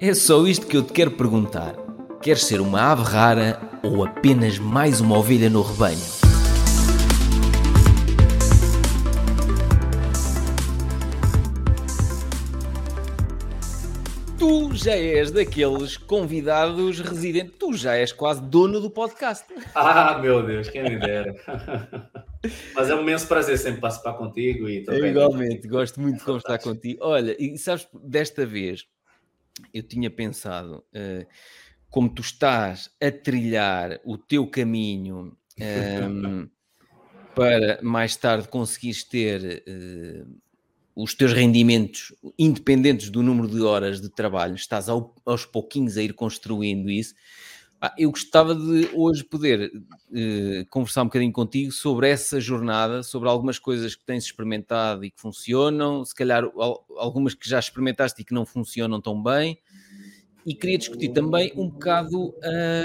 É só isto que eu te quero perguntar. Queres ser uma ave rara ou apenas mais uma ovelha no rebanho? Tu já és daqueles convidados residentes, tu já és quase dono do podcast. Ah, meu Deus, quem me dera. Mas é um imenso prazer sempre participar contigo e também. Igualmente, gosto muito de conversar contigo. Olha, e sabes, desta vez eu tinha pensado, uh, como tu estás a trilhar o teu caminho um, ehm, para mais tarde conseguires ter uh, os teus rendimentos independentes do número de horas de trabalho, estás ao, aos pouquinhos a ir construindo isso. Eu gostava de hoje poder uh, conversar um bocadinho contigo sobre essa jornada, sobre algumas coisas que tens experimentado e que funcionam, se calhar algumas que já experimentaste e que não funcionam tão bem. E queria discutir também um bocado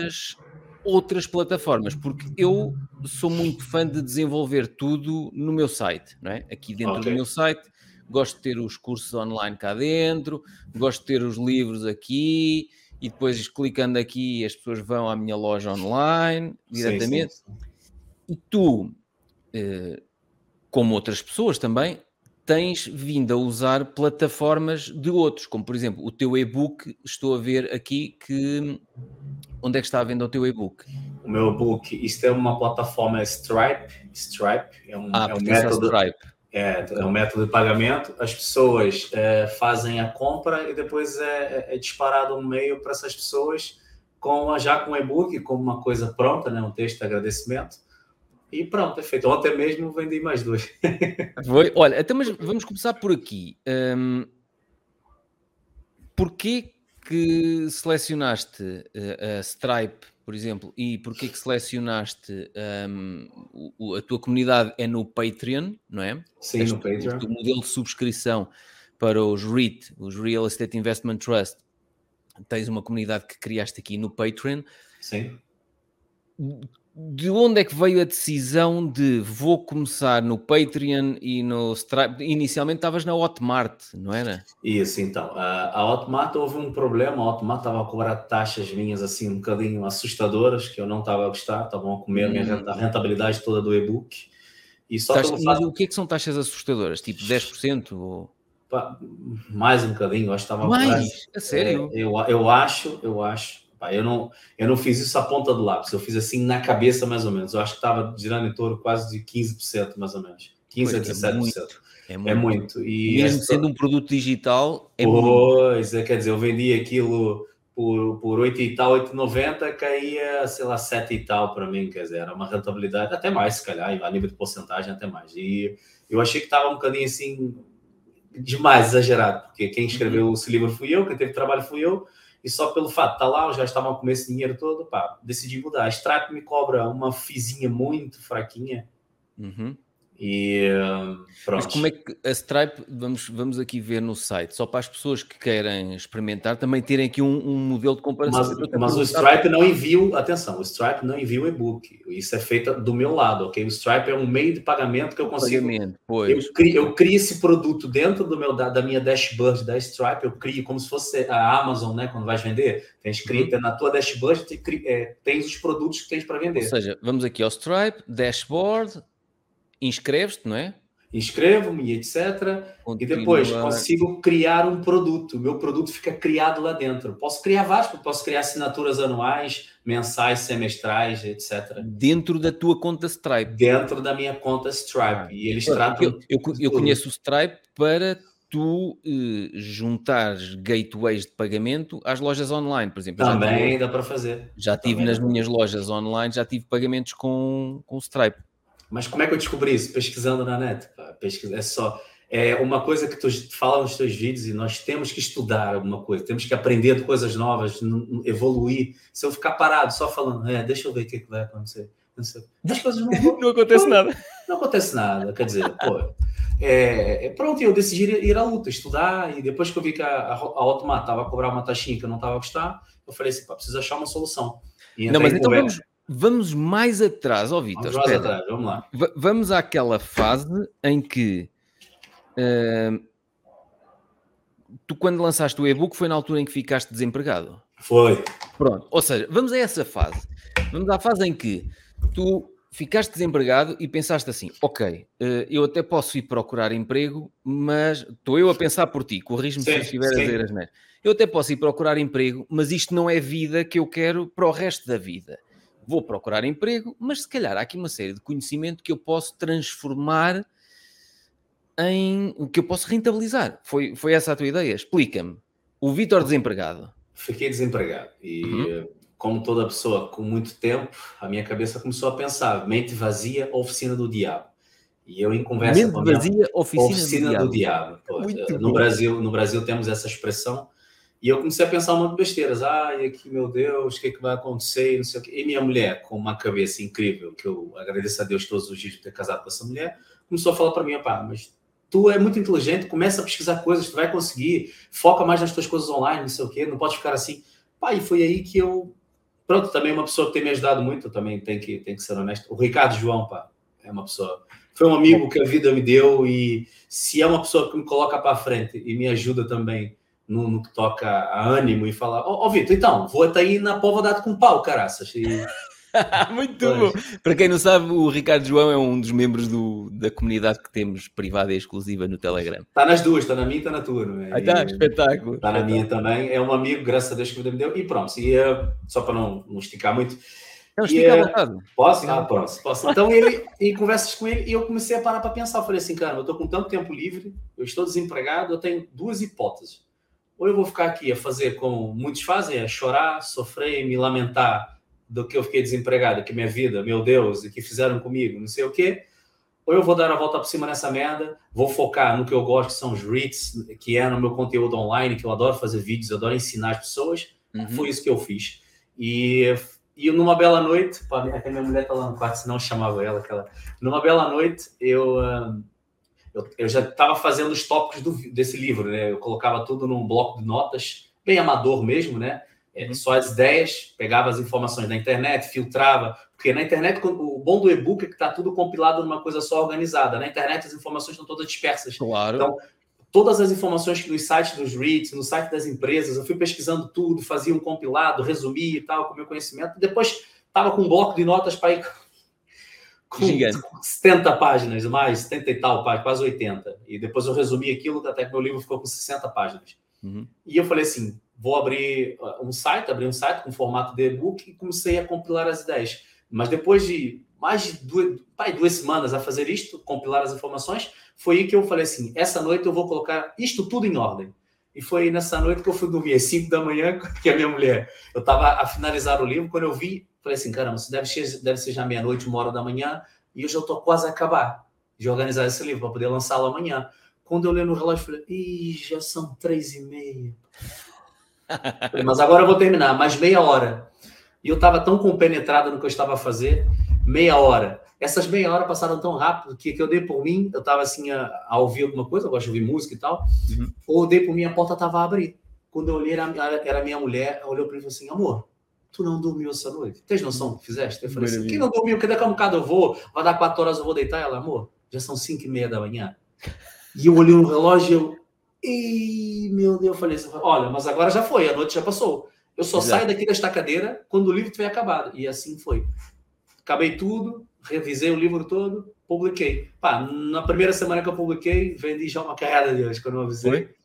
as outras plataformas, porque eu sou muito fã de desenvolver tudo no meu site, não é? Aqui dentro okay. do meu site, gosto de ter os cursos online cá dentro, gosto de ter os livros aqui, e depois clicando aqui as pessoas vão à minha loja online diretamente. Sim, sim, sim. E tu, eh, como outras pessoas também, tens vindo a usar plataformas de outros, como por exemplo o teu e-book. Estou a ver aqui que. Onde é que está a venda o teu e-book? O meu e-book, isto é uma plataforma Stripe. Stripe é um, ah, é um método. Stripe. É, é um método de pagamento. As pessoas é, fazem a compra e depois é, é, é disparado um e-mail para essas pessoas com já com o e-book, como uma coisa pronta, né, um texto de agradecimento. E pronto, é feito. Ontem mesmo vendi mais dois. Foi? Olha, até mas vamos começar por aqui. Um, porquê que selecionaste eh, a Stripe por exemplo, e porquê que selecionaste um, o, a tua comunidade é no Patreon, não é? Sim, no Patreon. O modelo de subscrição para os REIT, os Real Estate Investment Trust, tens uma comunidade que criaste aqui no Patreon. Sim de onde é que veio a decisão de vou começar no Patreon e no Stripe? Inicialmente estavas na Hotmart, não era? Isso, então. A Hotmart houve um problema. A Hotmart estava a cobrar taxas minhas assim um bocadinho assustadoras, que eu não estava a gostar. Estavam a comer hum. a rentabilidade toda do e-book. E só Taxa, mas o que é que são taxas assustadoras? Tipo 10%? Ou... mais um bocadinho, acho que estava mais. A sério? É, eu, eu acho, eu acho eu não, eu não fiz isso à ponta do lápis, eu fiz assim na cabeça mais ou menos. Eu acho que estava girando em torno quase de 15% mais ou menos. 15 a 17%. É muito. É muito. É muito. E Mesmo sendo um produto digital, é pois, muito. É, quer dizer, eu vendi aquilo por, por 8 e tal, 8,90, caía, sei lá, 7 e tal para mim, quer dizer, era uma rentabilidade até mais, se calhar, a nível de porcentagem até mais. E eu achei que estava um bocadinho assim, demais, exagerado, porque quem escreveu uhum. esse livro fui eu, quem teve trabalho fui eu, e só pelo fato de estar lá, eu já estava a comer esse dinheiro todo, pá, decidi mudar. A Stripe me cobra uma fizinha muito fraquinha. Uhum. E pronto. Mas como é que a Stripe, vamos, vamos aqui ver no site, só para as pessoas que querem experimentar também terem aqui um, um modelo de comparação. Mas, mas o Stripe não envia, atenção, o Stripe não envia o e-book. Isso é feito do meu lado, ok? O Stripe é um meio de pagamento que eu consigo. Pagamento, pois. Eu, crio, eu crio esse produto dentro do meu, da, da, minha dashboard da Stripe, eu crio como se fosse a Amazon, né? Quando vais vender, tens escrito uhum. na tua dashboard, é, tens os produtos que tens para vender. Ou seja, vamos aqui ao Stripe, dashboard inscreves-te, não é? Inscrevo-me etc. Continua... E depois consigo criar um produto. O meu produto fica criado lá dentro. Posso criar vários, posso criar assinaturas anuais, mensais, semestrais, etc. Dentro da tua conta Stripe. Dentro da minha conta Stripe. Ah, e eles tratam. Eu, eu, eu conheço o Stripe para tu eh, juntares gateways de pagamento às lojas online, por exemplo. Também tive, dá para fazer. Já tive Também nas minhas lojas online, já tive pagamentos com, com o Stripe. Mas como é que eu descobri isso? Pesquisando na net. Pesquisa, é só. É uma coisa que tu fala nos teus vídeos e nós temos que estudar alguma coisa, temos que aprender coisas novas, evoluir. Se eu ficar parado só falando, é, deixa eu ver o que, é que vai acontecer. As coisas não, não acontece não, nada. Não acontece nada, quer dizer, pô. É, é, pronto, eu decidi ir à luta, estudar, e depois que eu vi que a, a, a Automat estava a cobrar uma taxinha que eu não estava a gostar, eu falei assim, pá, preciso achar uma solução. E não, mas então vamos, Vamos mais atrás, ó oh, Vitor. Vamos mais atrás, vamos lá. V vamos àquela fase em que uh, tu quando lançaste o e-book foi na altura em que ficaste desempregado? Foi. Pronto, ou seja, vamos a essa fase. Vamos à fase em que tu ficaste desempregado e pensaste assim: ok, eh, eu até posso ir procurar emprego, mas estou eu a pensar por ti, corrijo-me se eu estiver a dizer as neiras. Eu até posso ir procurar emprego, mas isto não é vida que eu quero para o resto da vida. Vou procurar emprego, mas se calhar há aqui uma série de conhecimento que eu posso transformar em que eu posso rentabilizar. Foi, foi essa a tua ideia? Explica-me. O Vitor desempregado. Fiquei desempregado e uhum como toda pessoa com muito tempo, a minha cabeça começou a pensar: mente vazia, oficina do diabo. E eu em conversa mente com a minha, vazia, oficina, oficina do, do diabo. diabo. no Brasil, no Brasil temos essa expressão. E eu comecei a pensar uma besteiras. Ai, aqui, meu Deus, o que, é que vai acontecer? Não sei o quê. E minha mulher, com uma cabeça incrível, que eu agradeço a Deus todos os dias por ter casado com essa mulher, começou a falar para mim: pá, mas tu é muito inteligente, começa a pesquisar coisas, tu vai conseguir, foca mais nas tuas coisas online, não sei o quê, não pode ficar assim. Pá, e foi aí que eu Pronto, também uma pessoa que tem me ajudado muito, também tem que, tem que ser honesto. O Ricardo João, pá, é uma pessoa. Foi um amigo que a vida me deu e se é uma pessoa que me coloca para frente e me ajuda também no, no que toca a ânimo e falar: Ó, oh, oh, Vitor, então, vou até aí na pova dado com pau, caraças. E Muito pois. bom. Para quem não sabe, o Ricardo João é um dos membros do, da comunidade que temos privada e exclusiva no Telegram. Está nas duas, está na minha e está na tua, não é? Ah, tá, espetáculo. Está na minha também. É um amigo, graças a Deus, que me deu. E pronto, e, uh, só para não, não esticar muito. Não, estica à vontade. Posso? Ah, posso, posso. Então, ele, em conversas com ele, eu comecei a parar para pensar. Eu falei assim, cara, eu estou com tanto tempo livre, eu estou desempregado, eu tenho duas hipóteses. Ou eu vou ficar aqui a fazer como muitos fazem, a chorar, sofrer, me lamentar do que eu fiquei desempregado, que minha vida, meu Deus, e que fizeram comigo, não sei o quê. Ou eu vou dar a volta por cima nessa merda, vou focar no que eu gosto, que são os REITs, que é no meu conteúdo online, que eu adoro fazer vídeos, eu adoro ensinar as pessoas. Uhum. Foi isso que eu fiz. E, e numa bela noite, até minha mulher tá lá no quarto, senão eu chamava ela. Aquela... Numa bela noite, eu, eu, eu já estava fazendo os tópicos do, desse livro, né? Eu colocava tudo num bloco de notas, bem amador mesmo, né? é, só as ideias, pegava as informações da internet, filtrava, porque na internet o bom do e-book é que está tudo compilado numa coisa só organizada. Na internet as informações estão todas dispersas. Claro. Então, todas as informações que nos sites dos REITs, no site das empresas, eu fui pesquisando tudo, fazia um compilado, resumia e tal, com meu conhecimento. Depois estava com um bloco de notas para ir com Gigante. 70 páginas, mais 70 e tal páginas, quase 80. E depois eu resumi aquilo, até que meu livro ficou com 60 páginas. Uhum. E eu falei assim: vou abrir uh, um site, abri um site com formato de e-book e comecei a compilar as ideias. Mas depois de mais de duas, pai, duas semanas a fazer isto, compilar as informações, foi aí que eu falei assim: essa noite eu vou colocar isto tudo em ordem. E foi nessa noite que eu fui dormir às 5 da manhã, que a minha mulher, eu estava a finalizar o livro, quando eu vi, falei assim: caramba, isso deve ser, deve ser já meia-noite, uma hora da manhã, e eu já estou quase a acabar de organizar esse livro para poder lançá-lo amanhã. Quando eu olhei no relógio, falei: ih, já são três e meia. Mas agora eu vou terminar, mais meia hora. E eu estava tão compenetrado no que eu estava a fazer, meia hora. Essas meia hora passaram tão rápido que, que eu dei por mim, eu estava assim a, a, ouvir alguma coisa, eu gosto de ouvir música e tal, uhum. ou eu dei por mim, a porta estava a abrir. Quando eu olhei, era, era minha mulher, olhou para mim e falou assim: amor, tu não dormiu essa noite? Tens noção que fizeste? Eu falei assim: quem não dormiu? Que daqui a um bocado eu vou, vai dar quatro horas eu vou deitar. Ela, amor, já são cinco e meia da manhã. E eu olhei no relógio e eu, e, meu Deus, eu falei assim: olha, mas agora já foi, a noite já passou. Eu só Exato. saio daqui desta cadeira quando o livro tiver acabado. E assim foi. Acabei tudo, revisei o livro todo, publiquei. Pá, na primeira semana que eu publiquei, vendi já uma carrada de hoje, quando eu avisei. Foi?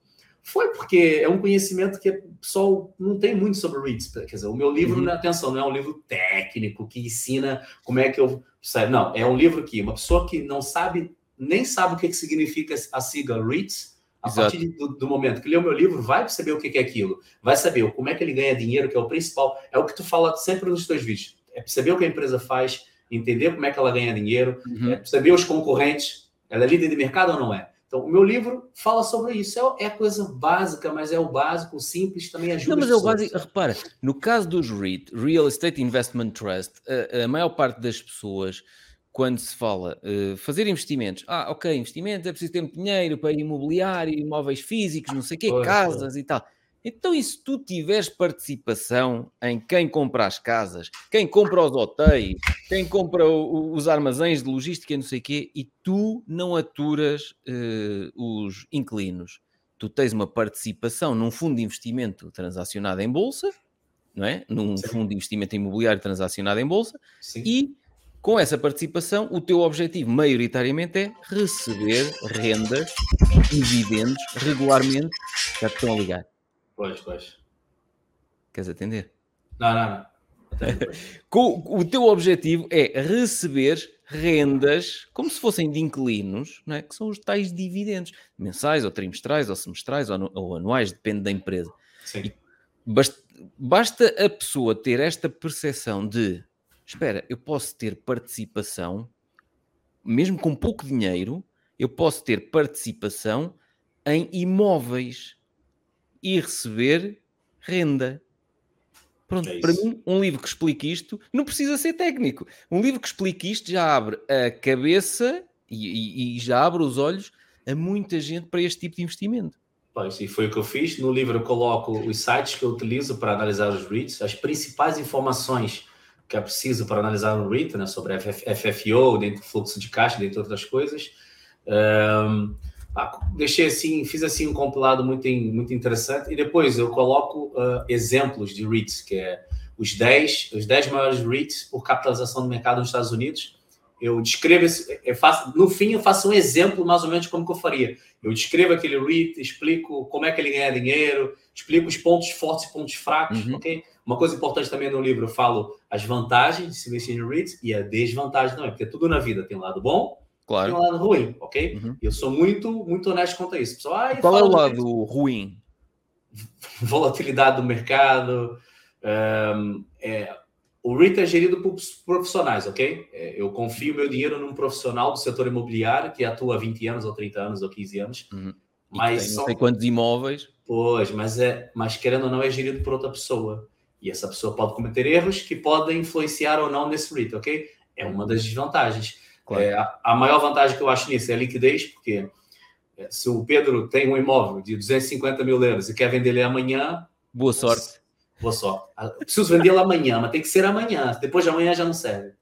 Foi porque é um conhecimento que o pessoal não tem muito sobre REITs. Quer dizer, o meu livro, uhum. atenção, não é um livro técnico que ensina como é que eu. Sabe? Não, é um livro que uma pessoa que não sabe, nem sabe o que, que significa a sigla REITs, a Exato. partir do, do, momento que lê o meu livro, vai perceber o que é aquilo, vai saber como é que ele ganha dinheiro, que é o principal. É o que tu fala sempre nos teus vídeos. É perceber o que a empresa faz, entender como é que ela ganha dinheiro, uhum. é perceber os concorrentes. Ela é líder de mercado ou não é? Então, o meu livro fala sobre isso. É, é coisa básica, mas é o básico, o simples, também ajuda. Não, mas é o básico. Repara, no caso dos REIT, Real Estate Investment Trust, a, a maior parte das pessoas quando se fala uh, fazer investimentos, ah, ok, investimentos, é preciso ter dinheiro para imobiliário, imóveis físicos, não sei o quê, pois, casas e tal. Então, e se tu tiveres participação em quem compra as casas, quem compra os hotéis, quem compra o, os armazéns de logística e não sei o quê, e tu não aturas uh, os inquilinos, tu tens uma participação num fundo de investimento transacionado em bolsa, não é? Num Sim. fundo de investimento imobiliário transacionado em bolsa, Sim. e com essa participação, o teu objetivo maioritariamente é receber rendas, dividendos regularmente. Já estão a ligar. Pois, pois. Queres atender? Não, não, não. Com, o teu objetivo é receber rendas como se fossem de inquilinos, não é? que são os tais dividendos, mensais ou trimestrais ou semestrais ou, ou anuais, depende da empresa. Basta, basta a pessoa ter esta percepção de espera, eu posso ter participação, mesmo com pouco dinheiro, eu posso ter participação em imóveis e receber renda. Pronto, é para mim, um livro que explique isto não precisa ser técnico. Um livro que explique isto já abre a cabeça e, e, e já abre os olhos a muita gente para este tipo de investimento. Pois, e foi o que eu fiz. No livro eu coloco os sites que eu utilizo para analisar os REITs, as principais informações que é preciso para analisar um REIT, né, sobre FFO, dentro do fluxo de caixa, dentre outras coisas. Um, deixei assim, fiz assim um compilado muito, muito interessante e depois eu coloco uh, exemplos de REITs, que é os 10, os 10 maiores REITs por capitalização do mercado nos Estados Unidos. Eu descrevo, esse, eu faço, no fim eu faço um exemplo mais ou menos como que eu faria. Eu descrevo aquele REIT, explico como é que ele ganha dinheiro, explico os pontos fortes e pontos fracos, uhum. ok? Uma coisa importante também no livro, eu falo as vantagens de se investir em REITs e a desvantagem também, porque tudo na vida tem um lado bom claro. e um lado ruim, ok? Uhum. Eu sou muito, muito honesto quanto a isso. Pessoal, ah, Qual é o lado ruim? Volatilidade do mercado. Um, é, o REIT é gerido por profissionais, ok? É, eu confio meu dinheiro num profissional do setor imobiliário que atua há 20 anos, ou 30 anos, ou 15 anos. Uhum. Mas tem, não sei quantos imóveis. Pois, mas, é, mas querendo ou não, é gerido por outra pessoa. E essa pessoa pode cometer erros que podem influenciar ou não nesse REIT, ok? É uma das desvantagens. Claro. É, a, maior vantagem que eu acho nisso é a liquidez, porque é, se o Pedro tem um imóvel de 250 mil euros e quer vender ele amanhã. Boa sorte. Boa sorte. Preciso vendê-lo amanhã, mas tem que ser amanhã. Depois de amanhã já não serve.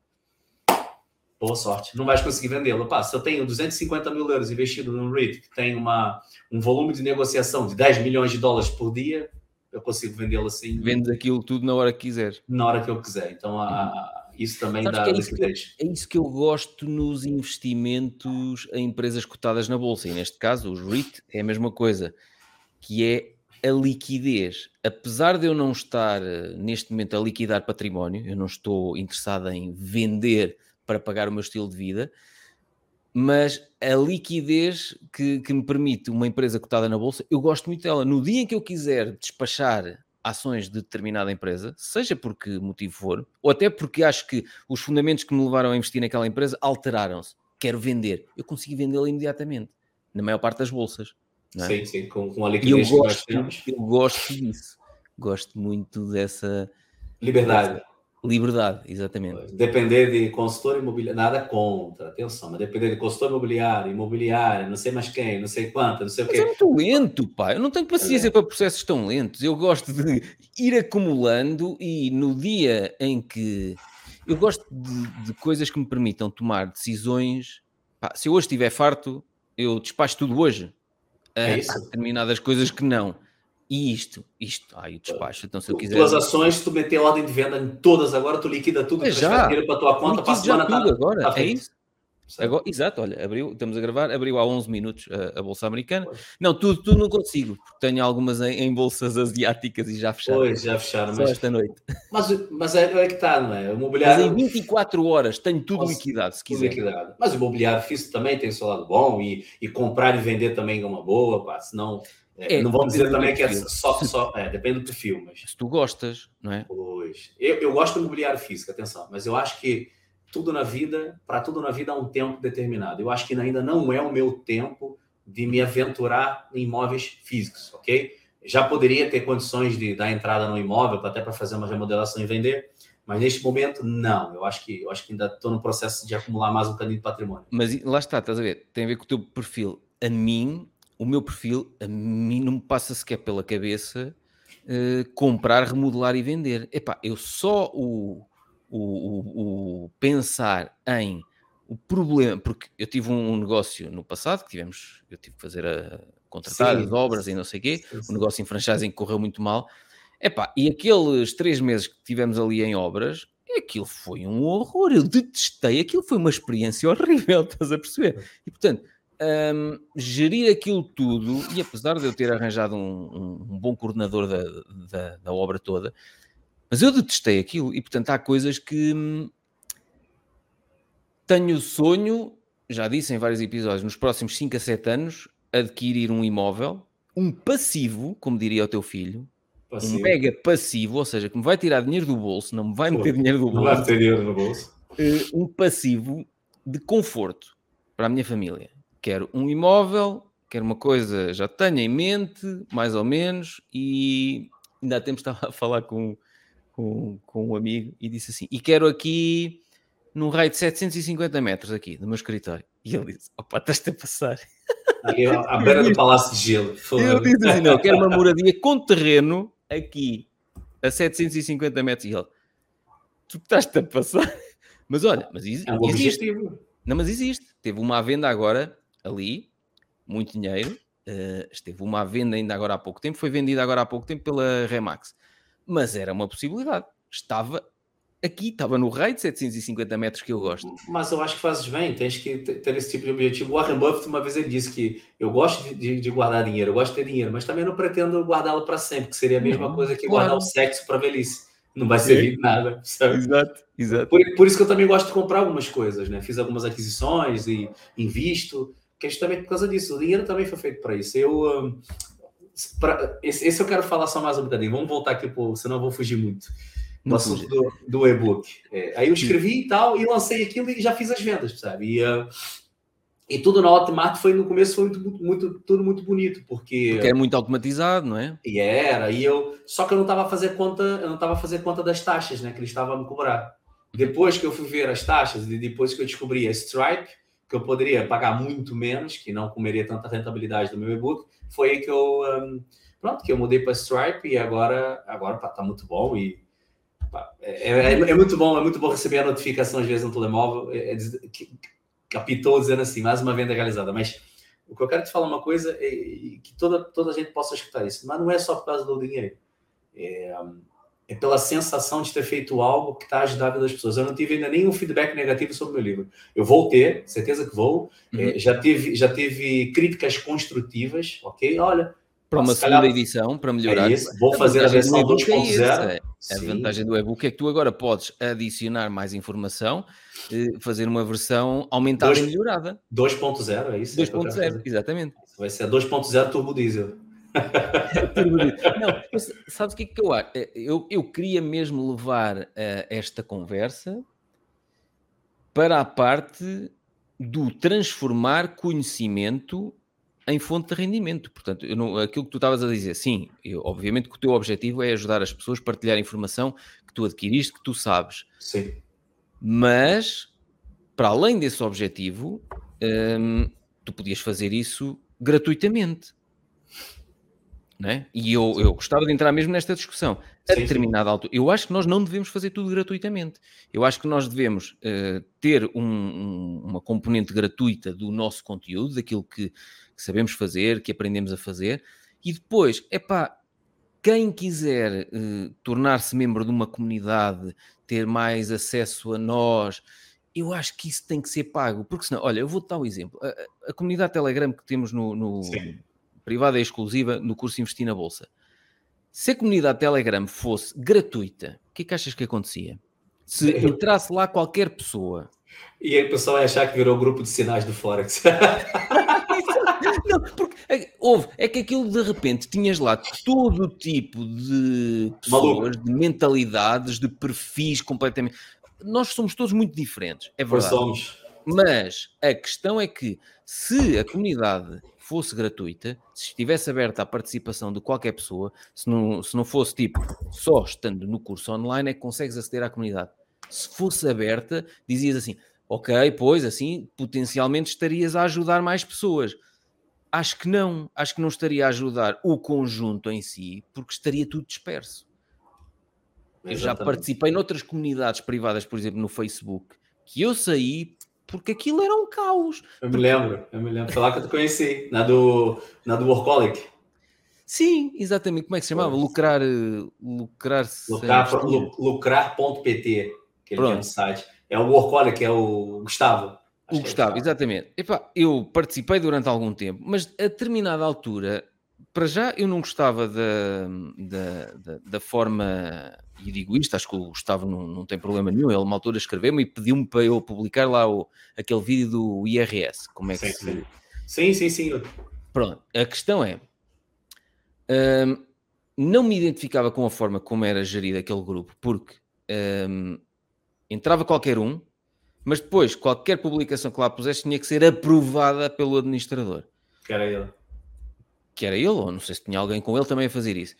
Boa sorte. Não vais conseguir vendê-lo. Se eu tenho 250 mil euros investido no REIT, que tem uma, um volume de negociação de 10 milhões de dólares por dia, eu consigo vendê-lo assim. Vendes aquilo tudo na hora que quiser. Na hora que eu quiser. Então, a, isso também dá é isso, é isso que eu gosto nos investimentos em empresas cotadas na bolsa. E neste caso, os REIT é a mesma coisa, que é a liquidez. Apesar de eu não estar eh, neste momento a liquidar património, eu não estou interessado em vender para pagar o meu estilo de vida, mas a liquidez que, que, me permite uma empresa cotada na bolsa, eu gosto muito dela. No dia em que eu quiser despachar ações de determinada empresa, seja por que motivo for, ou até porque acho que os fundamentos que me levaram a investir naquela empresa alteraram-se, quero vender, eu consigo vendê-la imediatamente, na maior parte das bolsas. É? Sim, sim, com, com a liquidez eu gosto, eu gosto disso, gosto muito dessa liberdade. Liberdade, exatamente. Depender de consultor imobiliário, nada contra, atenção, mas depender de consultor imobiliário, imobiliário, não sei mais quem, não sei quanto, não sei mas o quê. é muito lento, pá. Eu não tenho paciência é. para processos tão lentos. Eu gosto de ir acumulando e no dia em que. Eu gosto de, de coisas que me permitam tomar decisões. Pá, se eu hoje estiver farto, eu despacho tudo hoje. É Há determinadas coisas que não. E isto, isto, ai, o despacho. Então, se eu quiser. Tuas ações, tu meter ordem de venda em todas agora, tu liquida tudo, é já. para a tua conta, para a semana tudo tá, agora, tá é isso. Agora, exato, olha, abriu, estamos a gravar, abriu há 11 minutos a, a Bolsa Americana. Pois. Não, tudo, tudo não consigo, porque tenho algumas em, em, bolsas asiáticas e já fecharam. Pois, já fecharam. Só mas, esta noite. Mas, mas é, é que está, não é? O mobiliário... Mas em 24 horas tenho tudo Nossa, liquidado, se quiser. Liquidado. Mas o mobiliário físico também tem o seu lado bom e, e comprar e vender também é uma boa, pá, senão é, não vamos dizer também que é só, só é, depende do perfil, mas se tu gostas, não é? Pois. Eu, eu gosto do imobiliário físico, atenção, mas eu acho que tudo na vida, para tudo na vida há um tempo determinado. Eu acho que ainda não é o meu tempo de me aventurar em imóveis físicos, ok? Já poderia ter condições de dar entrada no imóvel, até para fazer uma remodelação e vender, mas neste momento não. Eu acho que eu acho que ainda estou no processo de acumular mais um caminho de patrimônio. Mas lá está, estás a ver? Tem a ver com o teu perfil. A mim o meu perfil, a mim não me passa sequer pela cabeça uh, comprar, remodelar e vender. Epá, eu só o, o, o, o, pensar em o problema, porque eu tive um negócio no passado que tivemos, eu tive que fazer a, contratar Sim. as obras e não sei o quê, Sim. o negócio em franchising correu muito mal. Epá, e aqueles três meses que tivemos ali em obras, aquilo foi um horror, eu detestei, aquilo foi uma experiência horrível, estás a perceber? E portanto, um, gerir aquilo tudo, e apesar de eu ter arranjado um, um, um bom coordenador da, da, da, obra toda, mas eu detestei aquilo, e portanto há coisas que hum, tenho sonho, já disse em vários episódios, nos próximos 5 a 7 anos, adquirir um imóvel, um passivo, como diria o teu filho, passivo. um mega passivo, ou seja, que me vai tirar dinheiro do bolso, não me vai meter dinheiro do bolso. Não vai meter dinheiro no bolso. Uh, um passivo de conforto para a minha família. Quero um imóvel, quero uma coisa, já tenho em mente, mais ou menos, e ainda há tempo estava a falar com, com, com um amigo e disse assim: e quero aqui num raio de 750 metros aqui do meu escritório. E ele disse: opa, estás-te a passar. à beira do Palácio de Gelo. Eu disse assim: não, quero uma moradia com terreno aqui a 750 metros. E ele: tu estás-te a passar. Mas olha, mas existe. É um existe. Não, mas existe. Teve uma venda agora ali, muito dinheiro. Uh, esteve uma venda ainda agora há pouco tempo, foi vendida agora há pouco tempo pela Remax. Mas era uma possibilidade. Estava aqui, estava no raio de 750 metros que eu gosto. Mas eu acho que fazes bem, tens que ter esse tipo de objetivo. O Warren Buffett uma vez ele disse que eu gosto de, de guardar dinheiro, eu gosto de ter dinheiro, mas também não pretendo guardá-lo para sempre, que seria a mesma não, coisa que claro. guardar o sexo para velhice. Não vai servir de nada. Sabe? Exato, exato. Por, por, isso que eu também gosto de comprar algumas coisas, né? Fiz algumas aquisições e invisto, que é justamente por causa disso. O dinheiro também foi feito para isso. Eu. Um, pra, esse, esse, eu quero falar só mais um bocadinho. Vamos voltar aqui, pô, senão eu vou fugir muito no assunto do, do e-book. É, aí eu escrevi e tal, e lancei aquilo e já fiz as vendas, sabe? E, uh, e tudo na Hotmart foi no começo foi muito, muito, tudo muito bonito, porque. Porque é muito automatizado, não é? E era, e eu. Só que eu não estava a fazer conta, eu não estava a fazer conta das taxas, né? Que eles estavam a me cobrar. Depois que eu fui ver as taxas, e depois que eu descobri a Stripe, que eu poderia pagar muito menos, que não comeria tanta rentabilidade do meu e-book, foi aí que eu. Um, pronto, que eu mudei para Stripe e agora, agora tá muito bom e é, é, é, muito bom, é muito bom receber a notificação às vezes no telemóvel, é, é que, capitou dizendo assim, mais uma venda realizada. Mas o que eu quero te falar uma coisa é que toda, toda a gente possa escutar isso, mas não é só por causa do dinheiro. É, é pela sensação de ter feito algo que está ajudando as pessoas. Eu não tive ainda nenhum feedback negativo sobre o meu livro. Eu vou ter, certeza que vou. Uhum. É, já, tive, já tive críticas construtivas, ok? Olha, para uma segunda calhar... edição, para melhorar. É. Vou fazer a versão 2.0. É, a vantagem do e-book é que tu agora podes adicionar mais informação, eh, fazer uma versão aumentada Dois, e melhorada. 2.0, é isso? 2.0, é exatamente. Vai ser 2.0 turbo diesel. Não, sabes o que é que eu acho? Eh, eu, eu queria mesmo levar uh, esta conversa para a parte do transformar conhecimento em fonte de rendimento. Portanto, não, aquilo que tu estavas a dizer, sim, eu, obviamente que o teu objetivo é ajudar as pessoas a partilhar informação que tu adquiriste, que tu sabes. Sim. Mas, para além desse objetivo, hum, tu podias fazer isso gratuitamente. Não é? E eu, eu gostava de entrar mesmo nesta discussão. A determinada altura, eu acho que nós não devemos fazer tudo gratuitamente. Eu acho que nós devemos uh, ter um, um, uma componente gratuita do nosso conteúdo, daquilo que que sabemos fazer, que aprendemos a fazer, e depois, é pá, quem quiser uh, tornar-se membro de uma comunidade, ter mais acesso a nós, eu acho que isso tem que ser pago, porque senão, olha, eu vou-te dar um exemplo. A, a, comunidade Telegram que temos no, no privada e exclusiva no curso Investir na Bolsa. Se a comunidade Telegram fosse gratuita, o que é que achas que acontecia? Se entrasse lá qualquer pessoa. E aí o pessoal ia achar que virou grupo de sinais do Forex. Não, porque é, houve, é que aquilo de repente tinhas lá todo tipo de pessoas, de mentalidades, de perfis completamente. Nós somos todos muito diferentes, é verdade. somos. Mas a questão é que se a comunidade fosse gratuita, se estivesse aberta à participação de qualquer pessoa, se não, se não fosse tipo só estando no curso online, é que consegues aceder à comunidade. Se fosse aberta, dizias assim: ok, pois assim potencialmente estarias a ajudar mais pessoas. Acho que não, acho que não estaria a ajudar o conjunto em si, porque estaria tudo disperso. Eu já participei noutras comunidades privadas, por exemplo, no Facebook, que eu saí porque aquilo era um caos. Eu me lembro, eu me lembro. Foi lá que eu te conheci, na do, na do Workaholic. Sim, exatamente. Como é que se chamava? Lucrar. Lucrar. Lucrar.pt, lucrar que ele tem um site. É o Workaholic, é o Gustavo. O Gustavo, é exatamente. Epá, eu participei durante algum tempo, mas a determinada altura, para já eu não gostava da, da, da, da forma, e digo isto, acho que o Gustavo não, não tem problema nenhum, ele uma altura escreveu-me e pediu-me para eu publicar lá o, aquele vídeo do IRS, como é que sim, se... Sim, sim, sim. Pronto, a questão é, hum, não me identificava com a forma como era gerido aquele grupo, porque hum, entrava qualquer um, mas depois qualquer publicação que lá pusesse tinha que ser aprovada pelo administrador. Que era ele. Que era ele, ou não sei se tinha alguém com ele também a fazer isso.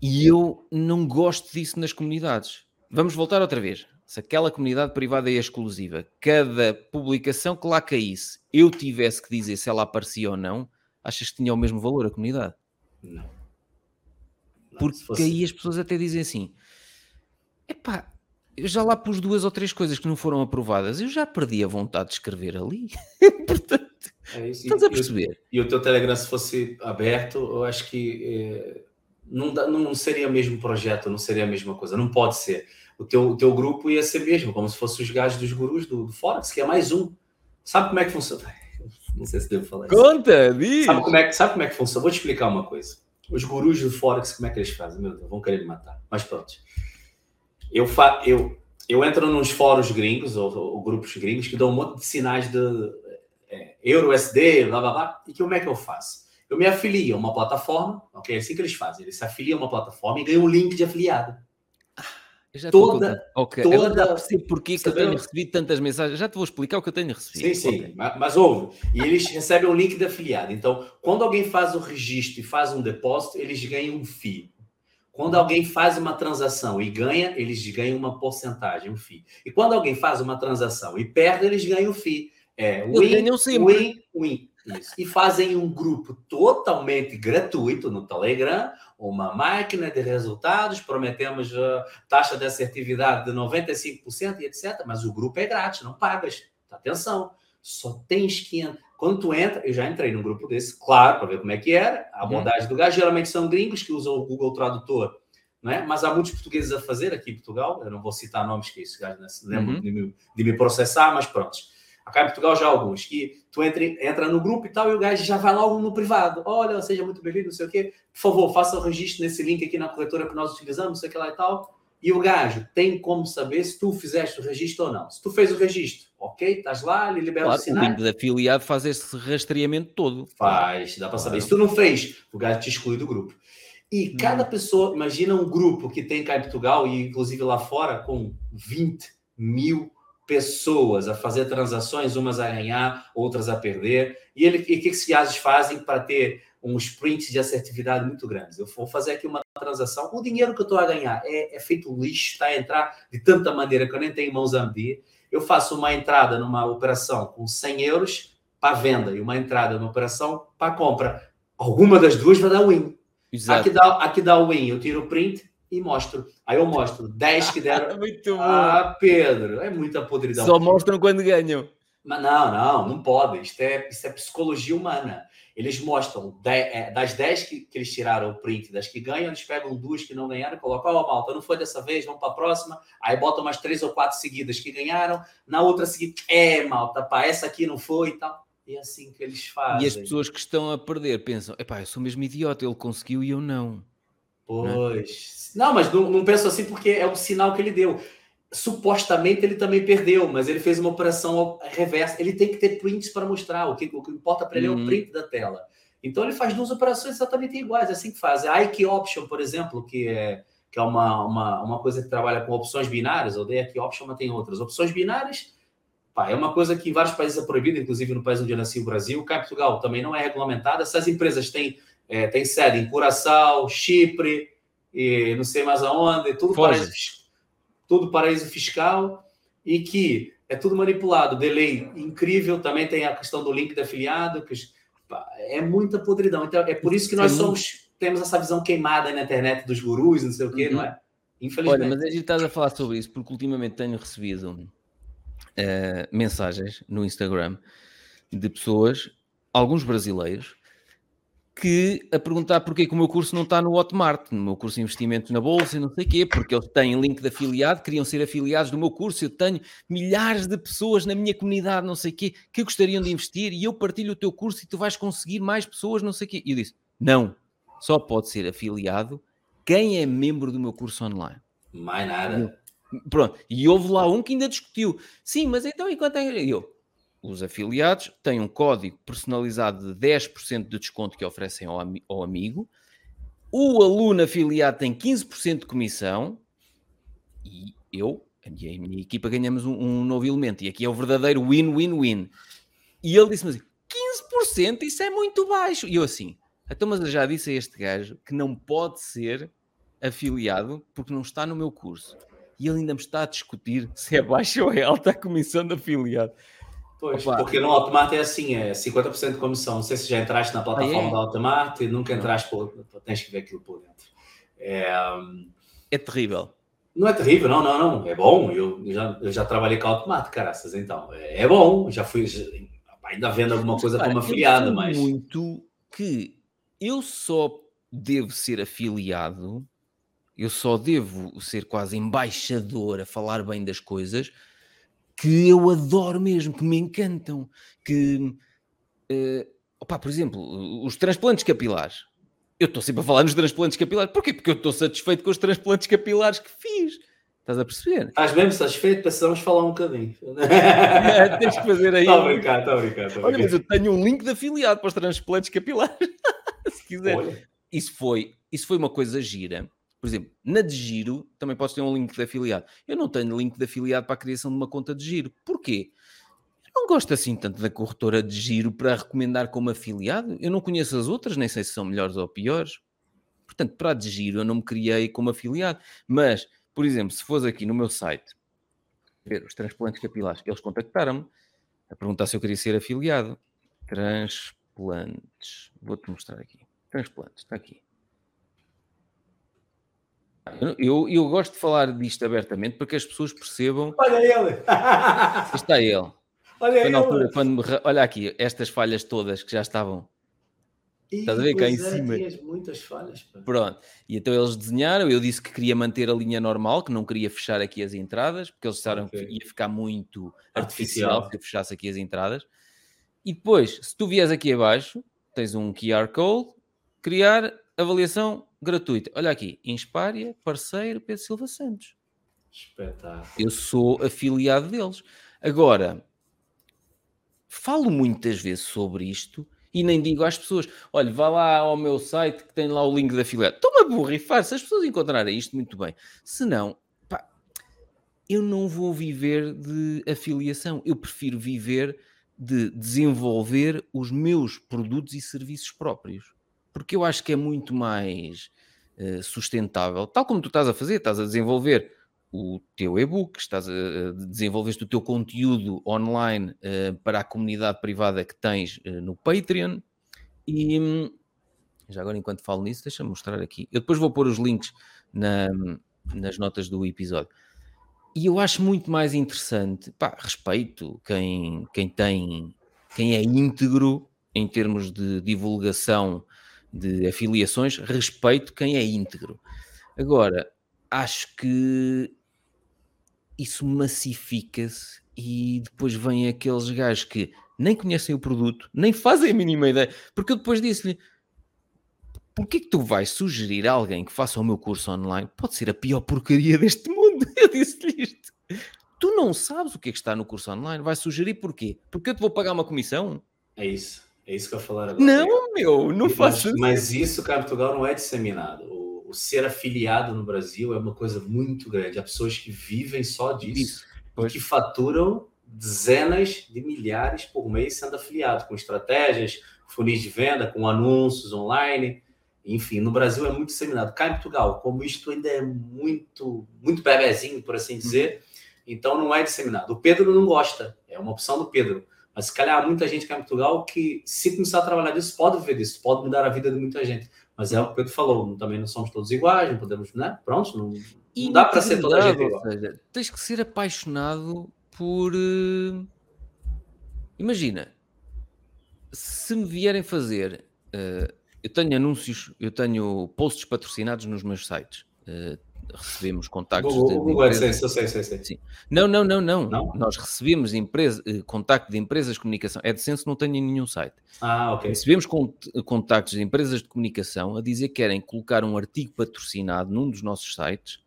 E eu não gosto disso nas comunidades. Vamos voltar outra vez. Se aquela comunidade privada é exclusiva, cada publicação que lá caísse, eu tivesse que dizer se ela aparecia ou não, achas que tinha o mesmo valor a comunidade? Não. não Porque fosse... aí as pessoas até dizem assim: epá, eu já lá pus duas ou três coisas que não foram aprovadas, eu já perdi a vontade de escrever ali. Portanto, é estás a perceber? E, e, o teu Telegram, se fosse aberto, eu acho que é, não, não seria o mesmo projeto, não seria a mesma coisa, não pode ser. O teu, o teu grupo ia ser mesmo, como se fosse os gajos dos gurus do, do Forex, que é mais um. Sabe como é que funciona? Não sei se devo falar isso. Conta, diz! Sabe como, é, sabe como é que funciona? Vou te explicar uma coisa. Os gurus do Forex, como é que eles fazem? Meu Deus, vão querer me matar. Mas pronto eu, fa eu, eu entro nos fóruns gringos, ou, ou, grupos gringos, que dão um monte de sinais de é, Euro, SD, blá blá blá, e que como é que eu faço? Eu me afilio a uma plataforma, ok? É assim que eles fazem. Eles se afiliam a uma plataforma e ganham um link de afiliado. Toda, ok, toda, eu já percebo porque que eu tenho recebido tantas mensagens. Já te vou explicar o que eu tenho recebido. Sim, sim, okay. mas, mas ouve. E eles recebem um link de afiliado. Então, quando alguém faz o registro e faz um depósito, eles ganham um FII. Quando alguém faz uma transação e ganha, eles ganham uma porcentagem, um FII. E quando alguém faz uma transação e perde, eles ganham o FII. É win, win, win. Isso. E fazem um grupo totalmente gratuito no Telegram, uma máquina de resultados, prometemos a taxa de assertividade de 95% e etc. Mas o grupo é grátis, não pagas. Atenção, só tens que quando tu entra, eu já entrei num grupo desse, claro, para ver como é que era. A uhum. abordagem do gajo geralmente são gringos que usam o Google Tradutor, né? mas há muitos portugueses a fazer aqui em Portugal. Eu não vou citar nomes que não se lembra uhum. de, me, de, me, processar, mas pronto. Portugal já há alguns. Que tu entra, entra no grupo e tal, e o gajo já vai logo no privado. Olha, seja muito bem-vindo, não sei o quê. Por favor, faça o registro nesse link aqui na corretora que nós utilizamos, não sei o que lá e tal. E o gajo tem como saber se tu fizeste o registro ou não. Se tu fez o registro, ok, estás lá, ele libera claro, o sinal. O link de afiliado faz esse rastreamento todo. Faz, dá para saber. Se tu não fez, o gajo te exclui do grupo. E hum. cada pessoa, imagina um grupo que tem cá em Portugal e inclusive lá fora, com 20 mil pessoas a fazer transações, umas a ganhar, outras a perder. E, ele, e o que esses gajos fazem para ter um sprint de assertividade muito grandes. Eu vou fazer aqui uma transação, o dinheiro que eu estou a ganhar é, é, feito lixo, está a entrar de tanta maneira que eu nem tenho mãos a medir. Eu faço uma entrada numa operação com 100 euros para venda e uma entrada numa operação para compra. Alguma das duas vai dar win. Exato. Aqui dá, aqui dá o win, eu tiro o print e mostro. Aí eu mostro 10 que deram. muito bom. Ah, Pedro, é muita podridão. Só mostram quando ganham. Mas não, não, não pode. Isto é, isto é psicologia humana. Eles mostram é, das 10 que, que, eles tiraram o print, das que ganham, eles pegam duas que não ganharam e colocam, ó, oh, malta, não foi dessa vez, vamos para a próxima. Aí botam umas três ou quatro seguidas que ganharam, na outra seguida, é, malta, pá, essa aqui não foi e tal. E é assim que eles fazem. E as pessoas que estão a perder pensam, epá, eu sou mesmo idiota, ele conseguiu e eu não. Pois. Não, não mas não, não penso assim porque é o sinal que ele deu supostamente ele também perdeu, mas ele fez uma operação reversa. Ele tem que ter prints para mostrar. O que, o que importa para ele uhum. é o uhum. print da tela. Então ele faz duas operações exatamente iguais, é assim que faz. A IK Option, por exemplo, que é, que é uma, uma, uma coisa que trabalha com opções binárias, ou IK Option, mas tem outras. Opções binárias pá, é uma coisa que em vários países é proibida, inclusive no país onde eu nasci, o Brasil. Portugal também não é regulamentada. Essas empresas têm, é, têm sede em Curaçao, Chipre, e não sei mais aonde, tudo Foge. parece tudo paraíso fiscal e que é tudo manipulado. Delay incrível, também tem a questão do link de afiliado, que é muita podridão. Então, é por isso que nós somos, temos essa visão queimada na internet dos gurus, não sei o quê, uhum. não é? Infelizmente. Olha, mas a gente está a falar sobre isso porque ultimamente tenho recebido uh, mensagens no Instagram de pessoas, alguns brasileiros, que a perguntar porque que o meu curso não está no Hotmart, no meu curso de investimentos na Bolsa e não sei o quê, porque eles têm link de afiliado, queriam ser afiliados do meu curso, eu tenho milhares de pessoas na minha comunidade, não sei o quê, que gostariam de investir e eu partilho o teu curso e tu vais conseguir mais pessoas, não sei o quê. E eu disse, não, só pode ser afiliado quem é membro do meu curso online. Mais nada. Pronto, e houve lá um que ainda discutiu. Sim, mas então enquanto é... eu, os afiliados têm um código personalizado de 10% de desconto que oferecem ao, ao amigo. O aluno afiliado tem 15% de comissão e eu e a minha equipa ganhamos um, um novo elemento. E aqui é o verdadeiro win-win-win. E ele disse-me assim: 15% isso é muito baixo. E eu assim, então, mas eu já disse a este gajo que não pode ser afiliado porque não está no meu curso. E ele ainda me está a discutir se é baixa ou é alta a comissão de afiliado. Pois, Opa. porque no Automate é assim, é 50% de comissão. Não sei se já entraste na plataforma ah, é? do Automate e nunca entraste por. Tens que ver aquilo por dentro. É, um... é terrível. Não é terrível, não, não, não. É bom. Eu já, eu já trabalhei com Automate, caraças, então. É, é bom. Já fui. Já, ainda vendo alguma coisa como afiliado, mas. muito que eu só devo ser afiliado, eu só devo ser quase embaixador a falar bem das coisas que eu adoro mesmo, que me encantam, que, uh, opa, por exemplo, os transplantes capilares. Eu estou sempre a falar nos transplantes capilares. Porquê? Porque eu estou satisfeito com os transplantes capilares que fiz. Estás a perceber? Estás mesmo satisfeito? Precisamos falar um bocadinho. é, tens que fazer aí. Está a brincar, está a brincar. Tá Olha, mas eu tenho um link de afiliado para os transplantes capilares. Se quiser. Isso foi, isso foi uma coisa gira por exemplo, na de giro também podes ter um link de afiliado. Eu não tenho link de afiliado para a criação de uma conta de giro. Porquê? Eu não gosto assim tanto da corretora de giro para recomendar como afiliado. Eu não conheço as outras, nem sei se são melhores ou piores. Portanto, para a de giro eu não me criei como afiliado. Mas, por exemplo, se fosse aqui no meu site, ver os transplantes capilares, eles contactaram-me a perguntar se eu queria ser afiliado. Transplantes. Vou-te mostrar aqui. Transplantes, está aqui. Eu, eu gosto de falar disto abertamente para que as pessoas percebam. Olha ele! Está ele. Olha ele! Altura, quando me... Olha aqui, estas falhas todas que já estavam. E, Estás a ver cá em é, cima? muitas falhas. Pá. Pronto. E então eles desenharam. Eu disse que queria manter a linha normal, que não queria fechar aqui as entradas, porque eles disseram okay. que ia ficar muito artificial, artificial se eu fechasse aqui as entradas. E depois, se tu vies aqui abaixo, tens um QR Code, criar avaliação gratuita. Olha aqui, Inspária, parceiro Pedro Silva Santos. Espetáculo. Eu sou afiliado deles. Agora, falo muitas vezes sobre isto e nem digo às pessoas: olha, vá lá ao meu site que tem lá o link da afiliado. Estou-me a borrifar. Se as pessoas encontrarem isto, muito bem. Se não, pá, eu não vou viver de afiliação. Eu prefiro viver de desenvolver os meus produtos e serviços próprios porque eu acho que é muito mais uh, sustentável, tal como tu estás a fazer, estás a desenvolver o teu e-book, estás a, a desenvolver o teu conteúdo online uh, para a comunidade privada que tens uh, no Patreon. E já agora, enquanto falo nisso, deixa-me mostrar aqui. Eu depois vou pôr os links na, nas notas do episódio. E eu acho muito mais interessante, pá, respeito quem, quem tem, quem é íntegro em termos de divulgação de afiliações, respeito quem é íntegro. Agora, acho que isso massifica-se e depois vêm aqueles gajos que nem conhecem o produto, nem fazem a mínima ideia, porque eu depois disse-lhe porquê que tu vais sugerir a alguém que faça o meu curso online? Pode ser a pior porcaria deste mundo. Eu disse-lhe isto. Tu não sabes o que é que está no curso online. Vai sugerir porquê? Porque eu te vou pagar uma comissão? É isso. É isso que eu ia falar agora. Não, meu, não faço isso. Mas isso, cara, Portugal não é disseminado. O, o, ser afiliado no Brasil é uma coisa muito grande. Há pessoas que vivem só disso. E que faturam dezenas de milhares por mês sendo afiliado, com estratégias, funis de venda, com anúncios online. Enfim, no Brasil é muito disseminado. Cá em Portugal, como isto ainda é muito, muito bebezinho, por assim dizer, hum. então não é disseminado. O Pedro não gosta, é uma opção do Pedro. Mas se calhar há muita gente aqui em Portugal que, se começar a trabalhar disso, pode viver disso, pode mudar a vida de muita gente. Mas é o que o Pedro falou, também não somos todos iguais, não podemos, né? Pronto, não, não dá para ser toda a gente igual. Seja, tens que ser apaixonado por. Uh, imagina, se me vierem fazer. Uh, eu tenho anúncios, eu tenho posts patrocinados nos meus sites. Uh, recebemos contactos Google, de, Google AdSense, eu sei, sei, sei. Sim. Não, não, não, não, não. Nós recebemos empresa, eh, contacto de empresas de comunicação. AdSense não tem em nenhum site. Ah, ok. Recebemos contactos de empresas de comunicação a dizer que querem colocar um artigo patrocinado num dos nossos sites,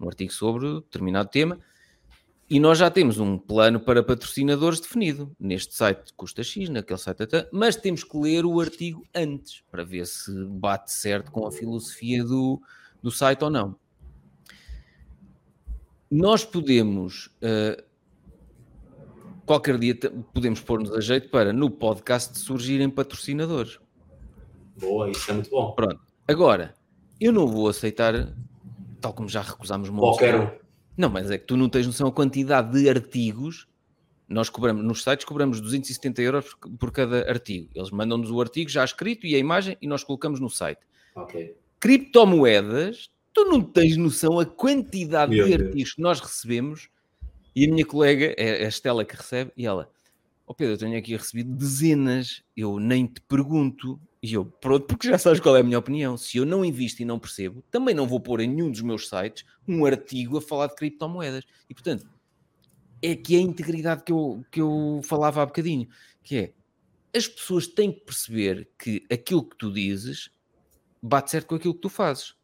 um artigo sobre determinado tema, e nós já temos um plano para patrocinadores definido. Neste site custa X, naquele site até, mas temos que ler o artigo antes para ver se bate certo com a filosofia do, do site ou não nós podemos uh, qualquer dia podemos pôr-nos a jeito para no podcast surgirem patrocinadores. Boa, isso é muito bom. Pronto. Agora, eu não vou aceitar, tal como já recusámos Qualquer um. Não, mas é que tu não tens noção a quantidade de artigos. Nós cobramos, nos sites cobramos 270 euros por, por cada artigo. Eles mandam-nos o artigo já escrito e a imagem e nós colocamos no site. Ok. Criptomoedas, tu não tens noção a quantidade Meu de Deus. artigos que nós recebemos e a minha colega, é a Estela que recebe, e ela, ó oh Pedro, eu tenho aqui recebido dezenas, eu nem te pergunto, e eu, pronto, porque já sabes qual é a minha opinião. Se eu não invisto e não percebo, também não vou pôr em nenhum dos meus sites um artigo a falar de criptomoedas. E portanto, é que é a integridade que eu, que eu falava há bocadinho, que é as pessoas têm que perceber que aquilo que tu dizes bate certo com aquilo que tu fazes.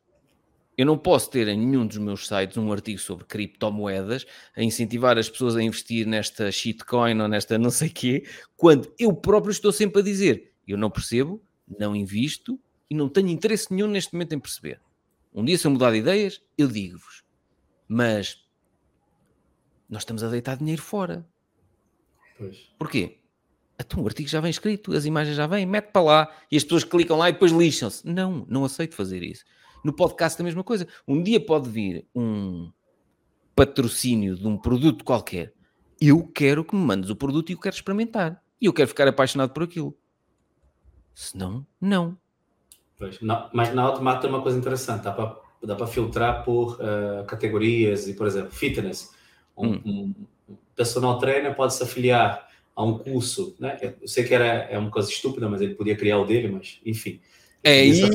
Eu não posso ter em nenhum dos meus sites um artigo sobre criptomoedas a incentivar as pessoas a investir nesta shitcoin ou nesta não sei quê, quando eu próprio estou sempre a dizer eu não percebo, não invisto e não tenho interesse nenhum neste momento em perceber. Um dia, se eu mudar de ideias, eu digo-vos. Mas nós estamos a deitar dinheiro fora. Pois. Porquê? Então, o artigo já vem escrito, as imagens já vêm, mete para lá e as pessoas clicam lá e depois lixam-se. Não, não aceito fazer isso. No podcast a mesma coisa. Um dia pode vir um patrocínio de um produto qualquer. Eu quero que me mandes o produto e eu quero experimentar. E eu quero ficar apaixonado por aquilo. Senão, não. Pois, não mas na Automata é uma coisa interessante. Dá para, dá para filtrar por uh, categorias e, por exemplo, fitness. Um, hum. um personal trainer pode se afiliar a um curso, né? Eu sei que era, é uma coisa estúpida, mas ele podia criar o dele, mas enfim. É, isso,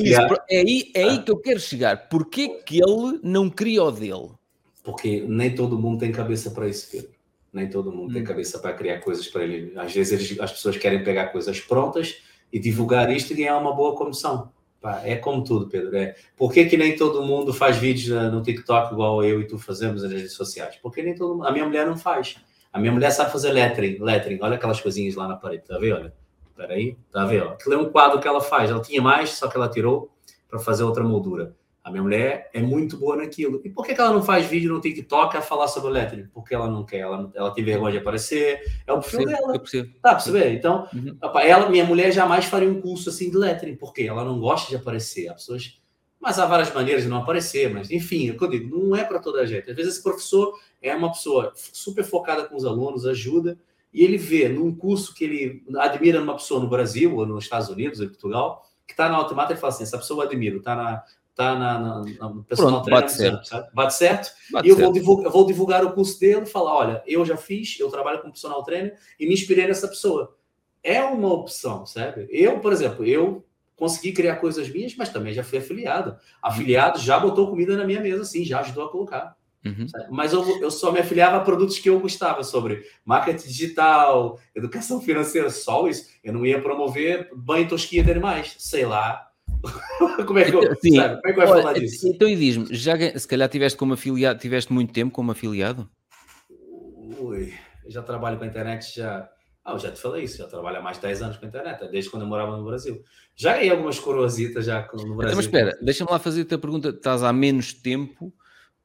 é, aí, é aí que eu quero chegar. Porquê que ele não cria o dele? Porque nem todo mundo tem cabeça para isso, Pedro. Nem todo mundo hum. tem cabeça para criar coisas para ele. Às vezes eles, as pessoas querem pegar coisas prontas e divulgar isto e ganhar uma boa comissão. Pá, é como tudo, Pedro. É. Por que, que nem todo mundo faz vídeos no TikTok igual eu e tu fazemos nas redes sociais? Porque nem todo mundo. A minha mulher não faz. A minha mulher sabe fazer lettering. lettering. Olha aquelas coisinhas lá na parede, tá vendo? Olha Espera aí, tá a ver? Aquilo é um quadro que ela faz. Ela tinha mais, só que ela tirou para fazer outra moldura. A minha mulher é muito boa naquilo. E por que, que ela não faz vídeo no TikTok a falar sobre lettering? Porque ela não quer, ela, ela tem vergonha de aparecer. É o perfil dela. Tá, ver? Então, uhum. ela, minha mulher jamais faria um curso assim de lettering, porque ela não gosta de aparecer. As pessoas. Mas há várias maneiras de não aparecer, mas enfim, é o que eu digo, não é para toda a gente. Às vezes esse professor é uma pessoa super focada com os alunos, ajuda, e ele vê num curso que ele admira numa pessoa no Brasil, ou nos Estados Unidos, ou em Portugal, que está na automata e fala assim: essa pessoa eu admiro, está na, tá na, na, na personal Pronto, bate certo. Sabe? Bate certo. Bate e eu certo. Vou, divulgar, vou divulgar o curso dele e falar: olha, eu já fiz, eu trabalho como personal trainer e me inspirei nessa pessoa. É uma opção, sabe? Eu, por exemplo, eu consegui criar coisas minhas, mas também já fui afiliado. Afiliado já botou comida na minha mesa, sim, já ajudou a colocar. Uhum. Mas eu, eu só me afiliava a produtos que eu gostava sobre marketing digital, educação financeira, só isso. Eu não ia promover banho tosquia de animais, sei lá. como é que eu, Sim. sabe, como é que vai falar disso? Então e diz-me, já se calhar tiveste como afiliado, tiveste muito tempo como afiliado? Ui, eu já trabalho com a internet já. Ah, eu já te falei isso, já trabalho há mais de 10 anos com a internet, desde quando eu morava no Brasil. Já ganhei algumas coroasitas já no Brasil. Então, mas espera, deixa-me lá fazer-te a pergunta: estás há menos tempo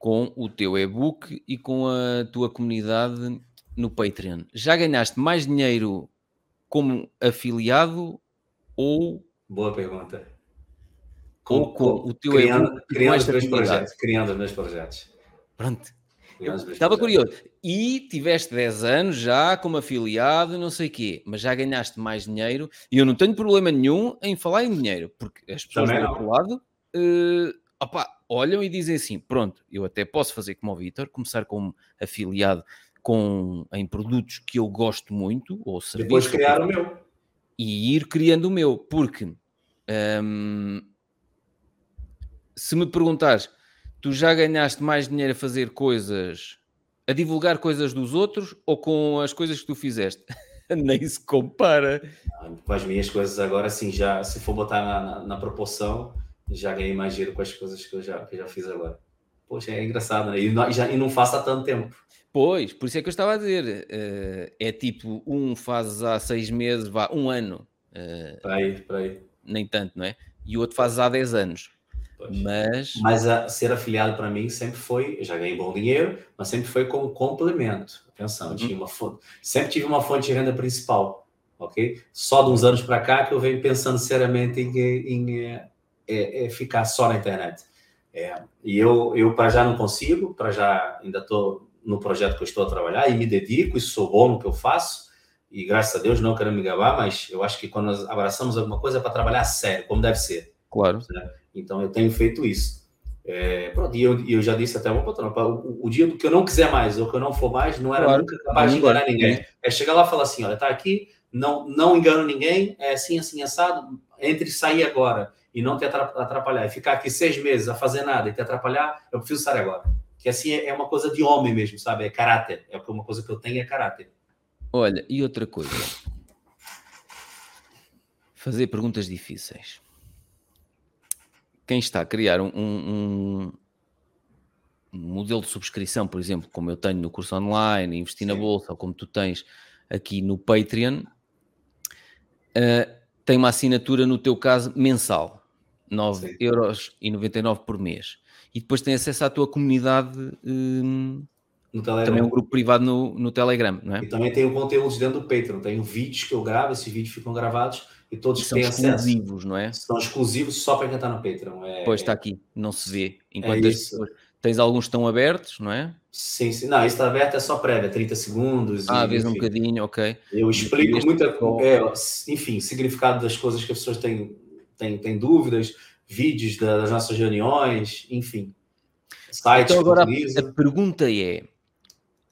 com o teu e-book e com a tua comunidade no Patreon. Já ganhaste mais dinheiro como afiliado ou. Boa pergunta. Com, ou com, o teu criando, e-book criando os meus projetos. Criando os meus projetos. Pronto. Eu estava curioso. E tiveste 10 anos já como afiliado, não sei o quê, mas já ganhaste mais dinheiro e eu não tenho problema nenhum em falar em dinheiro, porque as pessoas do outro lado uh, olham e dizem assim: pronto, eu até posso fazer como o Vitor, começar como afiliado com, em produtos que eu gosto muito, ou serviços. Depois criar o meu. E ir criando o meu, porque hum, se me perguntares, tu já ganhaste mais dinheiro a fazer coisas, a divulgar coisas dos outros ou com as coisas que tu fizeste? Nem se compara. Com as minhas coisas agora, sim, já, se for botar na, na, na proporção, já ganhei mais dinheiro com as coisas que eu já, que eu já fiz agora. Poxa, é engraçado, né? E não, já, e não faço há tanto tempo. Pois, por isso é que eu estava a dizer. Uh, é tipo, um fazes há seis meses, vá, um ano. Uh, para aí, para aí. Nem tanto, não é? E o outro fazes há dez anos. Pois. Mas, mas a, ser afiliado para mim sempre foi, eu já ganhei bom dinheiro, mas sempre foi como complemento. Atenção, uhum. tinha uma fonte, sempre tive uma fonte de renda principal, ok? Só de uns anos para cá que eu venho pensando seriamente em, em, em é, é ficar só na internet. É, e eu, eu para já não consigo, para já ainda estou no projeto que eu estou a trabalhar e me dedico e sou bom no que eu faço. E graças a Deus não quero me gabar, mas eu acho que quando nós abraçamos alguma coisa é para trabalhar sério, como deve ser. Claro. Né? Então eu tenho feito isso. É, pronto, e eu, eu já disse até uma patrão, o, o, dia que eu não quiser mais ou que eu não for mais, não era claro. nunca capaz de enganar ninguém. É chegar lá e falar assim: olha, tá aqui, não, não engano ninguém, é assim, assim, assado, entre e sair agora e não te atrapalhar, e ficar aqui seis meses a fazer nada e te atrapalhar, eu preciso sair agora. Que assim é, é uma coisa de homem mesmo, sabe? É caráter. É uma coisa que eu tenho é caráter. Olha, e outra coisa. Fazer perguntas difíceis. Quem está a criar um, um, um modelo de subscrição, por exemplo, como eu tenho no curso online, investir Sim. na bolsa, ou como tu tens aqui no Patreon, uh, tem uma assinatura, no teu caso, mensal. 9,99€ por mês. E depois tem acesso à tua comunidade. Hum. Também um grupo privado no, no Telegram, não é? E também tem conteúdos dentro do Patreon. Tenho vídeos que eu gravo, esses vídeos ficam gravados e todos são têm exclusivos, acesso. não é? São exclusivos só para quem está no Patreon. É, pois está aqui, não se vê. Enquanto é pessoas... Tens alguns que estão abertos, não é? Sim, sim. Não, isso está aberto é só prévia, 30 segundos. Ah, vez um bocadinho, ok. Eu explico muita. É, enfim, significado das coisas que as pessoas têm, têm, têm dúvidas vídeos das nossas reuniões, enfim. Sites então, agora a pergunta é: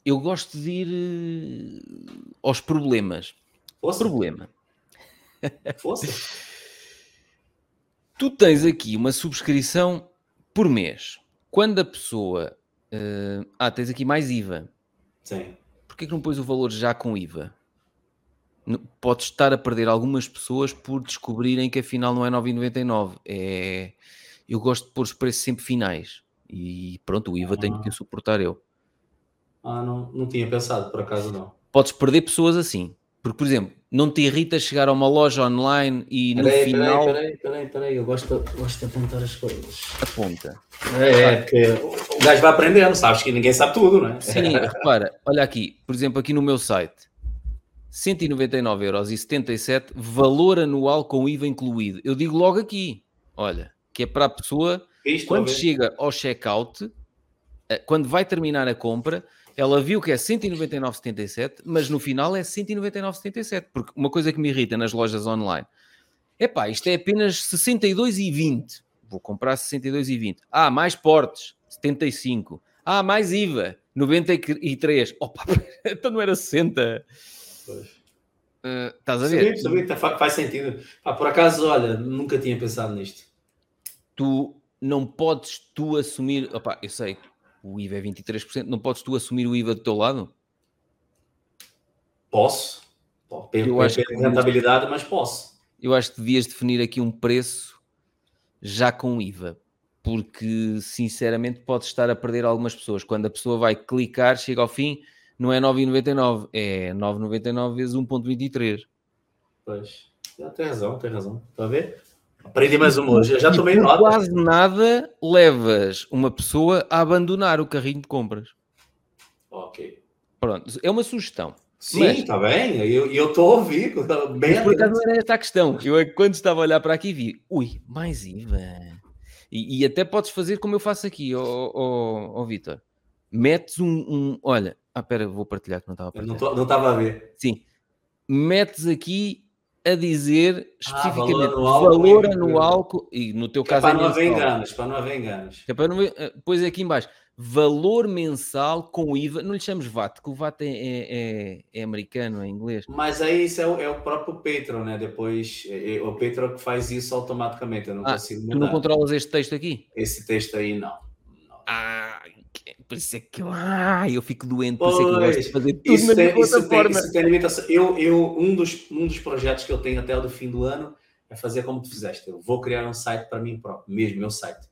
eu gosto de ir eh, aos problemas. Força. Problema. Força. tu tens aqui uma subscrição por mês. Quando a pessoa. Uh, ah, tens aqui mais IVA. Sim. Porquê que não pões o valor já com IVA? Podes estar a perder algumas pessoas por descobrirem que afinal não é 9,99. É... Eu gosto de pôr os preços sempre finais. E pronto, o IVA ah. tenho que suportar eu. Ah, não, não tinha pensado, por acaso não. Podes perder pessoas assim. Porque, por exemplo, não te irrita chegar a uma loja online e no peraí, final. Peraí, peraí, peraí, eu gosto, gosto de apontar as coisas. Aponta. É, é porque o gajo vai aprendendo, sabes que ninguém sabe tudo, não é? Sim, repara, olha aqui, por exemplo, aqui no meu site, 199,77€ valor anual com IVA incluído. Eu digo logo aqui, olha, que é para a pessoa, Isto quando chega ao checkout, eh, quando vai terminar a compra, ela viu que é 199,77, mas no final é 199,77. Porque uma coisa que me irrita nas lojas online, é pá, isto é apenas 62,20. Vou comprar 62,20. Ah, mais portes, 75. Ah, mais IVA, 93. Opa, então não era 60. Uh, estás a ver? Sabia, sabia, faz sentido. Ah, por acaso, olha, nunca tinha pensado nisto. Tu não podes tu assumir. Opa, eu sei, o IVA é 23%, não podes tu assumir o IVA do teu lado? Posso. Pelo eu acho que rentabilidade, mas posso. Eu acho que devias definir aqui um preço já com IVA, porque sinceramente podes estar a perder algumas pessoas. Quando a pessoa vai clicar, chega ao fim não é 9,99, é 9,99 vezes 1,23. Pois, já tem razão, tem razão. Está a ver? Aprendi mais uma hoje, já tomei nota. quase nada levas uma pessoa a abandonar o carrinho de compras. Ok. Pronto, é uma sugestão. Sim, está bem, e eu estou a ouvir. Bem por acaso não era esta a questão. Eu, quando estava a olhar para aqui, vi, ui, mais IVA. E, e até podes fazer como eu faço aqui, ó oh, oh, oh, Vitor. Metes um, um, Olha, ah, pera, vou partilhar que não estava a partilhar. Não estava a ver. Sim. Metes aqui a dizer especificamente ah, valor, valor anual, e no teu que é caso é para não haver enganos, para não haver enganos. É para não, pois aqui em baixo, valor mensal com IVA, não lhe chamamos VAT, que o VAT é, é, é, é americano, é inglês. Mas aí isso é o, é o próprio Patreon, né? Depois, é, é o Patreon que faz isso automaticamente, eu não ah, consigo mudar. Tu não controlas este texto aqui? Esse texto aí, não. não. Ah, por isso é que eu, ah, eu fico doente, por isso é que eu gosto de fazer tudo isso tem, isso tem, isso tem limitação. Eu, eu, um, dos, um dos projetos que eu tenho até o fim do ano é fazer como tu fizeste. Eu vou criar um site para mim próprio, mesmo meu site.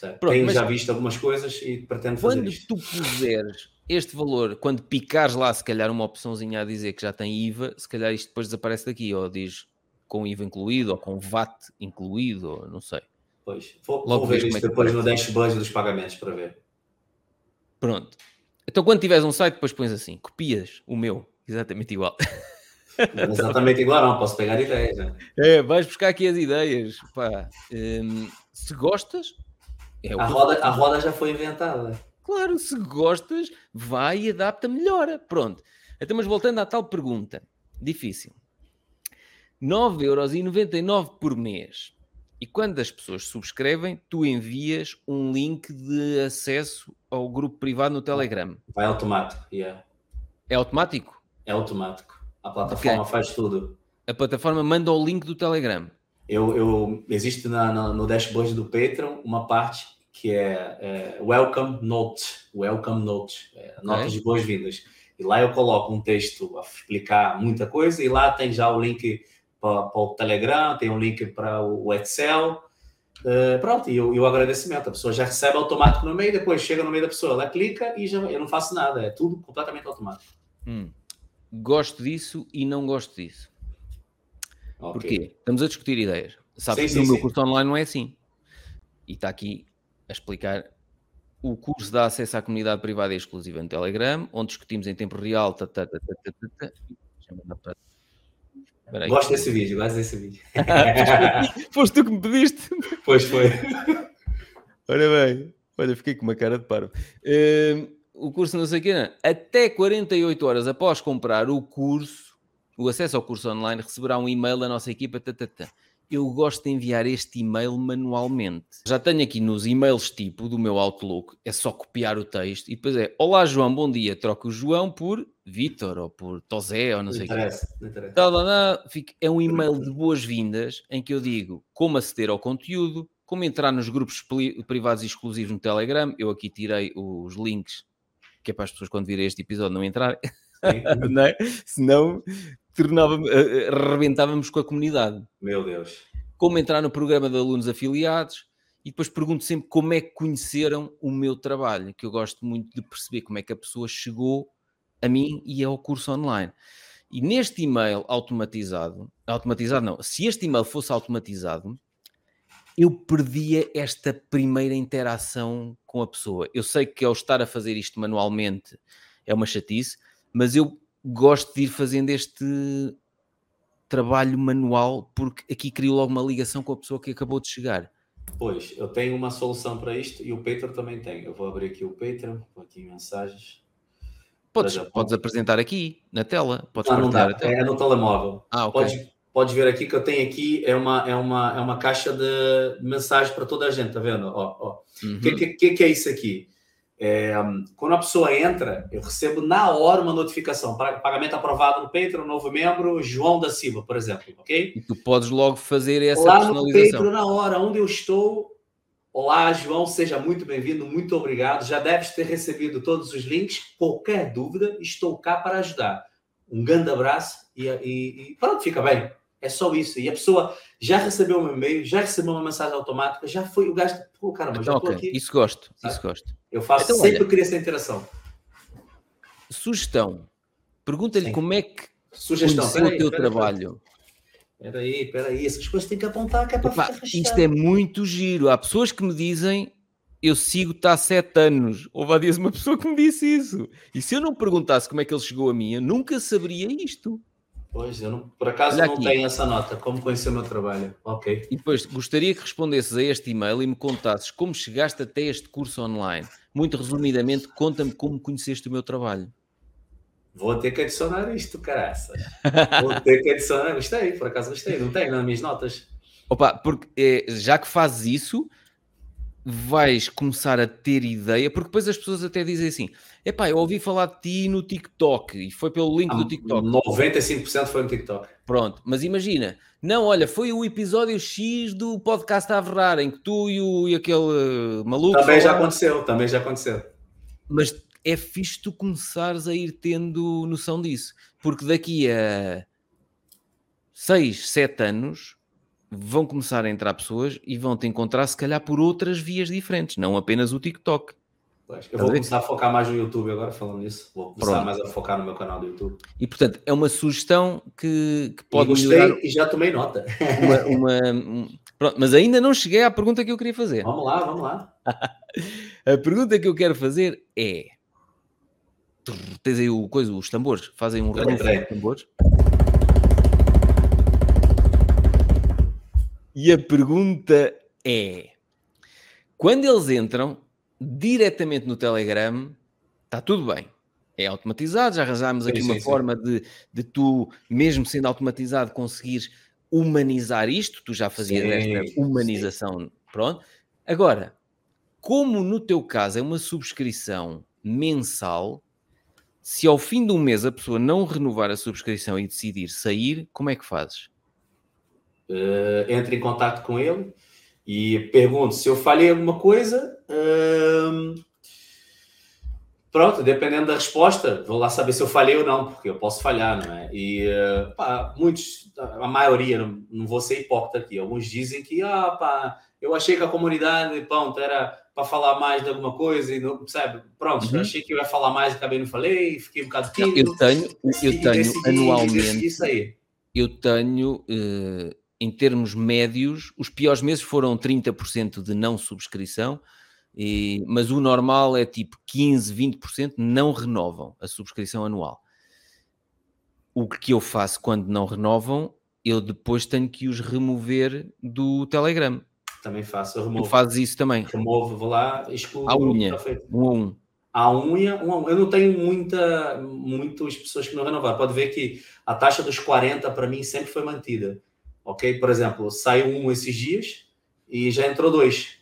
Pronto, Tenho já visto algumas coisas e pretendo fazer Quando isto. tu puseres este valor, quando picares lá, se calhar uma opçãozinha a dizer que já tem IVA, se calhar isto depois desaparece daqui, ou diz com IVA incluído, ou com VAT incluído, ou não sei. Pois, vou, vou ver isto é depois no dashboard dos pagamentos para ver. Pronto. Então quando tiveres um site, depois pões assim, copias o meu, exatamente igual. Exatamente igual, não, posso pegar ideias. Né? É, vais buscar aqui as ideias. Pá. Hum, se gostas, é a, roda, a roda já foi inventada. Claro, se gostas, vai e adapta, melhora. Pronto. Então, mas voltando à tal pergunta, difícil. 9,99€ por mês. E quando as pessoas subscrevem, tu envias um link de acesso ao grupo privado no Telegram. Vai automático, yeah. É automático? É automático. A plataforma okay. faz tudo. A plataforma manda o link do Telegram. Eu, eu existe na, na, no dashboard do Patreon uma parte que é, é Welcome Note, Welcome Note, é, notas de boas-vindas. E lá eu coloco um texto a explicar muita coisa, e lá tem já o link para o Telegram, tem um link para o Excel. Uh, pronto, e o, e o, agradecimento. A pessoa já recebe automático no meio, depois chega no meio da pessoa, ela clica e já, eu não faço nada, é tudo completamente automático. Hum. Gosto disso e não gosto disso. Okay. Porquê? Estamos a discutir ideias. Sabes sim, que sim, no meu curso online não é assim. E está aqui a explicar. O curso dá acesso à comunidade privada e exclusiva no Telegram, onde discutimos em tempo real. Tá, tá, tá, Gosto desse vídeo, gosto desse vídeo. Foste tu que me pediste. Pois foi. Ora bem, olha, fiquei com uma cara de paro. Uh, o curso não sei o que, não. até 48 horas após comprar o curso, o acesso ao curso online, receberá um e-mail da nossa equipa. Tata, eu gosto de enviar este e-mail manualmente. Já tenho aqui nos e-mails tipo do meu Outlook, é só copiar o texto e depois é Olá João, bom dia. Troco o João por Vitor ou por Tosé ou não, sei o que. Tá, tá. É um e-mail de boas-vindas em que eu digo como aceder ao conteúdo, como entrar nos grupos privados e exclusivos no Telegram. Eu aqui tirei os links que é para as pessoas quando virem este episódio não entrarem. não é? Senão tornava, uh, arrebentávamos com a comunidade. Meu Deus. Como entrar no programa de alunos afiliados e depois pergunto sempre como é que conheceram o meu trabalho, que eu gosto muito de perceber como é que a pessoa chegou a mim e ao curso online. E neste e-mail automatizado, automatizado não, se este e-mail fosse automatizado, eu perdia esta primeira interação com a pessoa. Eu sei que ao estar a fazer isto manualmente é uma chatice, mas eu gosto de ir fazendo este trabalho manual, porque aqui crio logo uma ligação com a pessoa que acabou de chegar. Pois, eu tenho uma solução para isto e o Patreon também tem. Eu vou abrir aqui o Patreon, vou aqui em mensagens. Podes, podes apresentar aqui na tela. Podes não, não dá, é no telemóvel. Ah, okay. podes, podes ver aqui que eu tenho aqui é uma, é uma, é uma caixa de mensagens para toda a gente, tá vendo? O uhum. que, que, que é isso aqui? É, quando a pessoa entra, eu recebo na hora uma notificação. Pagamento aprovado no Patreon, novo membro, João da Silva, por exemplo, ok? E tu podes logo fazer essa Lá personalização. no Patreon, na hora, onde eu estou. Olá, João, seja muito bem-vindo, muito obrigado. Já deves ter recebido todos os links. Qualquer dúvida, estou cá para ajudar. Um grande abraço e, e, e pronto, fica bem. É só isso. E a pessoa já recebeu um e-mail, já recebeu uma mensagem automática, já foi o gasto. Pô, caramba, então, já estou okay. aqui. Isso gosto, sabe? isso gosto. Eu faço então, sempre olha, queria essa interação. Sugestão. Pergunta-lhe como é que Sugestão. conheceu o teu trabalho. Espera aí, espera aí. Essas coisas têm que apontar que é para Opa, ficar Isto é muito giro. Há pessoas que me dizem eu sigo-te há sete anos. Houve há dias uma pessoa que me disse isso. E se eu não perguntasse como é que ele chegou a mim, eu nunca saberia isto. Pois, eu não, por acaso Olha não aqui. tenho essa nota. Como conhecer o meu trabalho? Ok. E depois, gostaria que respondesses a este e-mail e me contasses como chegaste até este curso online. Muito resumidamente, conta-me como conheceste o meu trabalho. Vou ter que adicionar isto, caraça. Vou ter que adicionar. Gostei, por acaso gostei. Não tenho nas minhas notas. Opa, porque é, já que fazes isso, vais começar a ter ideia, porque depois as pessoas até dizem assim: epá, eu ouvi falar de ti no TikTok e foi pelo link do TikTok. 95% foi no TikTok. Pronto, mas imagina, não, olha, foi o episódio X do podcast Averrar, em que tu e, o, e aquele maluco. Também já aconteceu, também já aconteceu. Mas é fixe tu começares a ir tendo noção disso, porque daqui a 6, 7 anos vão começar a entrar pessoas e vão te encontrar, se calhar, por outras vias diferentes, não apenas o TikTok. Eu vou começar a focar mais no YouTube agora, falando nisso. Vou começar Pronto. mais a focar no meu canal do YouTube. E, portanto, é uma sugestão que, que pode e gostei melhorar... e já tomei nota. Uma, uma... Pronto, mas ainda não cheguei à pergunta que eu queria fazer. Vamos lá, vamos lá. a pergunta que eu quero fazer é... Tens aí o, coisa, os tambores? Fazem um rufo de tambores? E a pergunta é: quando eles entram diretamente no Telegram, está tudo bem. É automatizado, já arranjámos aqui sim, uma sim, forma sim. De, de tu, mesmo sendo automatizado, conseguires humanizar isto. Tu já fazias esta humanização. Pronto. Agora, como no teu caso é uma subscrição mensal, se ao fim de um mês a pessoa não renovar a subscrição e decidir sair, como é que fazes? uh, entre em contato com ele e pergunto se eu falhei alguma coisa. Uh, pronto, dependendo da resposta, vou lá saber se eu falhei ou não, porque eu posso falhar, não é? E uh, pá, muitos, a maioria, não, não vou ser hipócrita aqui, alguns dizem que ah, pá, eu achei que a comunidade, pronto, era para falar mais de alguma coisa e não, sabe? Pronto, uhum. achei que eu ia falar mais, acabei não falei, fiquei um bocado tímido. Eu tenho, eu tenho anualmente. Isso aí. Eu tenho em termos médios, os piores meses foram 30% de não subscrição, e, mas o normal é tipo 15, 20% não renovam a subscrição anual. O que eu faço quando não renovam, eu depois tenho que os remover do Telegram. Também faço, eu removo. Tu fazes isso também? Removo, vou lá, excluo. A unha, um a um. A unha, um a um. Eu não tenho muita, muitas pessoas que não renovaram. Pode ver que a taxa dos 40 para mim sempre foi mantida ok? Por exemplo, saiu um esses dias e já entrou dois.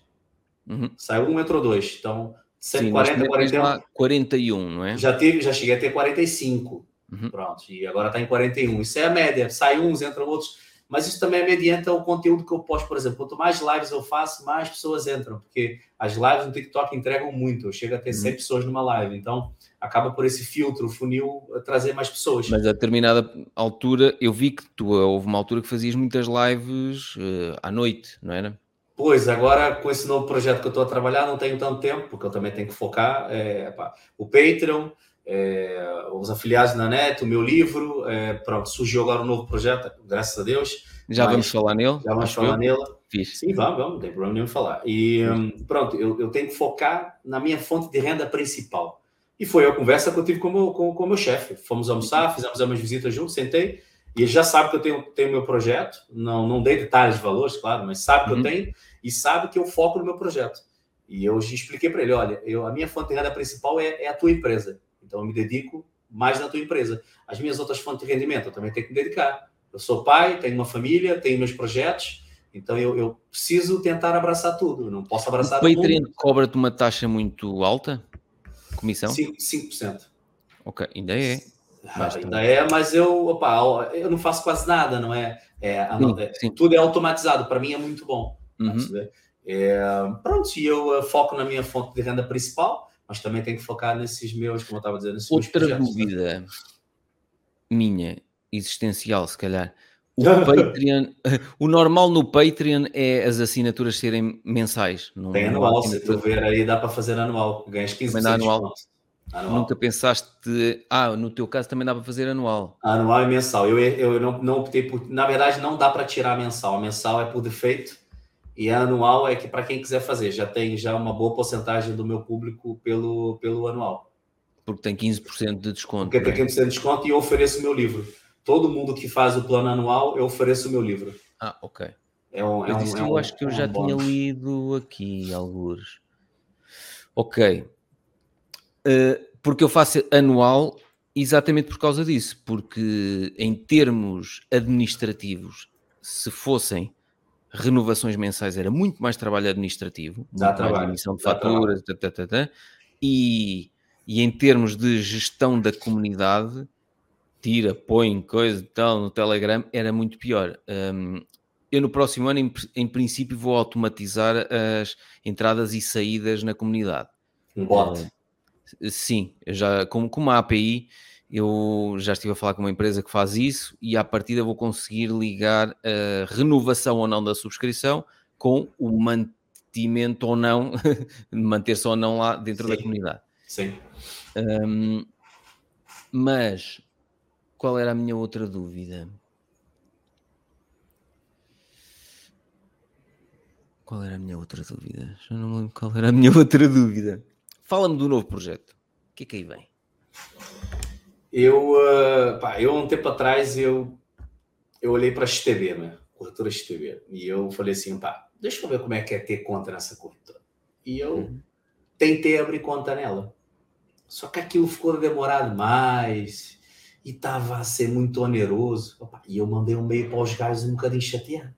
Uhum. Saiu um, entrou dois. Então, 140, Sim, 41. 41, não é? Já, teve, já cheguei a ter 45. Uhum. Pronto, e agora está em 41. Isso é a média. Sai uns, entram outros. Mas isso também é mediante o conteúdo que eu posto, por exemplo. Quanto mais lives eu faço, mais pessoas entram. Porque as lives no TikTok entregam muito. Eu chego a ter 100 uhum. pessoas numa live. Então, acaba por esse filtro, funil, trazer mais pessoas. Mas a determinada altura, eu vi que tu houve uma altura que fazias muitas lives uh, à noite, não era? Pois, agora com esse novo projeto que eu estou a trabalhar, não tenho tanto tempo, porque eu também tenho que focar. É, pá, o Patreon, é, os afiliados na net, o meu livro, é, pronto, surgiu agora um novo projeto, graças a Deus. Já vamos falar nele? Já vamos falar eu? nele. Fiz. Sim, vamos, vamos, não tem problema nenhum falar. E um, pronto, eu, eu tenho que focar na minha fonte de renda principal. E foi a conversa que eu tive com o meu, com, com o meu chefe. Fomos almoçar, fizemos umas visitas juntos, sentei, e ele já sabe que eu tenho, tenho meu projeto. Não, não dei detalhes de valores, claro, mas sabe uhum. que eu uhum. tenho e sabe que eu foco no meu projeto. E eu expliquei para ele: olha, eu, a minha fonte de renda principal é, é, a tua empresa. Então eu me dedico mais na tua empresa. As minhas outras fontes de rendimento eu também tenho que me dedicar. Eu sou pai, tenho uma família, tenho meus projetos. Então eu, eu preciso tentar abraçar tudo. Eu não posso abraçar o Patreon cobra-te uma taxa muito alta? Comissão? 5%. 5%. Ok, ainda é. Ah, ainda é, mas eu, opa, eu não faço quase nada, não é? é, sim, é sim. Tudo é automatizado, para mim é muito bom. Uhum. É, pronto, e eu foco na minha fonte de renda principal, mas também tenho que focar nesses meus, como eu estava dizendo, nesses Outra meus dúvida né? minha, existencial, se calhar. O Patreon, o normal no Patreon é as assinaturas serem mensais. Não, Tem anual, se tu ver aí dá para fazer anual, ganhas 15% anual. anual. Nunca pensaste, ah, no teu caso também dá para fazer anual. Anual e mensal. Eu, eu não, não optei por, na verdade não dá para tirar mensal, mensal é por defeito e anual é que para quem quiser fazer, já tem já uma boa porcentagem do meu público pelo, pelo anual. Porque tem 15% de desconto. Porque tem 15% né? de desconto e eu ofereço o meu livro todo mundo que faz o plano anual, eu ofereço o meu livro. Ah, ok. É um, é eu, um, é um, acho que eu já tinha lido aqui alguns. Ok. Uh, porque eu faço anual exatamente por causa disso, porque em termos administrativos, se fossem renovações mensais era muito mais trabalho administrativo, Dá trabalho, emissão de dá faturas, tá, tá, tá, tá. e, e em termos de gestão da comunidade, tira, põe coisa e tal no Telegram, era muito pior. Um, eu no próximo ano, em, em, princípio, vou automatizar as entradas e saídas na comunidade. Um bot. Uh, sim, já com, com uma API eu já estive a falar com uma empresa que faz isso e à partida vou conseguir ligar a renovação ou não da subscrição com o mantimento ou não, manter-se ou não lá dentro Sim. da comunidade. Sim. Um, mas qual era a minha outra dúvida? Qual era a minha outra dúvida? Já não me lembro qual era a minha outra dúvida. Fala-me do novo projeto. O que é que aí vem? Eu, uh, pá, eu um tempo atrás eu, eu olhei para a XTB, né? Corretora XTB. E eu falei assim, pá, deixa eu ver como é que é ter conta nessa corretora. E eu uhum. tentei abrir conta nela. Só que aquilo ficou demorado mais e tava a ser muito oneroso. Opa, e eu mandei um e-mail para os gajos um bocadinho chateado.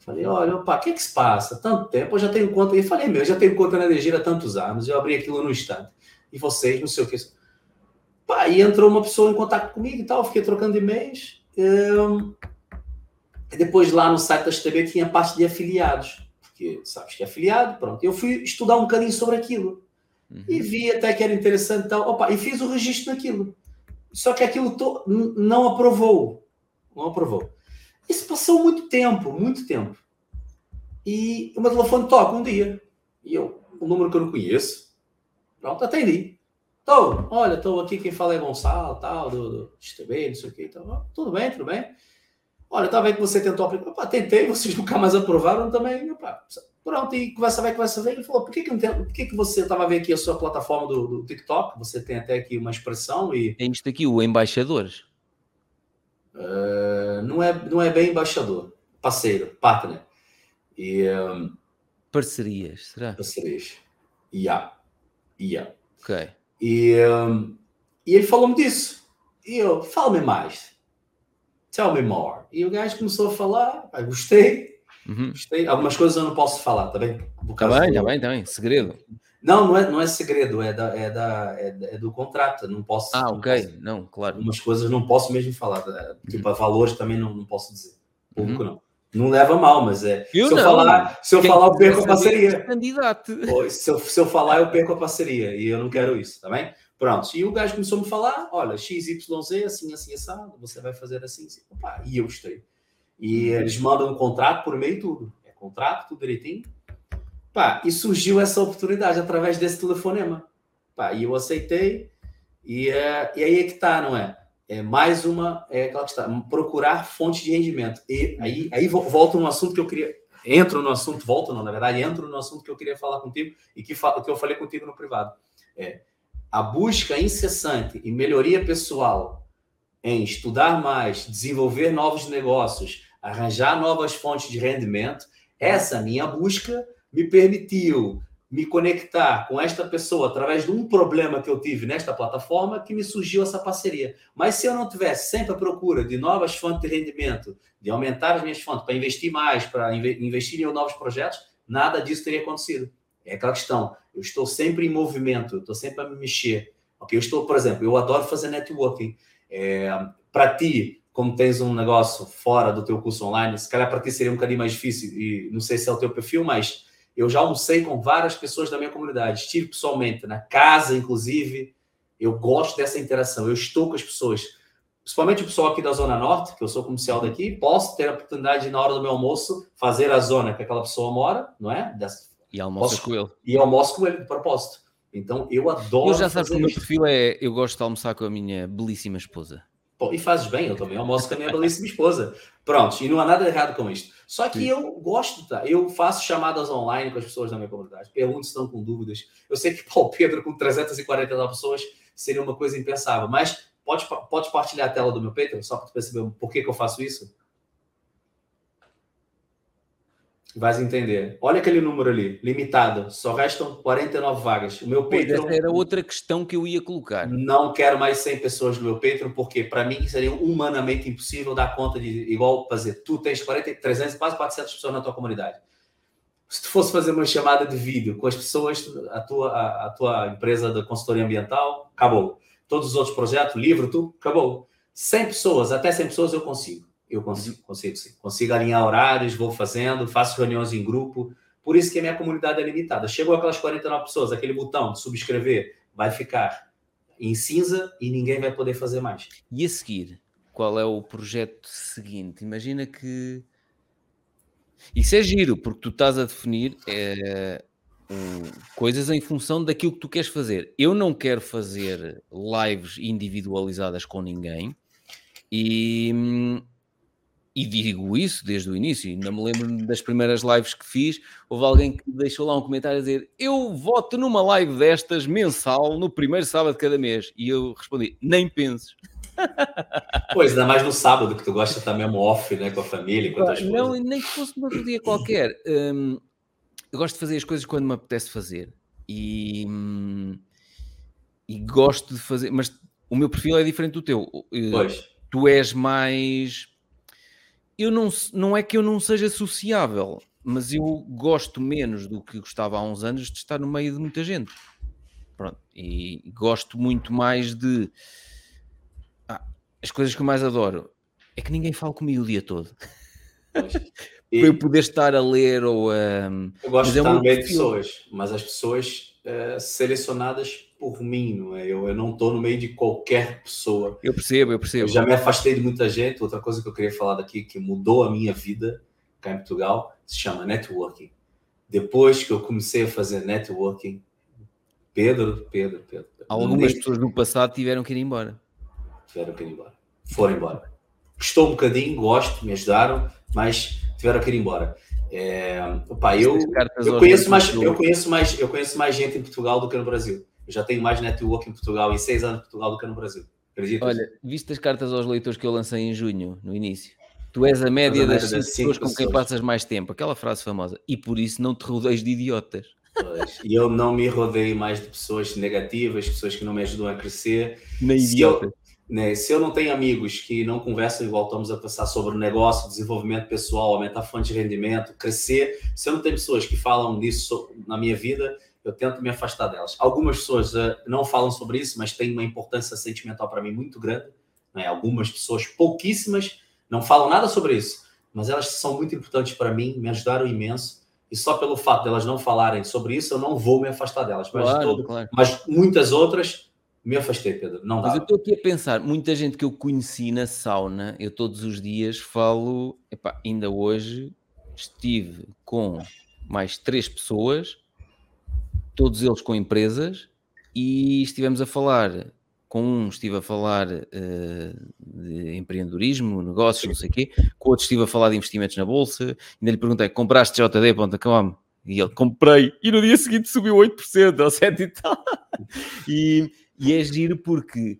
Falei, olha, opa, o que é que se passa? Tanto tempo, eu já tenho conta. E falei, meu, eu já tenho conta na DG há tantos anos, eu abri aquilo no instante. E vocês, não sei o que. Pá, e entrou uma pessoa em contato comigo e tal, fiquei trocando e-mails. Um, depois lá no site da STB tinha parte de afiliados, porque sabes que é afiliado, pronto. Eu fui estudar um bocadinho sobre aquilo uhum. e vi até que era interessante e tal. Opa, e fiz o registro naquilo. Só que aquilo to... não aprovou. Não aprovou. Isso passou muito tempo, muito tempo. E o meu telefone toca um dia. E eu, um número que eu não conheço, pronto, atendi. Tô, olha, estou aqui, quem fala é Gonçalo, tal, do, do XTB, não sei o que. Então, tudo bem, tudo bem. Olha, tá vendo que você tentou aplicar. Opa, tentei, vocês nunca mais aprovaram também. Opa, pronto, e conversa vai, conversa vem. Ele falou, por que, que, não tem, por que, que você estava vendo aqui a sua plataforma do, do, TikTok? Você tem até aqui uma expressão e... Tem isto aqui, o embaixadores. Uh, não, é, não é bem embaixador, parceiro, partner. E, um, Parcerias, será? Parcerias. Yeah. Yeah. Ok. E, um, e ele falou-me disso. E eu, fala-me mais. Tell me more. E o gajo começou a falar, ah, gostei, uhum. gostei. Algumas coisas eu não posso falar, tá bem? Tá bem, tá bem, tá bem. Segredo. Não, não é, não é segredo, é, da, é, da, é, é do contrato. Não posso. Ah, não ok. Posso, não, claro. Algumas coisas não posso mesmo falar. Tipo, uhum. valores também não, não posso dizer. Público uhum. não. Não leva mal, mas é. Eu se, não. eu falar, se eu falar, eu perco a parceria. Candidato. Se eu, se eu falar, eu perco a parceria. E eu não quero isso, tá bem? Pronto. E o gajo começou a me falar: olha, XYZ, assim, assim, assado, você vai fazer assim, assim. Opa, e eu gostei. E eles mandam um contrato por meio tudo. É contrato, tudo direitinho. Pá, e surgiu essa oportunidade através desse telefonema. Pá, e eu aceitei. E, é, e aí é que tá, não é? É mais uma, é está, procurar fonte de rendimento. E aí, aí volta um assunto que eu queria, entro no assunto, volto não, na verdade, entro no assunto que eu queria falar contigo e que, que eu falei contigo no privado. É a busca incessante e melhoria pessoal em estudar mais, desenvolver novos negócios, arranjar novas fontes de rendimento, essa minha busca me permitiu me conectar com esta pessoa através de um problema que eu tive nesta plataforma que me surgiu essa parceria. Mas se eu não tivesse sempre a procura de novas fontes de rendimento, de aumentar as minhas fontes para investir mais, para investir em novos projetos, nada disso teria acontecido. É aquela questão. Eu estou sempre em movimento, estou sempre a me mexer. Okay? Eu estou, por exemplo, eu adoro fazer networking. É, para ti, como tens um negócio fora do teu curso online, se calhar para ti seria um bocadinho mais difícil e não sei se é o teu perfil, mas eu já almocei com várias pessoas da minha comunidade, estive pessoalmente, na casa, inclusive. Eu gosto dessa interação, eu estou com as pessoas, principalmente o pessoal aqui da Zona Norte, que eu sou comercial daqui, posso ter a oportunidade de, na hora do meu almoço, fazer a zona que aquela pessoa mora, não é? Dessa, e almoço com ele. E almoço com ele, de propósito. Então, eu adoro. Eu já sabes que o meu perfil é. Eu gosto de almoçar com a minha belíssima esposa. Pô, e fazes bem, eu também almoço com a minha belíssima esposa. Pronto, e não há nada errado com isto. Só que Sim. eu gosto, tá? Eu faço chamadas online com as pessoas da minha comunidade. Pergunto se estão com dúvidas. Eu sei que Paulo Pedro, com 340 pessoas, seria uma coisa impensável. Mas pode, pode partilhar a tela do meu Patreon, só para tu perceber por que, que eu faço isso? Vais entender. Olha aquele número ali, limitado. Só restam 49 vagas. O meu Patreon. Essa era outra questão que eu ia colocar. Não quero mais 100 pessoas no meu Patreon, porque para mim seria humanamente impossível dar conta de igual fazer. Tu tens 40, 300, quase 400 pessoas na tua comunidade. Se tu fosse fazer uma chamada de vídeo com as pessoas, a tua, a, a tua empresa de consultoria ambiental, acabou. Todos os outros projetos, livro, tu, acabou. 100 pessoas, até 100 pessoas eu consigo. Eu consigo, consigo. Consigo alinhar horários, vou fazendo, faço reuniões em grupo. Por isso que a minha comunidade é limitada. Chegou aquelas 49 pessoas, aquele botão de subscrever vai ficar em cinza e ninguém vai poder fazer mais. E a seguir, qual é o projeto seguinte? Imagina que. Isso é giro, porque tu estás a definir é, um, coisas em função daquilo que tu queres fazer. Eu não quero fazer lives individualizadas com ninguém e, hum, e digo isso desde o início, ainda me lembro das primeiras lives que fiz, houve alguém que deixou lá um comentário a dizer eu voto numa live destas mensal no primeiro sábado de cada mês, e eu respondi, nem penses. Pois, ainda mais no sábado, que tu gosta de estar mesmo off, né, com a família, com a tua Não, nem que fosse no outro dia qualquer. Hum, eu gosto de fazer as coisas quando me apetece fazer, e, hum, e gosto de fazer, mas o meu perfil é diferente do teu. Pois. Tu és mais eu não, não é que eu não seja sociável, mas eu gosto menos do que gostava há uns anos de estar no meio de muita gente. Pronto, e gosto muito mais de. Ah, as coisas que eu mais adoro é que ninguém fala comigo o dia todo. E... Para eu poder estar a ler ou a. Eu gosto de é estar no meio de pessoas, mas as pessoas uh, selecionadas por mim, não é? Eu, eu não estou no meio de qualquer pessoa. Eu percebo, eu percebo. Eu já me afastei de muita gente. Outra coisa que eu queria falar daqui, que mudou a minha vida cá em Portugal, se chama networking. Depois que eu comecei a fazer networking, Pedro, Pedro, Pedro. Algumas pessoas no passado tiveram que ir embora. Tiveram que ir embora. Foram embora. Gostou um bocadinho, gosto, me ajudaram, mas tiveram que ir embora. É, opa, eu, eu conheço mais, eu conheço mais, eu conheço mais gente em Portugal do que no Brasil. Eu já tenho mais network em Portugal, em seis anos em Portugal do que no Brasil. Acreditas? Olha, viste as cartas aos leitores que eu lancei em junho, no início? Tu és a média das cinco pessoas com quem passas mais tempo. Aquela frase famosa. E por isso não te rodeias de idiotas. Pois. E eu não me rodeio mais de pessoas negativas, pessoas que não me ajudam a crescer. Nem idiotas. Né, se eu não tenho amigos que não conversam igual estamos a pensar sobre negócio, desenvolvimento pessoal, aumentar a fonte de rendimento, crescer, se eu não tenho pessoas que falam disso na minha vida, eu tento me afastar delas. Algumas pessoas uh, não falam sobre isso, mas tem uma importância sentimental para mim muito grande. Né? Algumas pessoas, pouquíssimas, não falam nada sobre isso, mas elas são muito importantes para mim, me ajudaram imenso. E só pelo fato delas de não falarem sobre isso, eu não vou me afastar delas. Mas, claro, todo, claro. mas muitas outras me afastei, Pedro. Não dá. Mas eu estou aqui a pensar, muita gente que eu conheci na sauna, eu todos os dias falo, epá, ainda hoje estive com mais três pessoas todos eles com empresas, e estivemos a falar, com um estive a falar uh, de empreendedorismo, negócios, não sei o quê, com outro estive a falar de investimentos na bolsa, ainda lhe perguntei, compraste JD.com? E ele, comprei, e no dia seguinte subiu 8%, ou 7% e tal. e, e é giro porque,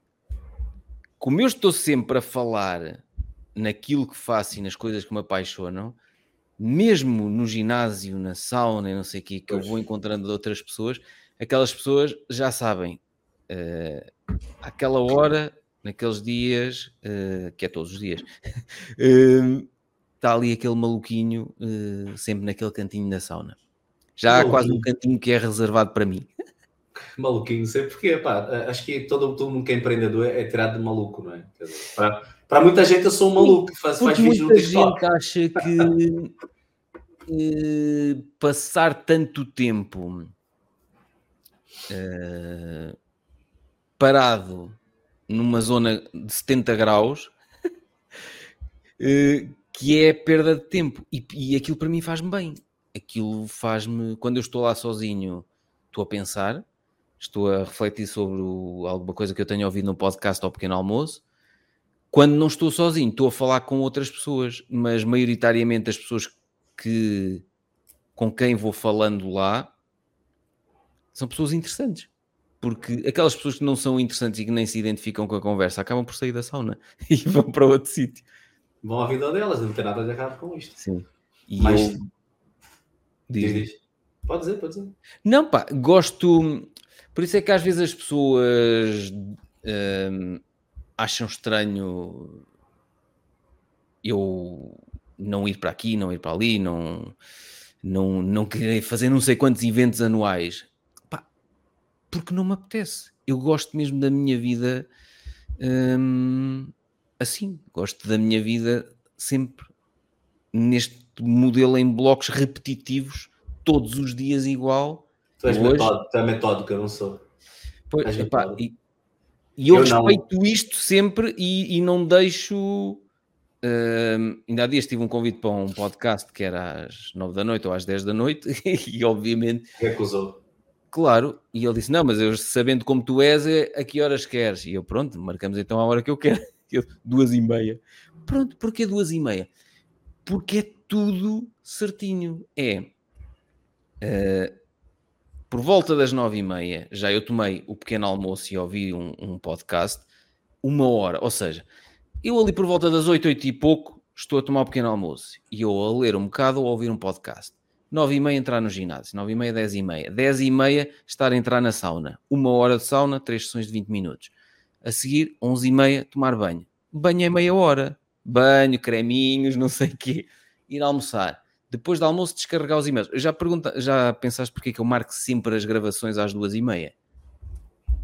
como eu estou sempre a falar naquilo que faço e nas coisas que me apaixonam, mesmo no ginásio, na sauna e não sei o que pois. eu vou encontrando de outras pessoas, aquelas pessoas já sabem, uh, aquela hora, naqueles dias, uh, que é todos os dias, uh, está ali aquele maluquinho sempre naquele cantinho da sauna. Já maluquinho. há quase um cantinho que é reservado para mim. Maluquinho, sei porquê, pá, acho que todo, todo mundo que é empreendedor é tirado de maluco, não é? para, para muita gente eu sou um maluco, faz, faz vídeos no TikTok. Muita gente acha que eh, passar tanto tempo eh, parado numa zona de 70 graus eh, que é perda de tempo e, e aquilo para mim faz-me bem. Aquilo faz-me, quando eu estou lá sozinho, estou a pensar, estou a refletir sobre o, alguma coisa que eu tenho ouvido no podcast ao pequeno almoço quando não estou sozinho, estou a falar com outras pessoas, mas maioritariamente as pessoas que com quem vou falando lá são pessoas interessantes. Porque aquelas pessoas que não são interessantes e que nem se identificam com a conversa acabam por sair da sauna e vão para outro sítio. Vão à vida delas, não tem nada de errado com isto. Sim. E mas... eu Diz, diz. Pode dizer, pode dizer. Não, pá, gosto. Por isso é que às vezes as pessoas hum, acham estranho eu não ir para aqui, não ir para ali, não, não, não querer fazer não sei quantos eventos anuais. Pá, porque não me apetece. Eu gosto mesmo da minha vida hum, assim. Gosto da minha vida sempre neste modelo em blocos repetitivos, todos os dias igual. Tu és, Hoje... metódico, tu metódico, eu não sou. Pois, epá, e, e, eu, eu respeito não. isto sempre e, e não deixo Uh, ainda há dias tive um convite para um podcast que era às 9 da noite ou às 10 da noite e obviamente recusou. Claro, e ele disse: Não, mas eu sabendo como tu és, é a que horas queres? E eu, pronto, marcamos então a hora que eu quero, eu, duas e meia. Pronto, porquê duas e meia? Porque é tudo certinho. É uh, por volta das nove e meia, já eu tomei o pequeno almoço e ouvi um, um podcast, uma hora, ou seja, eu ali por volta das 8, 8 e pouco, estou a tomar um pequeno almoço. E eu a ler um bocado ou a ouvir um podcast. 9 e meia entrar no ginásio. 9 e meia, 10 e meia. 10 e meia estar a entrar na sauna. Uma hora de sauna, três sessões de 20 minutos. A seguir, 11 e meia, tomar banho. Banho é meia hora. Banho, creminhos, não sei o quê. Ir almoçar. Depois do almoço, descarregar os e-mails. Já, pergunta, já pensaste porque é que eu marco sempre as gravações às duas e meia?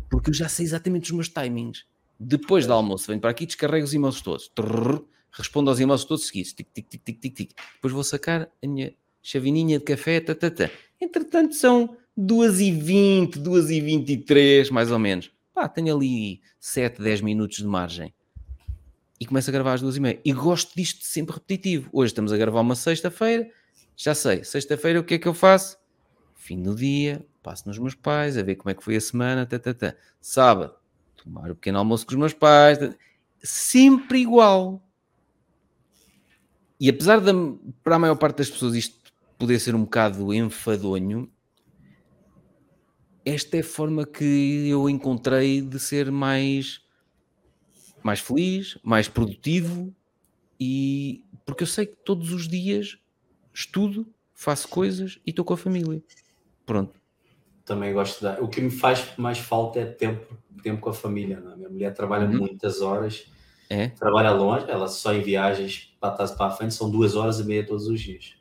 Porque eu já sei exatamente os meus timings. Depois do almoço, venho para aqui, descarrego os e-mails todos. Trrr, respondo aos e-mails todos seguidos. Tic, tic, tic, tic, tic, tic. Depois vou sacar a minha chavininha de café. Tá, tá, tá. Entretanto, são 2h20, 2h23, mais ou menos. Pá, tenho ali 7, 10 minutos de margem. E começo a gravar às 2h30. E gosto disto sempre repetitivo. Hoje estamos a gravar uma sexta-feira. Já sei, sexta-feira o que é que eu faço? Fim do dia, passo nos meus pais, a ver como é que foi a semana. Tá, tá, tá. Sábado, tomar o pequeno almoço com os meus pais, sempre igual. E apesar de, para a maior parte das pessoas, isto poder ser um bocado enfadonho, esta é a forma que eu encontrei de ser mais, mais feliz, mais produtivo e porque eu sei que todos os dias estudo, faço coisas e estou com a família. Pronto também gosto de O que me faz mais falta é tempo, tempo com a família. Não? É? Minha mulher trabalha uhum. muitas horas, é? trabalha longe, ela só em viagens para trás para a frente são duas horas e meia todos os dias,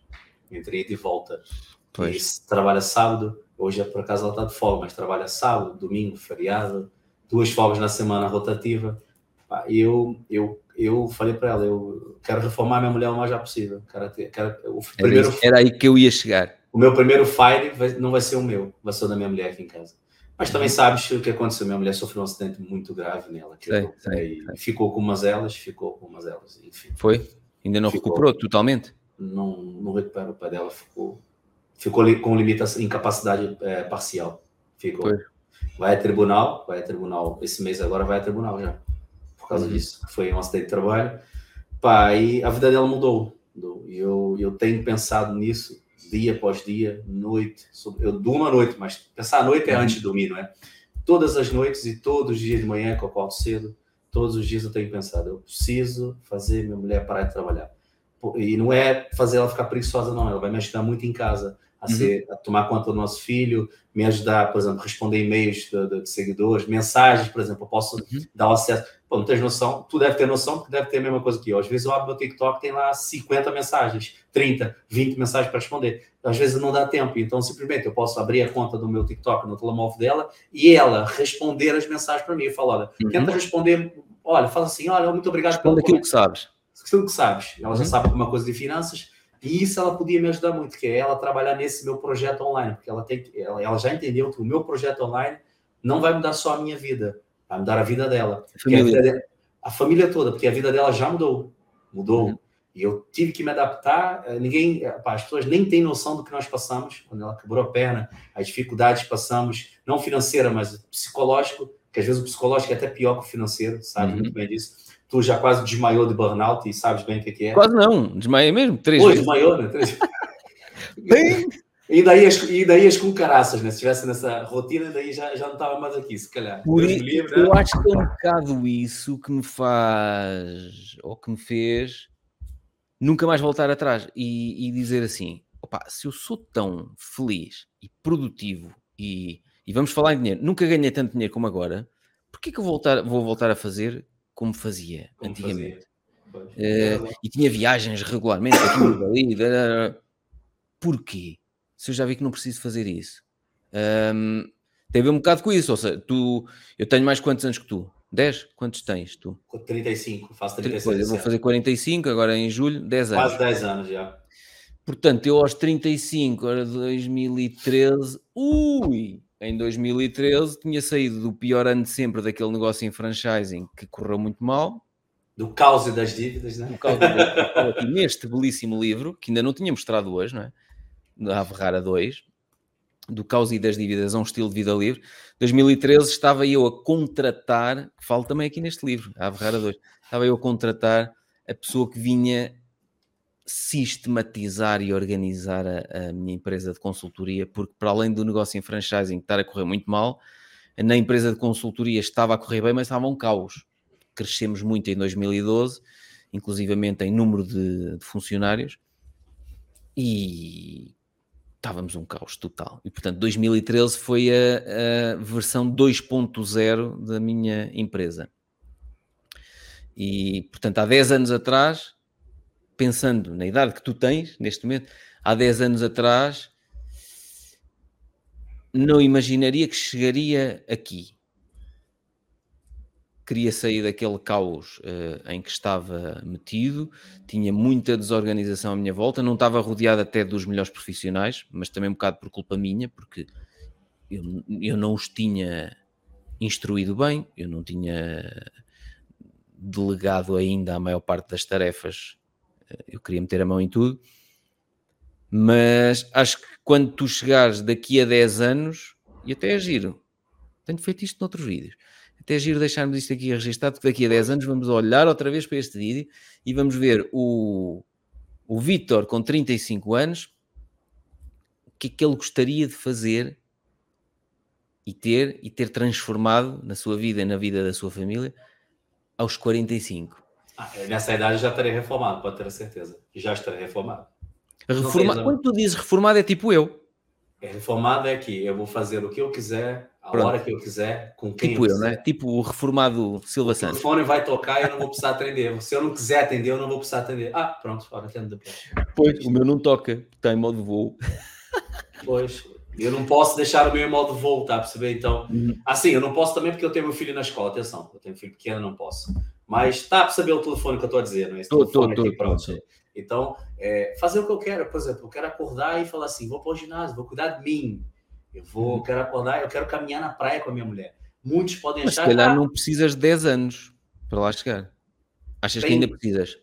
entre ida e volta. Pois. E trabalha sábado, hoje é por acaso ela está de folga, mas trabalha sábado, domingo, feriado, duas folgas na semana rotativa. Eu, eu, eu falei para ela, eu quero reformar minha mulher o mais já possível. Quero, quero, o primeiro... era aí que eu ia chegar o meu primeiro Fire vai, não vai ser o meu, vai ser o da minha mulher aqui em casa. Mas também uhum. sabes o que aconteceu. Minha mulher sofreu um acidente muito grave nela. Que sei, sei, sei. Ficou com umas elas, ficou com umas elas. Enfim. Foi? Ainda não ficou, recuperou totalmente? Não, não recuperou. O pai dela ficou, ficou com limitação, incapacidade é, parcial. Ficou. Foi. Vai a tribunal, vai a tribunal. Esse mês agora vai a tribunal já. Por causa uhum. disso. Foi um acidente de trabalho. Pá, e a vida dela mudou. E eu, eu tenho pensado nisso dia após dia, noite. Eu durmo à noite, mas pensar à noite é uhum. antes de dormir, não é? Todas as noites e todos os dias de manhã, que eu acordo cedo, todos os dias eu tenho pensado, eu preciso fazer minha mulher parar de trabalhar. E não é fazer ela ficar preguiçosa, não. Ela vai me ajudar muito em casa a, uhum. ser, a tomar conta do nosso filho, me ajudar, por exemplo, responder e-mails de, de, de seguidores, mensagens, por exemplo, eu posso uhum. dar o acesso. Pô, não tens noção? Tu deve ter noção, porque deve ter a mesma coisa que eu. Às vezes eu abro meu TikTok tem lá 50 mensagens, 30, 20 mensagens para responder. Às vezes não dá tempo, então simplesmente eu posso abrir a conta do meu TikTok no telemóvel dela e ela responder as mensagens para mim. Eu falo, olha, uhum. tenta responder, olha, fala assim, olha, muito obrigado Responde aquilo que sabes. Aquilo que sabes. Ela já uhum. sabe alguma coisa de finanças, e isso ela podia me ajudar muito, que é ela trabalhar nesse meu projeto online, porque ela, tem, ela, ela já entendeu que o meu projeto online não vai mudar só a minha vida, vai mudar a vida dela. A família, a, vida a família toda, porque a vida dela já mudou. Mudou. Uhum. E eu tive que me adaptar. Eh, ninguém, eh, as pessoas nem têm noção do que nós passamos quando ela quebrou a perna, as dificuldades que passamos, não financeira, mas psicológico, que às vezes o psicológico é até pior que o financeiro, sabe uhum. muito bem disso tu já quase desmaiou de burnout e sabes bem o que é. Quase não, desmaiei mesmo, três Pô, vezes. desmaiou, né? Três... Bem... E daí, as, e daí as com caraças, né? Se estivesse nessa rotina, daí já, já não estava mais aqui, se calhar. Por isso, livre, eu né? acho que é um bocado isso que me faz, ou que me fez, nunca mais voltar atrás e, e dizer assim: opa, se eu sou tão feliz e produtivo e, e vamos falar em dinheiro, nunca ganhei tanto dinheiro como agora, porquê que eu voltar, vou voltar a fazer como fazia como antigamente? Fazia. Uh, e tinha viagens regularmente aqui ali. Porquê? Se eu já vi que não preciso fazer isso. Um, tem a ver um bocado com isso. Ou seja, tu, eu tenho mais quantos anos que tu? 10? Quantos tens tu? 35, faço 36. eu vou fazer 45 agora em julho, 10 anos. Quase 10 anos já. Portanto, eu aos 35, era 2013, ui, em 2013 tinha saído do pior ano de sempre daquele negócio em franchising que correu muito mal. Do caos e das dívidas, né? Do caos das dívidas. neste belíssimo livro, que ainda não tinha mostrado hoje, não é? Da Averrara 2, do caos e das dívidas a um estilo de vida livre. 2013 estava eu a contratar, que falo também aqui neste livro, a Averrara 2, estava eu a contratar a pessoa que vinha sistematizar e organizar a, a, minha empresa de consultoria, porque para além do negócio em franchising estar a correr muito mal, na empresa de consultoria estava a correr bem, mas estava um caos. Crescemos muito em 2012, inclusivamente em número de, de funcionários, e estávamos um caos total. E portanto, 2013 foi a, a versão 2.0 da minha empresa. E portanto, há 10 anos atrás, pensando na idade que tu tens neste momento, há 10 anos atrás, não imaginaria que chegaria aqui. Queria sair daquele caos uh, em que estava metido, tinha muita desorganização à minha volta, não estava rodeado até dos melhores profissionais, mas também um bocado por culpa minha, porque eu, eu não os tinha instruído bem, eu não tinha delegado ainda a maior parte das tarefas eu queria meter a mão em tudo, mas acho que quando tu chegares daqui a 10 anos, e até é giro, tenho feito isto noutros vídeos, até é giro deixarmos isto aqui registado, que daqui a 10 anos vamos olhar outra vez para este vídeo e vamos ver o, o Vitor com 35 anos, o que é que ele gostaria de fazer e ter, e ter transformado na sua vida e na vida da sua família aos 45. Ah, nessa idade já estarei reformado, pode ter certeza. Já estarei reformado. Reforma... Quando tu dizes reformado, é tipo eu. É, reformado é que eu vou fazer o que eu quiser, a Pronto. hora que eu quiser, com quem tipo eu, né? Tipo o reformado Silva o Santos. O telefone vai tocar e eu não vou precisar atender. Se eu não quiser atender, eu não vou precisar atender. Ah, pronto, fora, atendo depois. Pois, o meu não toca, está em modo voo. Pois, eu não posso deixar o meu em modo voo, tá? Perceber? Então, uhum. assim, eu não posso também porque eu tenho meu filho na escola. Atenção, eu tenho filho pequeno, não posso. Mas tá para saber o telefone que eu estou a dizer, não é? Esse tô, telefone tô, aqui, pronto. Então, é, fazer o que eu quero, por exemplo, eu quero acordar e falar assim: vou para o ginásio, vou cuidar de mim. Eu vou, uhum. quero acordar, eu quero caminhar na praia com a minha mulher. Muitos podem Mas achar. Se calhar não precisas de 10 anos para lá chegar. Achas tem... que ainda precisas?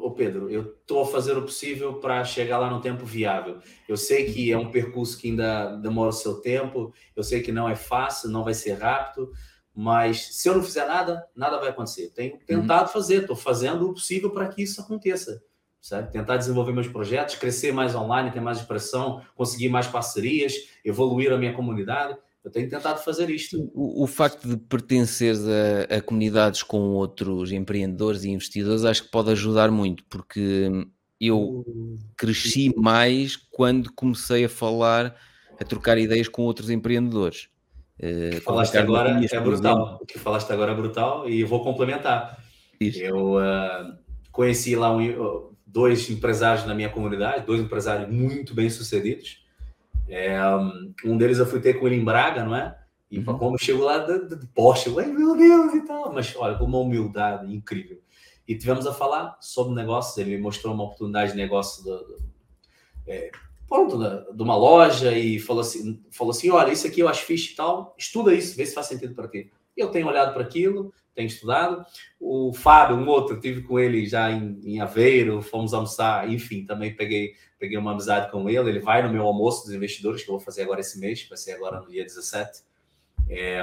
Ô Pedro, eu estou a fazer o possível para chegar lá no tempo viável. Eu sei que é um percurso que ainda demora o seu tempo, eu sei que não é fácil, não vai ser rápido, mas se eu não fizer nada, nada vai acontecer. Tenho tentado uhum. fazer, estou fazendo o possível para que isso aconteça. Sabe? Tentar desenvolver meus projetos, crescer mais online, ter mais expressão, conseguir mais parcerias, evoluir a minha comunidade. Eu tenho tentado fazer isto. O, o facto de pertenceres a, a, comunidades com outros empreendedores e investidores acho que pode ajudar muito, porque eu cresci mais quando comecei a falar, a trocar ideias com outros empreendedores. O que falaste agora é brutal. O que falaste agora é brutal e vou complementar. Isso. Eu uh, conheci lá um, dois empresários na minha comunidade, dois empresários muito bem sucedidos. É, um deles eu fui ter com ele em Braga, não é? E uhum. como chegou lá de Porsche, eu falei, meu Deus e tal. Mas olha, com uma humildade incrível. E tivemos a falar sobre negócios. Ele me mostrou uma oportunidade de negócio do, do, é, pronto, de uma loja e falou assim, falou assim, olha, isso aqui eu acho fixe e tal, estuda isso, vê se faz sentido para ti. Eu tenho olhado para aquilo, tenho estudado. O Fábio, um outro, tive com ele já em, em, Aveiro, fomos almoçar, enfim, também peguei, peguei uma amizade com ele. Ele vai no meu almoço dos investidores, que eu vou fazer agora esse mês, vai ser agora no dia 17. É,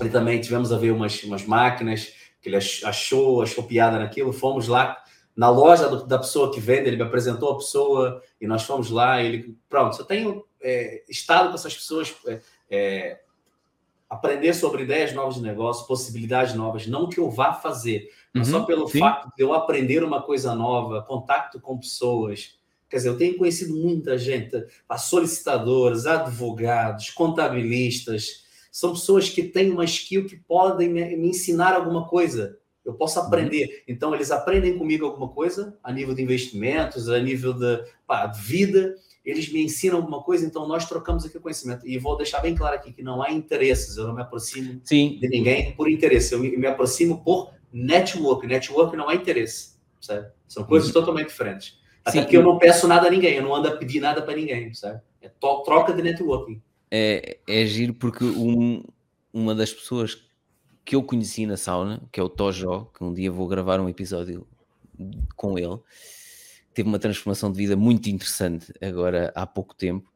ele também tivemos a ver umas, umas máquinas que ele achou, achou piada naquilo. Fomos lá na loja do, da pessoa que vende, ele me apresentou a pessoa e nós fomos lá. ele, pronto, eu tenho é, estado com essas pessoas, é, é, aprender sobre ideias novas de negócio, possibilidades novas, não que eu vá fazer, mas uhum, só pelo sim. fato de eu aprender uma coisa nova, contato com pessoas, Quer dizer, eu tenho conhecido muita gente, solicitadores, advogados, contabilistas, são pessoas que têm uma skill que podem me, me ensinar alguma coisa. Eu posso uhum. aprender. Então, eles aprendem comigo alguma coisa a nível de investimentos, a nível de, pá, de vida. Eles me ensinam alguma coisa, então nós trocamos aqui o conhecimento. E vou deixar bem claro aqui que não há interesses. Eu não me aproximo Sim. de ninguém por interesse. Eu me, aproximo por network. Network não é interesse. Sabe? São coisas uhum. totalmente diferentes. Até Sim. porque eu não peço nada a ninguém, eu não ando a pedir nada para ninguém, sabe? É troca de networking. É, é giro porque um, uma das pessoas que eu conheci na sauna, que é o Tojó, que um dia vou gravar um episódio com ele, teve uma transformação de vida muito interessante agora há pouco tempo.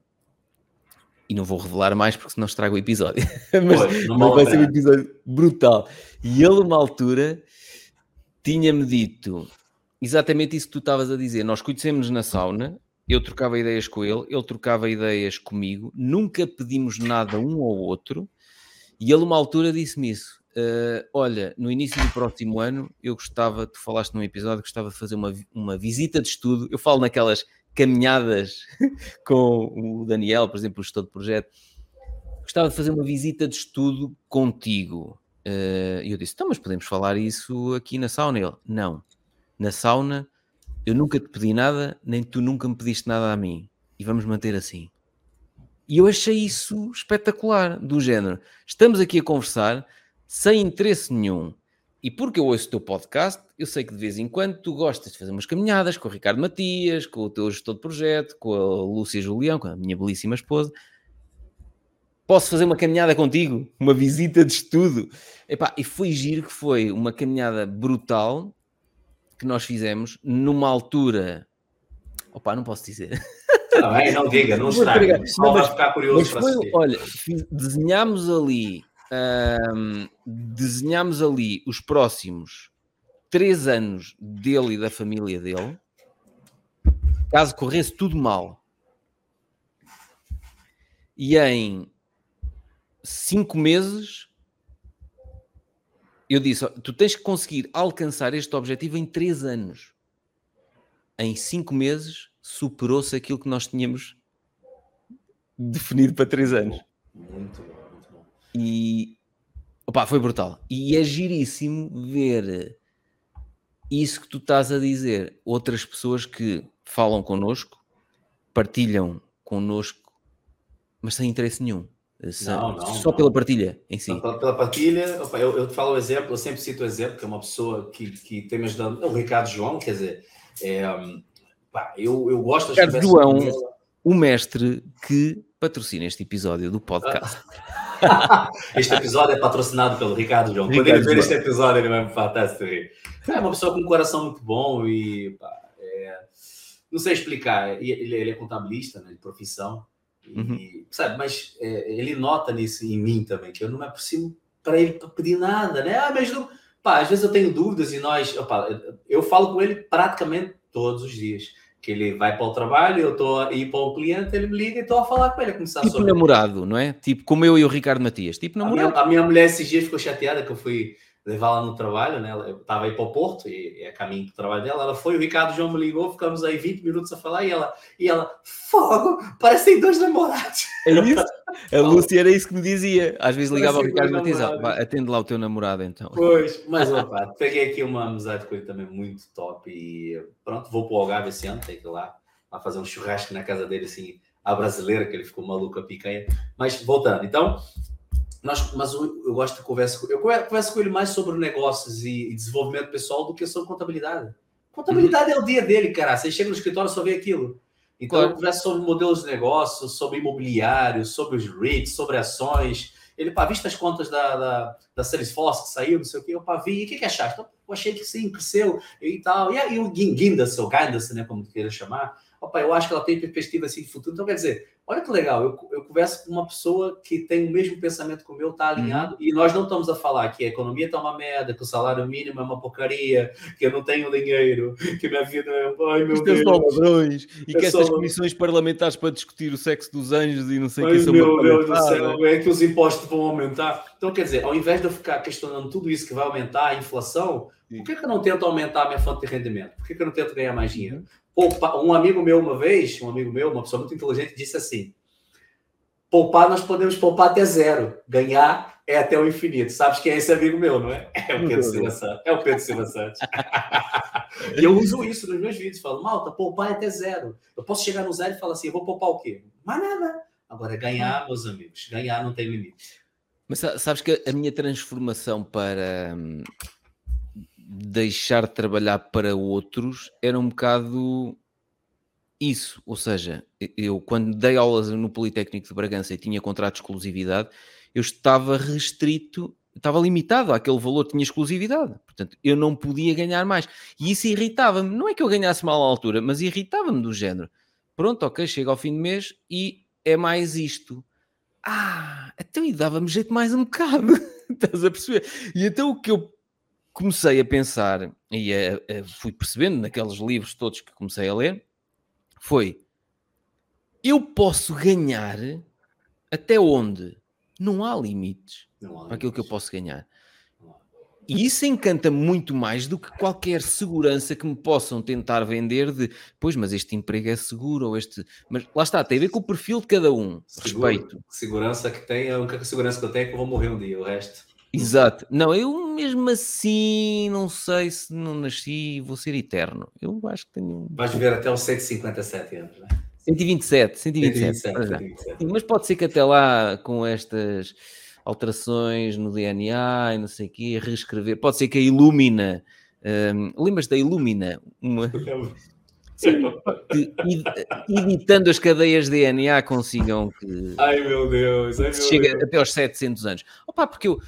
E não vou revelar mais porque senão estrago o episódio. mas, pois, mas vai ser um episódio brutal. E ele, uma altura, tinha-me dito exatamente isso que tu estavas a dizer. Nós conhecemos na sauna, eu trocava ideias com ele, ele trocava ideias comigo, nunca pedimos nada um ao outro, e ele, uma altura, disse-me isso. Uh, olha, no início do próximo ano, eu gostava, tu falaste num episódio, gostava de fazer uma, uma visita de estudo. Eu falo naquelas caminhadas com o Daniel, por exemplo, o gestor de projeto. Gostava de fazer uma visita de estudo contigo. Uh, e eu disse: então, mas podemos falar isso aqui na sauna? Ele: não na sauna, eu nunca te pedi nada, nem tu nunca me pediste nada a mim. E vamos manter assim. E eu achei isso espetacular, do género. Estamos aqui a conversar sem interesse nenhum. E porque eu ouço o teu podcast, eu sei que de vez em quando tu gostas de fazer umas caminhadas com o Ricardo Matias, com o teu gestor de projeto, com a Lúcia Julião, com a minha belíssima esposa. Posso fazer uma caminhada contigo? Uma visita de estudo? Epá, e foi giro que foi uma caminhada brutal que nós fizemos numa altura. Opa, não posso dizer. Não, é, não diga, não estraga. Não vai ficar curioso foi, Olha, desenhámos ali, hum, desenhámos ali os próximos três anos dele e da família dele, caso corresse tudo mal. E em cinco meses eu disse: tu tens que conseguir alcançar este objetivo em três anos. Em cinco meses superou-se aquilo que nós tínhamos definido para três anos. Muito bom. E opa, foi brutal. E é giríssimo ver isso que tu estás a dizer. Outras pessoas que falam connosco, partilham connosco, mas sem interesse nenhum. Não, não, só não. pela partilha em si. Pela, pela partilha, eu, eu te falo o exemplo, eu sempre cito o exemplo, que é uma pessoa que, que tem me ajudado, é o Ricardo João, quer dizer, é, pá, eu, eu gosto das Ricardo João, o mestre que patrocina este episódio do podcast. este episódio é patrocinado pelo Ricardo João. Quando ele ver este episódio, ele vai me falar É uma pessoa com um coração muito bom e pá, é, não sei explicar. Ele, ele é contabilista né, de profissão Uhum. E, sabe, mas é, ele nota nisso em mim também, que eu não me aproximo para ele pedir nada, né? Ah, mas não. Pá, às vezes eu tenho dúvidas e nós. Opa, eu falo com ele praticamente todos os dias. Que ele vai para o trabalho, eu estou a ir para o cliente, ele me liga e estou a falar com ele, a começar tipo sobre namorado, não é? Tipo como eu e o Ricardo Matias, tipo namorado. A minha, a minha mulher esses dias ficou chateada que eu fui levá-la no trabalho, né? Eu estava aí para o Porto e é caminho do trabalho dela. Ela foi, o Ricardo João me ligou, ficamos aí 20 minutos a falar e ela, e ela, fogo, parecem dois namorados. É isso? A Lúcia era isso que me dizia. Às vezes ligava ao Ricardo e dizia, atende lá o teu namorado então. Pois, mas opa, peguei aqui uma amizade com ele também muito top e pronto, vou para o Algarve esse ano, tem que ir lá, lá fazer um churrasco na casa dele assim, a brasileira, que ele ficou maluco a picanha. Mas voltando, então, nós, mas eu, eu gosto de conversa eu converso com ele mais sobre negócios e, e desenvolvimento pessoal do que sobre contabilidade. Contabilidade uhum. é o dia dele, cara. Você chega no escritório e só vê aquilo. Então claro. eu converso sobre modelos de negócio, sobre imobiliário, sobre os REITs, sobre ações. Ele, pá, viste as contas da, da, da Salesforce que saiu, não sei o quê, eu, pá, vi, e o que, que achaste? Então, eu achei que sim, cresceu e tal. E, aí o Guindas, ou Guindas, né, como queira chamar, opa, eu acho que ela tem perspectiva assim de futuro. Então, quer dizer, olha que legal, eu, eu converso com uma pessoa que tem o mesmo pensamento que o meu, está alinhado, uhum. e nós não estamos a falar que a economia está uma merda, que o salário mínimo é uma porcaria, que eu não tenho dinheiro, que a minha vida é. Ai, meu Deus. Só ladrões, e é que estas comissões parlamentares para discutir o sexo dos anjos e não sei o que são. Meu Deus do céu, é que os impostos vão aumentar. Então, quer dizer, ao invés de eu ficar questionando tudo isso que vai aumentar a inflação, por que, que eu não tento aumentar a minha fonte de rendimento? Por que, que eu não tento ganhar mais dinheiro? Poupar, um amigo meu uma vez, um amigo meu, uma pessoa muito inteligente, disse assim: poupar nós podemos poupar até zero, ganhar é até o infinito. Sabes quem é esse amigo meu, não é? É o Pedro Silva Santos. É o Pedro Silva Santos. e eu uso isso nos meus vídeos. Falo, malta, poupar é até zero. Eu posso chegar no zero e falar assim: eu vou poupar o quê? Mais nada. Agora, ganhar, meus amigos, ganhar não tem limite. Mas sabes que a minha transformação para hum, deixar de trabalhar para outros era um bocado isso. Ou seja, eu quando dei aulas no Politécnico de Bragança e tinha contrato de exclusividade, eu estava restrito, estava limitado àquele valor, tinha exclusividade. Portanto, eu não podia ganhar mais. E isso irritava-me. Não é que eu ganhasse mal à altura, mas irritava-me do género. Pronto, ok, chega ao fim do mês e é mais isto. Ah, então e dava-me jeito mais um bocado. Estás a perceber? E então o que eu comecei a pensar e a, a, fui percebendo naqueles livros todos que comecei a ler foi eu posso ganhar até onde? Não há limites não há para aquilo que eu posso ganhar. E isso encanta muito mais do que qualquer segurança que me possam tentar vender de, pois, mas este emprego é seguro, ou este. Mas lá está, tem a ver com o perfil de cada um. Seguro, respeito. Segurança que tem, a única segurança que eu tenho é que eu vou morrer um dia, o resto. Exato. Não, eu mesmo assim não sei se não nasci vou ser eterno. Eu acho que tenho. Vais viver até os 157 anos, não é? 127, 127. 127, 127. Sim, mas pode ser que até lá, com estas alterações no DNA e não sei o quê, reescrever. Pode ser que a Illumina, um, lembras da Illumina? Uma... Sim, editando as cadeias de DNA consigam que. Ai meu Deus! Ai, meu chega Deus. até aos 700 anos. Opa, porque eu,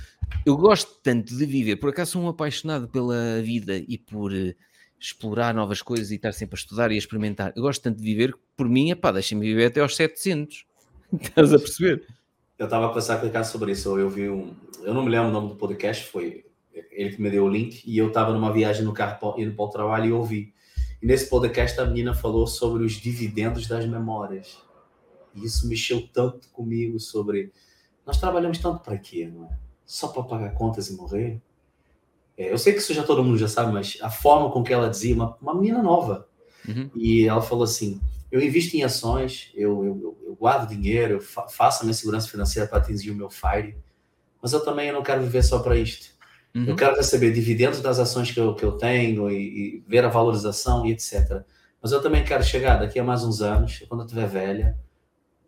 eu gosto tanto de viver, por acaso sou um apaixonado pela vida e por uh, explorar novas coisas e estar sempre a estudar e a experimentar. Eu gosto tanto de viver, por mim, pá, deixa-me viver até aos 700. Estás a perceber? Eu estava a pensar a clicar sobre isso. Eu vi um. Eu não me lembro o nome do podcast, foi ele que me deu o link, e eu estava numa viagem no carro indo para o trabalho e ouvi. E nesse podcast a menina falou sobre os dividendos das memórias. E isso mexeu tanto comigo sobre. Nós trabalhamos tanto para quê, não é? Só para pagar contas e morrer? É, eu sei que isso já todo mundo já sabe, mas a forma com que ela dizia, uma, uma menina nova. Uhum. E ela falou assim: eu invisto em ações, eu, eu, eu guardo dinheiro, eu fa faço a minha segurança financeira para atingir o meu FIRE, mas eu também não quero viver só para isto. Uhum. Eu quero receber dividendos das ações que eu, que eu tenho e, e, ver a valorização e etc. Mas eu também quero chegar daqui a mais uns anos, quando eu estiver velha,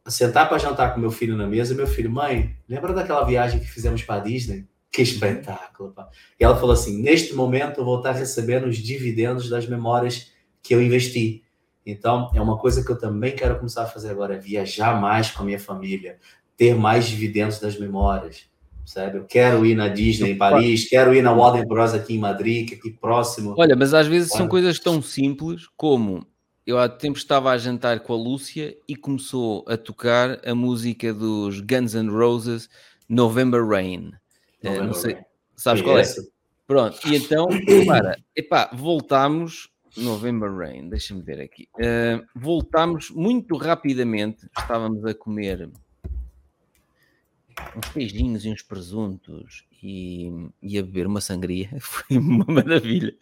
sentar para jantar com meu filho na mesa, e meu filho, mãe, lembra daquela viagem que fizemos para a Disney? Que espetáculo! Pá. E ela falou assim: neste momento eu vou estar recebendo os dividendos das memórias que eu investi. Então, é uma coisa que eu também quero começar a fazer agora, é viajar mais com a minha família, ter mais dividendos das memórias, sabe? Eu quero ir na Disney em Paris, quero ir na Warner Bros aqui em Madrid, que é aqui próximo. Olha, mas às vezes Olha. são coisas tão simples como eu há tempo estava a jantar com a Lúcia e começou a tocar a música dos Guns N' Roses November Rain. Eh, November não sei, Rain. sabes qual é? Pronto, e então, para, epá, voltámos November Rain, deixa-me ver aqui. Uh, voltámos muito rapidamente, estávamos a comer uns queijinhos e uns presuntos e, e a beber uma sangria, foi uma maravilha.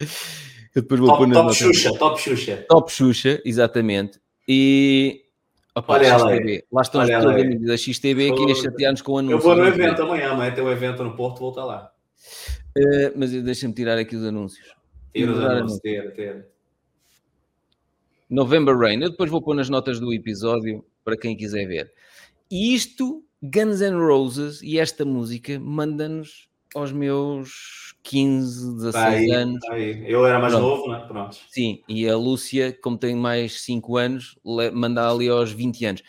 Eu depois vou top, top Xuxa, top Xuxa. Top Xuxa, exatamente. E Opa, Olha XTB. Lá estão Olha os teus amigos da XTB aqui a chatear-nos com o anúncio. Eu vou no evento amanhã, amanhã tem um evento no Porto, vou estar lá. Uh, mas deixa-me tirar aqui os anúncios. Tira os anúncios, tira, tira. November Rain. Eu depois vou pôr nas notas do episódio para quem quiser ver. E isto, Guns N' Roses e esta música manda-nos aos meus 15, 16 tá aí, anos. Tá. Eu era mais Pronto. novo, né? Pronto. Sim, e a Lúcia, como tem mais 5 anos, manda ali aos 20 anos.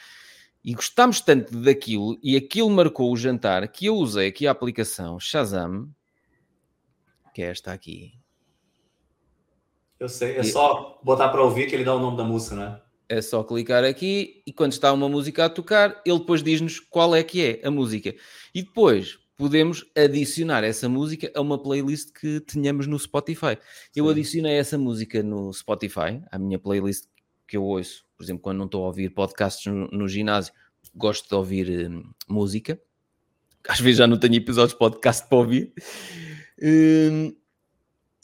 E gostámos tanto daquilo, e aquilo marcou o jantar, que eu usei aqui a aplicação Shazam, que é esta aqui, eu sei, é só botar para ouvir que ele dá o nome da música, né? É só clicar aqui e quando está uma música a tocar, ele depois diz-nos qual é que é a música. E depois podemos adicionar essa música a uma playlist que tenhamos no Spotify. Eu Sim. adicionei essa música no Spotify, a minha playlist que eu ouço, por exemplo, quando não estou a ouvir podcasts no, no ginásio, gosto de ouvir hum, música. Às vezes já não tenho episódios de podcast para ouvir. Hum,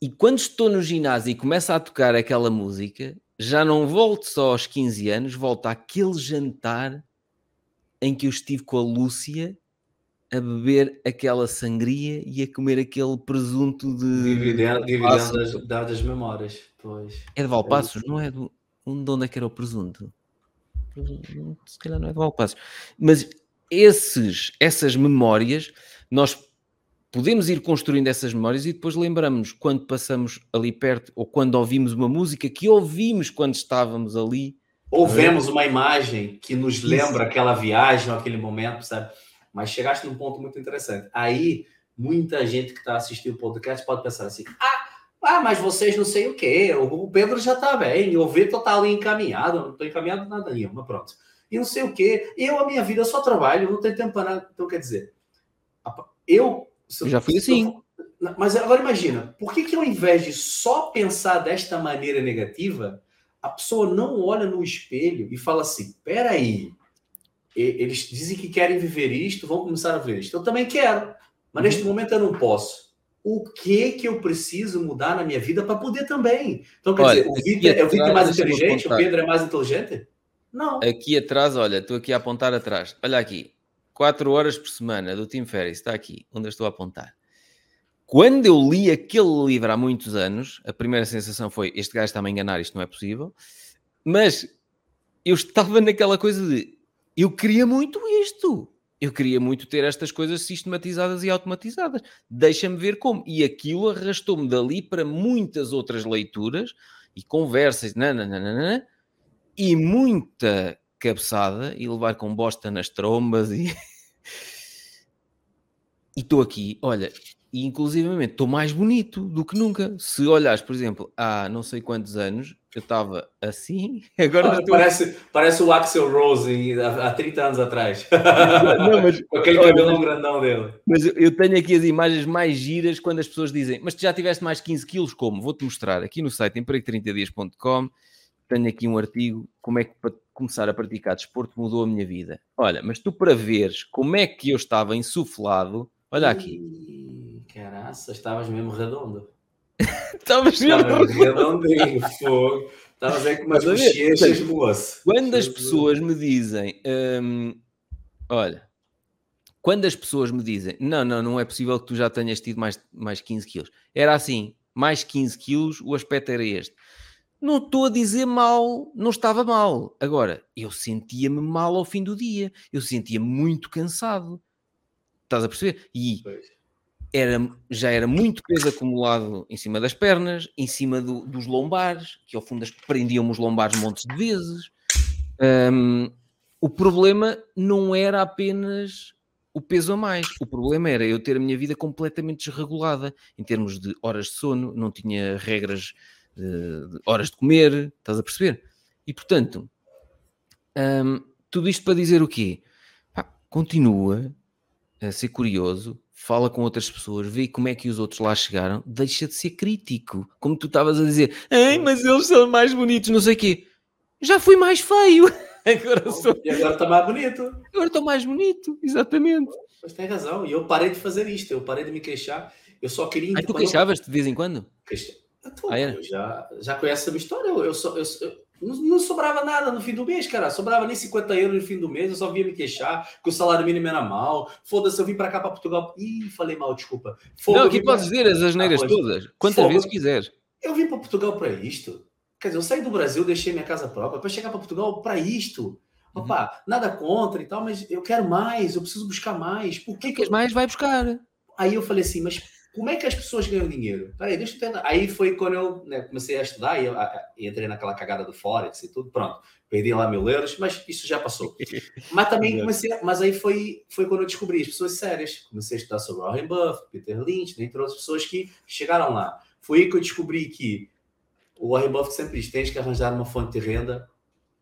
e quando estou no ginásio e começa a tocar aquela música, já não volto só aos 15 anos, volto àquele jantar em que eu estive com a Lúcia a beber aquela sangria e a comer aquele presunto de. Dividendo, dividendo das, das, memórias. Pois. É de Valpassos, é não é do. De onde é que era o presunto? Se calhar não é de Valpassos. Mas esses, essas memórias, nós podemos ir construindo essas memórias e depois lembramos quando passamos ali perto ou quando ouvimos uma música que ouvimos quando estávamos ali. Ou vemos uma imagem que nos lembra Isso. aquela viagem ou aquele momento, sabe? Mas chegaste num ponto muito interessante. Aí, muita gente que está assistindo o podcast pode pensar assim: ah, ah, mas vocês não sei o quê, o Pedro já está bem, o Vitor está ali encaminhado, não estou encaminhado nada nenhuma, pronto. E não sei o quê, eu, a minha vida, só trabalho, não tenho tempo para nada. Então, quer dizer, eu já fui assim. Mas agora imagina, por que, que ao invés de só pensar desta maneira negativa, a pessoa não olha no espelho e fala assim: peraí, eles dizem que querem viver isto, vão começar a ver isto. Eu também quero, mas uhum. neste momento eu não posso. O que que eu preciso mudar na minha vida para poder também? Então, quer olha, dizer, o Vitor é, o Vitor é mais inteligente, o Pedro é mais inteligente? Não. Aqui atrás, olha, estou aqui a apontar atrás. Olha aqui. 4 horas por semana do Tim Ferriss, está aqui, onde eu estou a apontar. Quando eu li aquele livro há muitos anos, a primeira sensação foi: este gajo está-me a enganar, isto não é possível. Mas eu estava naquela coisa de: eu queria muito isto. Eu queria muito ter estas coisas sistematizadas e automatizadas. Deixa-me ver como. E aquilo arrastou-me dali para muitas outras leituras e conversas, nananana, e muita cabeçada e levar com bosta nas trombas e e estou aqui, olha, e inclusivamente estou mais bonito do que nunca. Se olhares, por exemplo, há não sei quantos anos, eu estava assim, agora ah, parece, parece o Axel Rose há, há 30 anos atrás. Não, mas, Com aquele cabelão grandão dele. Mas eu tenho aqui as imagens mais giras quando as pessoas dizem, mas tu já tiveste mais 15 quilos, como? Vou-te mostrar aqui no site emprego30dias.com tenho aqui um artigo, como é que para começar a praticar desporto mudou a minha vida. Olha, mas tu para veres como é que eu estava insuflado, olha aqui. Caraca, estavas mesmo redondo. estavas mesmo redondinho, fogo. Estavas aí com umas bochechas, moço. Quando as pessoas me dizem, hum, olha, quando as pessoas me dizem, não, não, não é possível que tu já tenhas tido mais, mais 15 quilos. Era assim, mais 15 quilos, o aspecto era este. Não estou a dizer mal, não estava mal. Agora, eu sentia-me mal ao fim do dia. Eu sentia muito cansado. Estás a perceber? E era, já era muito peso acumulado em cima das pernas, em cima do, dos lombares, que ao fundo prendiam os lombares montes de vezes. Um, o problema não era apenas o peso a mais. O problema era eu ter a minha vida completamente desregulada em termos de horas de sono, não tinha regras de, horas de comer, estás a perceber? E portanto, hum, tudo isto para dizer o quê? Pá, continua a ser curioso, fala com outras pessoas, vê como é que os outros lá chegaram, deixa de ser crítico, como tu estavas a dizer, Ei, mas eles são mais bonitos, não sei o quê. Já fui mais feio. Agora sou... E agora está mais bonito. Agora estou mais bonito, exatamente. Mas tem razão, e eu parei de fazer isto, eu parei de me queixar. Eu só queria. Ah, tu queixavas-te de vez em quando? Queixa. Ah, é? já, já conhece a minha história. Eu, eu, só, eu, eu não, não, sobrava nada no fim do mês, cara. Sobrava nem 50 euros no fim do mês. Eu só via me queixar que o salário mínimo era mal. Foda-se, eu vim para cá, para Portugal. Ih, falei mal, desculpa. Não, aqui podes dizer as asneiras ah, todas. Quantas vezes quiseres. Eu vim para Portugal para isto. Quer dizer, eu saí do Brasil, deixei minha casa própria para chegar para Portugal para isto. Uhum. Opa, nada contra e tal, mas eu quero mais, eu preciso buscar mais. Por que, que mais vai buscar? Aí eu falei assim, mas como é que as pessoas ganham dinheiro? Peraí, deixa eu tentar. Aí foi quando eu né, comecei a estudar e, a, entrei naquela cagada do Forex e tudo, pronto. Perdi lá mil euros, mas isso já passou. Mas também comecei, mas aí foi, foi quando eu descobri as pessoas sérias. Comecei a estudar sobre Warren Buffett, Peter Lynch, dentre outras pessoas que chegaram lá. Foi aí que eu descobri que o Warren Buffett sempre diz, tens que arranjar uma fonte de renda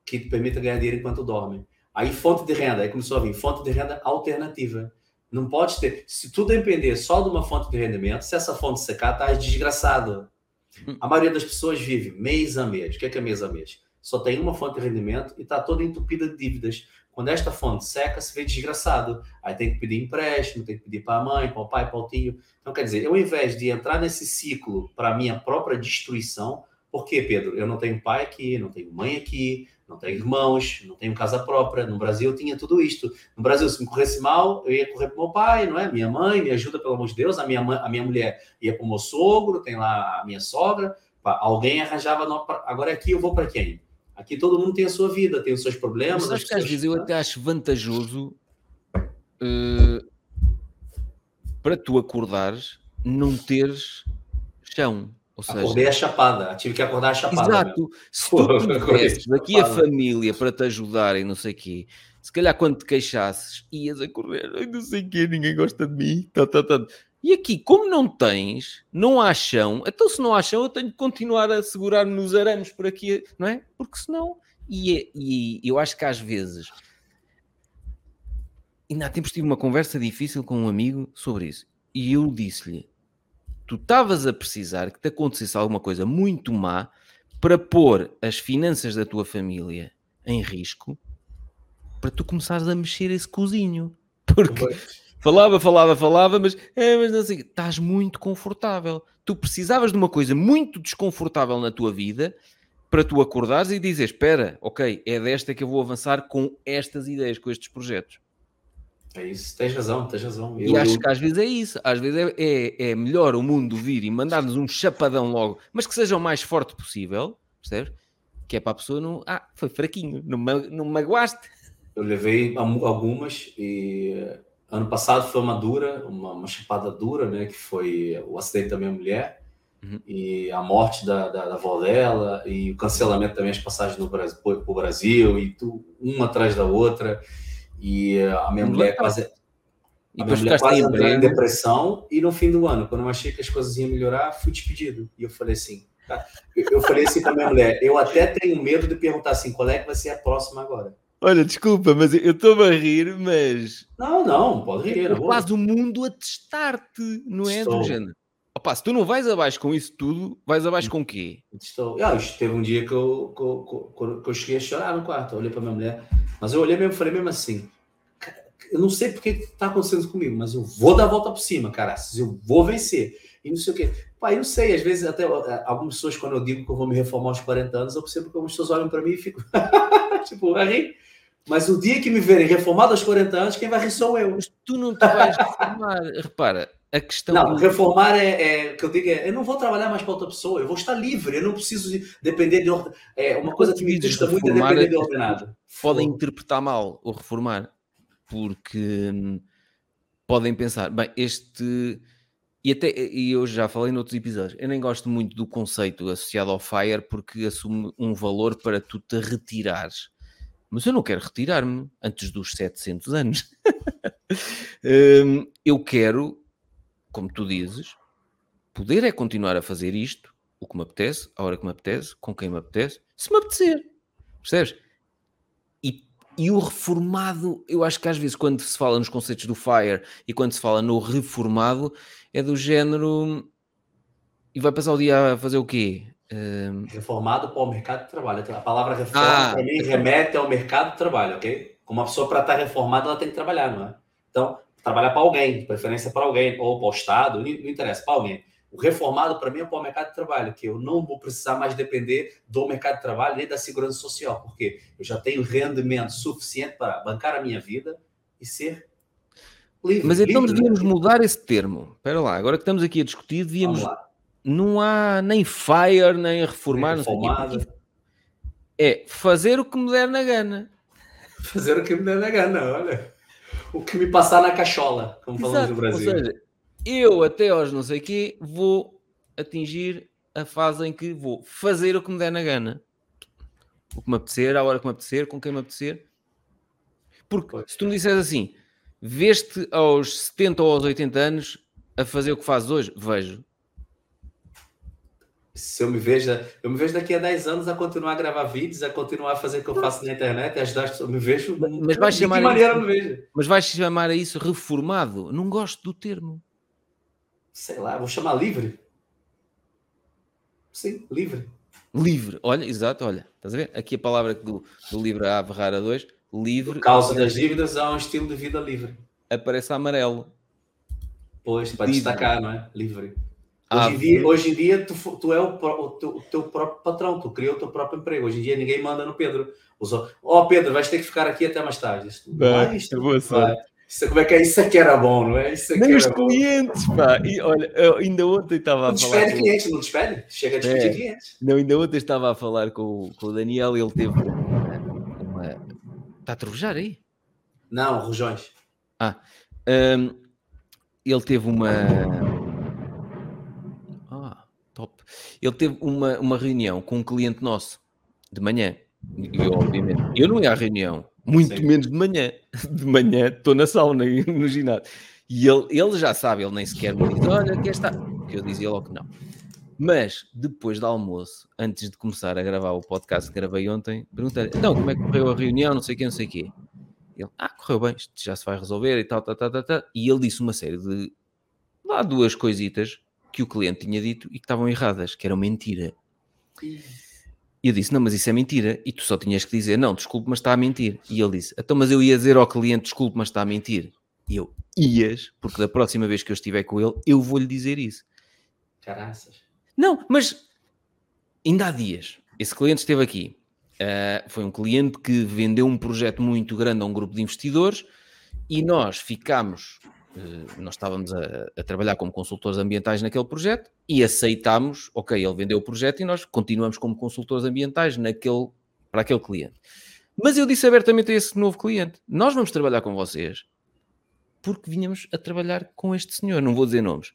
que te permita ganhar dinheiro enquanto dorme. Aí fonte de renda, aí começou a vir fonte de renda alternativa. Não pode ter. Se tudo depender só de uma fonte de rendimento, se essa fonte secar, tá desgraçado. A maioria das pessoas vive mês a mês. O que é, que é mês a mês? Só tem uma fonte de rendimento e está toda entupida de dívidas. Quando esta fonte seca, se vê desgraçado. Aí tem que pedir empréstimo, tem que pedir para a mãe, para o pai, para o tio. Então, quer dizer, eu, ao invés de entrar nesse ciclo para a minha própria destruição, Por quê, Pedro? Eu não tenho pai aqui, não tenho mãe aqui, não tenho irmãos, não tenho casa própria. No Brasil eu tinha tudo isto. No Brasil, se me corresse mal, eu ia correr para meu pai, não é? Minha mãe me ajuda, pelo amor de Deus. A minha, mãe, a minha mulher ia para o meu sogro, tem lá a minha sogra. Alguém arranjava. No... Agora aqui eu vou para quem? Aqui todo mundo tem a sua vida, tem os seus problemas. Mas acho que às vezes eu até acho vantajoso uh, para tu acordares não teres chão. Ou seja, Acordei a chapada, tive que acordar a chapada. Exato. Meu. Se tu tivesses daqui a família para te ajudar e não sei o quê, se calhar quando te queixasses, ias a correr, não sei o quê, ninguém gosta de mim, tá, tá, tá. E aqui, como não tens, não há chão, então se não há chão, eu tenho que continuar a segurar nos arames por aqui, não é? Porque senão. E, é, e eu acho que às vezes. Ainda há tempos tive uma conversa difícil com um amigo sobre isso. E eu disse-lhe: tu estavas a precisar que te acontecesse alguma coisa muito má para pôr as finanças da tua família em risco para tu começares a mexer esse cozinho. Porque falava, falava, falava, mas, é, mas não sei, estás muito confortável. Tu precisavas de uma coisa muito desconfortável na tua vida para tu acordares e dizer: Espera, ok, é desta que eu vou avançar com estas ideias, com estes projetos. É isso, tens razão, tens razão. Eu, e acho que às vezes é isso, às vezes é, é, é melhor o mundo vir e mandar-nos um chapadão logo, mas que seja o mais forte possível, percebes? Que é para a pessoa não. Ah, foi fraquinho, não, me, não me magoaste. Eu levei algumas e ano passado foi uma dura, uma, uma chapada dura, né? Que foi o acidente da minha mulher uhum. e a morte da, da, da, avó dela e o cancelamento também as passagens no Brasil, para o Brasil e tu, uma atrás da outra. E a minha mulher quase. A minha mulher quase entrou em depressão e no fim do ano, quando eu achei que as coisas iam melhorar, fui despedido. E eu falei assim, tá? eu falei assim para minha mulher, eu até tenho medo de perguntar assim, qual é que vai ser a próxima agora? Olha, desculpa, mas eu estou a rir, mas. Não, não, pode rir. Quase o mundo a testar-te, não é? Estou. Do género. Opa, se tu não vais abaixo com isso tudo, vais abaixo com o quê? Estou. Ah, teve um dia que eu, que, eu, que eu cheguei a chorar no quarto. Eu olhei para minha mulher, mas eu olhei mesmo falei mesmo assim: eu não sei porque está acontecendo comigo, mas eu vou dar a volta por cima, cara. Eu vou vencer. E não sei o quê. Pai, não sei, às vezes até é, algumas pessoas, quando eu digo que eu vou me reformar aos 40 anos, eu percebo que algumas pessoas olham para mim e ficam, tipo, aí. Mas o dia que me verem reformado aos 40 anos, quem vai rir sou eu. Mas tu não te vais reformar. Repara, a questão. Não, do... reformar é, é, que eu digo é, eu não vou trabalhar mais para outra pessoa, eu vou estar livre, eu não preciso de depender de ordem. É uma coisa que me custa muito é depender de ordenado. Podem interpretar mal o reformar, porque hum, podem pensar, bem, este. E até e eu já falei noutros episódios, eu nem gosto muito do conceito associado ao FIRE porque assume um valor para tu te retirares mas eu não quero retirar-me antes dos 700 anos. Hum, eu quero, como tu dizes, poder é continuar a fazer isto, o que me apetece, a hora que me apetece, com quem me apetece, se me apetecer. Percebes? E, e o reformado, eu acho que às vezes quando se fala nos conceitos do FIRE e quando se fala no reformado, é do género. E vai passar o dia a fazer o quê? Reformado para o mercado de trabalho. A palavra reforma, ah, mim, remete ao mercado de trabalho, ok? Uma pessoa, para estar reformada, ela tem que trabalhar, não é? Então, trabalhar para alguém, preferência para alguém, ou para o Estado, não, interessa, para alguém. O reformado, para mim, é para o mercado de trabalho, que eu não vou precisar mais depender do mercado de trabalho nem da segurança social, porque eu já tenho rendimento suficiente para bancar a minha vida e ser livre. Mas então livre, devíamos né? mudar esse termo. Espera lá, agora que estamos aqui a discutir, devíamos não há nem fire, nem reformar. Nem é fazer o que me der na gana. Fazer o que me der na gana, olha. O que me passar na cachola, como Exato. falamos no Brasil. Ou seja, eu até aos não sei o quê vou atingir a fase em que vou fazer o que me der na gana. O que me apetecer, à hora que me apetecer, com quem me apetecer. Porque pois. se tu me disseres assim, veste aos 70 ou aos 80 anos a fazer o que fazes hoje, vejo se eu me vejo, eu me vejo daqui a 10 anos a continuar a gravar vídeos, a continuar a fazer o que eu faço na internet, a ajudar, eu me vejo. Mas vais chamar de que maneira isso, me vejo? Mas vais chamar a isso reformado? Não gosto do termo. Sei lá, vou chamar livre. Sim, livre. Livre, olha, exato, olha, estás a ver? Aqui a palavra do, do livro A Ferrara 2, livre. Por causa das dívidas, há um estilo de vida livre. Aparece amarelo. Pois, para livre. destacar, não é? Livre. Hoje, em dia, hoje em dia, tu, tu é o, o, teu, o, teu, próprio patrão, tu cria o teu próprio emprego. Hoje em dia ninguém manda no Pedro. Ó, oh, Pedro, vais ter que ficar aqui até mais tarde. Isto, vai, isto, vai. Isso, como é que é? Isso aqui era bom, não é? Isso aqui Nem os clientes, bom. pá. E, olha, ainda ontem estava a não falar. Despede com... clientes, não despede? Chega a despedir é. clientes. Não, ainda ontem estava a falar com, com o Daniel e ele teve uma. uma... Está a trovejar aí? Não, rojões. Ah, um, ele teve uma top. Ele teve uma, uma reunião com um cliente nosso de manhã. E, obviamente, eu não ia à reunião, muito Sim. menos de manhã. De manhã estou na sauna no ginásio. E ele, ele já sabe, ele nem sequer me diz: Olha, aqui está. Que eu dizia logo que não. Mas depois do almoço, antes de começar a gravar o podcast que gravei ontem, perguntei-lhe: Então, como é que correu a reunião? Não sei o quê, não sei o quê. Ele: Ah, correu bem, isto já se vai resolver e tal, tal, tal, tal. tal. E ele disse uma série de. Lá duas coisitas que o cliente tinha dito e que estavam erradas, que eram mentira. E eu disse: Não, mas isso é mentira. E tu só tinhas que dizer: Não, desculpe, mas está a mentir. E ele disse: Então, mas eu ia dizer ao cliente: Desculpe, mas está a mentir. E eu: Ias, porque da próxima vez que eu estiver com ele, eu vou-lhe dizer isso. Caraças. Não, mas ainda há dias, esse cliente esteve aqui. Uh, foi um cliente que vendeu um projeto muito grande a um grupo de investidores e nós ficámos nós estávamos a, a, trabalhar como consultores ambientais naquele projeto e aceitámos, ok, ele vendeu o projeto e nós continuamos como consultores ambientais naquele, para aquele cliente. Mas eu disse abertamente a esse novo cliente: nós vamos trabalhar com vocês porque vinhamos a trabalhar com este senhor, não vou dizer nomes,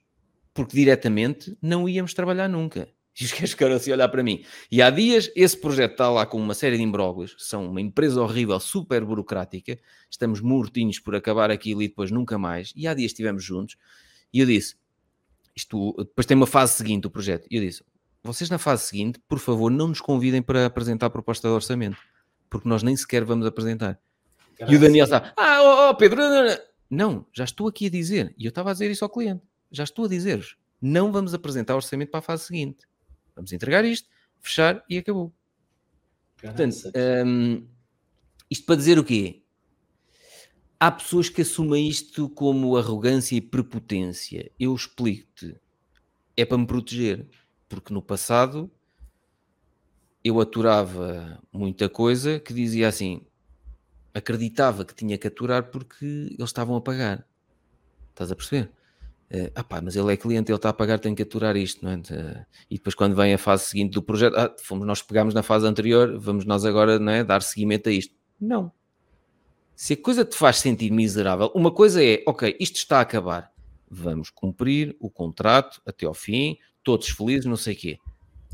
porque diretamente não íamos trabalhar nunca. E os gajos ficaram assim a olhar para mim. E há dias esse projeto está lá com uma série de imbróglios, são uma empresa horrível, super burocrática, estamos mortinhos por acabar aquilo e depois nunca mais. E há dias estivemos juntos e eu disse, isto, depois tem uma fase seguinte o projeto, e eu disse, vocês na fase seguinte, por favor, não nos convidem para apresentar a proposta de orçamento, porque nós nem sequer vamos apresentar. E o Daniel está, ah, oh, oh Pedro, não, não, não, já estou aqui a dizer, e eu estava a dizer isso ao cliente, já estou a dizer-vos, não vamos apresentar orçamento para a fase seguinte Vamos entregar isto, fechar e acabou. Portanto, um, isto para dizer o quê? Há pessoas que assumem isto como arrogância e prepotência. Eu explico-te. É para me proteger. Porque no passado eu aturava muita coisa que dizia assim, acreditava que tinha que aturar porque eles estavam a pagar. Estás a perceber? Uh, ah pá, mas ele é cliente, ele está a pagar, tem que aturar isto, não é? Uh, e depois quando vem a fase seguinte do projeto, ah, fomos nós pegámos na fase anterior, vamos nós agora não é, dar seguimento a isto. Não. Se a coisa te faz sentir miserável, uma coisa é, ok, isto está a acabar, vamos cumprir o contrato até ao fim, todos felizes, não sei o quê.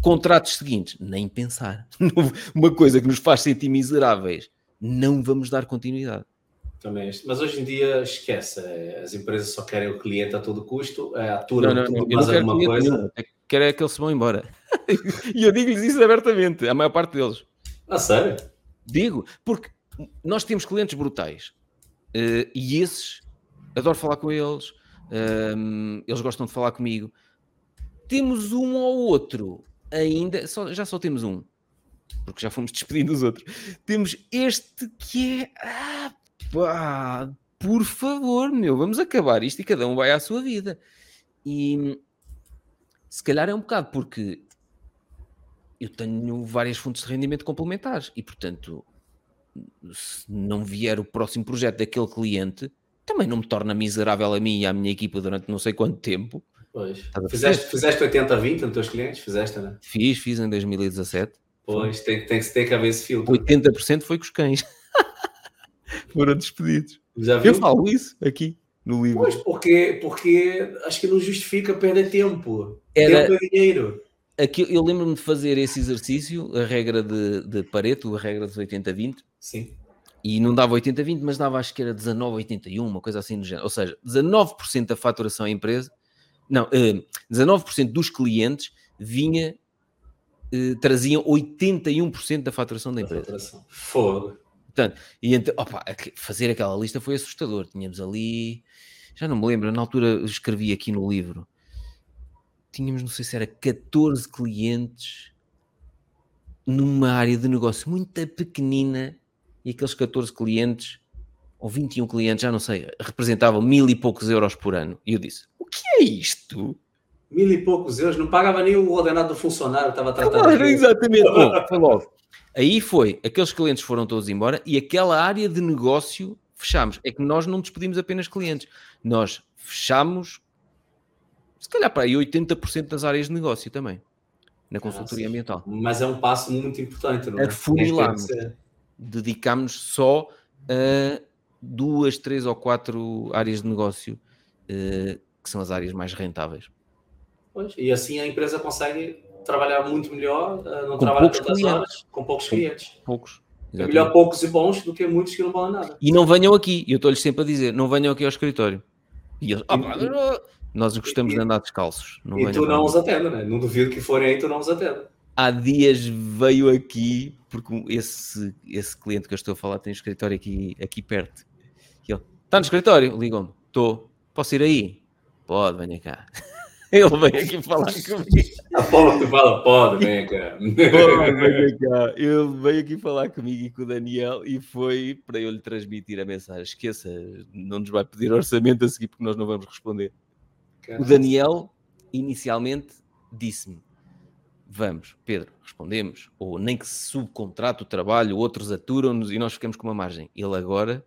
Contratos seguintes, nem pensar. uma coisa que nos faz sentir miseráveis, não vamos dar continuidade. Também, mas hoje em dia esquece, é, as empresas só querem o cliente a todo custo, é, aturam não, não, tudo, mais alguma coisa. Nenhum. Quero é que eles se vão embora. e eu digo-lhes isso abertamente, a maior parte deles. A sério? Digo, porque nós temos clientes brutais uh, e esses, adoro falar com eles, uh, eles gostam de falar comigo. Temos um ou outro ainda, só, já só temos um, porque já fomos despedindo os outros. Temos este que é. Ah, pá, por favor, meu, vamos acabar isto e cada um vai à sua vida. E se calhar é um bocado porque eu tenho várias fontes de rendimento complementares e, portanto, se não vier o próximo projeto daquele cliente, também não me torna miserável a mim e à minha equipa durante não sei quanto tempo. Pois. Fizeste, fizeste 80-20 nos teus clientes? Fizeste, né? Fiz, fiz em 2017. Pois, tem, tem, que haver esse filtro. 80% foi com os cães. foram despedidos. Eu falo isso aqui no livro. Pois, porque, porque acho que não justifica perder tempo. Era, tempo é dinheiro. Aqui, eu lembro-me de fazer esse exercício, a regra de, de Pareto, a regra dos 80-20. Sim. E não dava 80-20, mas dava acho que era 19-81, uma coisa assim do género. Ou seja, 19% da faturação à empresa, não, eh, 19% dos clientes vinha, uh, traziam 81% da faturação da empresa. Fogo. Portanto, e então, opa, fazer aquela lista foi assustador. Tínhamos ali, já não me lembro, na altura escrevi aqui no livro, tínhamos, não sei se era 14 clientes numa área de negócio muito pequenina e aqueles 14 clientes, ou 21 clientes, já não sei, representavam mil e poucos euros por ano. E eu disse: O que é isto? Mil e poucos euros, não pagava nem o ordenado do funcionário, estava tratando. Claro, exatamente. Bom, foi logo. Aí foi, aqueles clientes foram todos embora e aquela área de negócio fechamos. É que nós não despedimos apenas clientes, nós fechamos, se calhar para aí 80% das áreas de negócio também, na ah, consultoria ah, ambiental. Mas é um passo muito importante, não é? Afunilamos. Dedicámos só a duas, três ou quatro áreas de negócio uh, que são as áreas mais rentáveis. Pois, e assim a empresa consegue trabalhar muito melhor, eh, não com trabalha tantas clientes. horas, com poucos com clientes. Poucos. Exatamente. É melhor poucos e bons do que muitos que não valem nada. E não venham aqui, eu estou-lhes sempre a dizer, não venham aqui ao escritório. E eles, ah, nós gostamos e, de andar descalços. Não e tu não os atendas, né? Não duvido que forem aí, tu não os atendas. Há dias veio aqui, porque esse, esse cliente que eu estou a falar tem um escritório aqui, aqui perto. E ele, está no escritório? Ligam-me, estou. Posso ir aí? Pode, venha cá. Ele veio aqui falar comigo. A forma que tu fala, pode, vem cá. Vem. Ele veio aqui falar comigo e com o Daniel e foi para eu lhe transmitir a mensagem. Esqueça, não nos vai pedir orçamento a seguir porque nós não vamos responder. Caramba. O Daniel, inicialmente, disse-me: Vamos, Pedro, respondemos. Ou nem que se subcontrate o trabalho, outros aturam-nos e nós ficamos com uma margem. Ele agora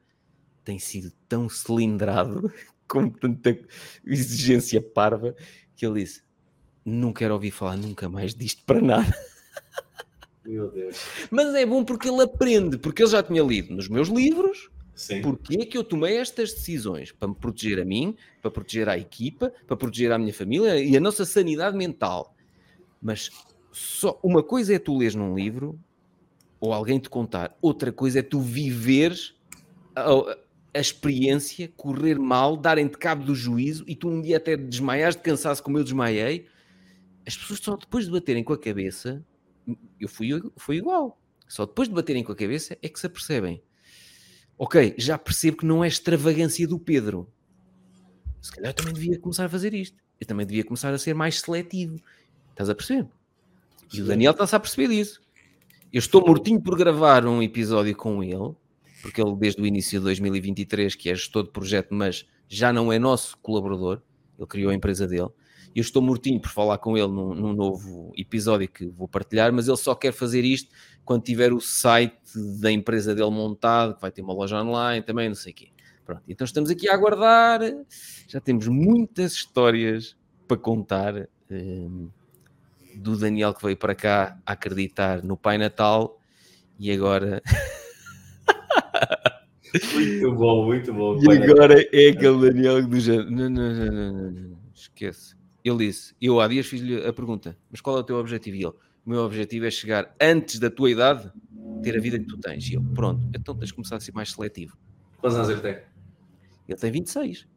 tem sido tão cilindrado, com tanta exigência parva, que ele disse: Não quero ouvir falar nunca mais disto para nada. Meu Deus. Mas é bom porque ele aprende, porque ele já tinha lido nos meus livros. Sim. Porque é que eu tomei estas decisões? Para me proteger a mim, para proteger a equipa, para proteger a minha família e a nossa sanidade mental. Mas só uma coisa é tu leres num livro ou alguém te contar, outra coisa é tu viveres a experiência, correr mal, darem-te cabo do juízo e tu um dia até desmaiares de cansaço como eu desmaiei, as pessoas só depois de baterem com a cabeça, eu fui, fui igual, só depois de baterem com a cabeça é que se apercebem. Ok, já percebo que não é extravagância do Pedro. Se calhar eu também devia começar a fazer isto. Eu também devia começar a ser mais seletivo. Estás a perceber? E o Daniel está-se a perceber disso. Eu estou mortinho por gravar um episódio com ele porque ele desde o início de 2023 que é gestor de projeto, mas já não é nosso colaborador, ele criou a empresa dele. Eu estou mortinho por falar com ele num, num, novo episódio que vou partilhar, mas ele só quer fazer isto quando tiver o site da empresa dele montado, que vai ter uma loja online também, não sei o quê. Pronto, então estamos aqui a aguardar. Já temos muitas histórias para contar um, do Daniel que veio para cá a acreditar no Pai Natal e agora Muito bom, muito bom. E agora é aquele Daniel do género. Não, não, não, não, não, esquece. Ele disse: Eu há dias fiz-lhe a pergunta, mas qual é o teu objetivo? E ele: O meu objetivo é chegar antes da tua idade, ter a vida que tu tens. E eu: Pronto, então tens de começar a ser mais seletivo. Quantos anos ele tem? Ele tem 26.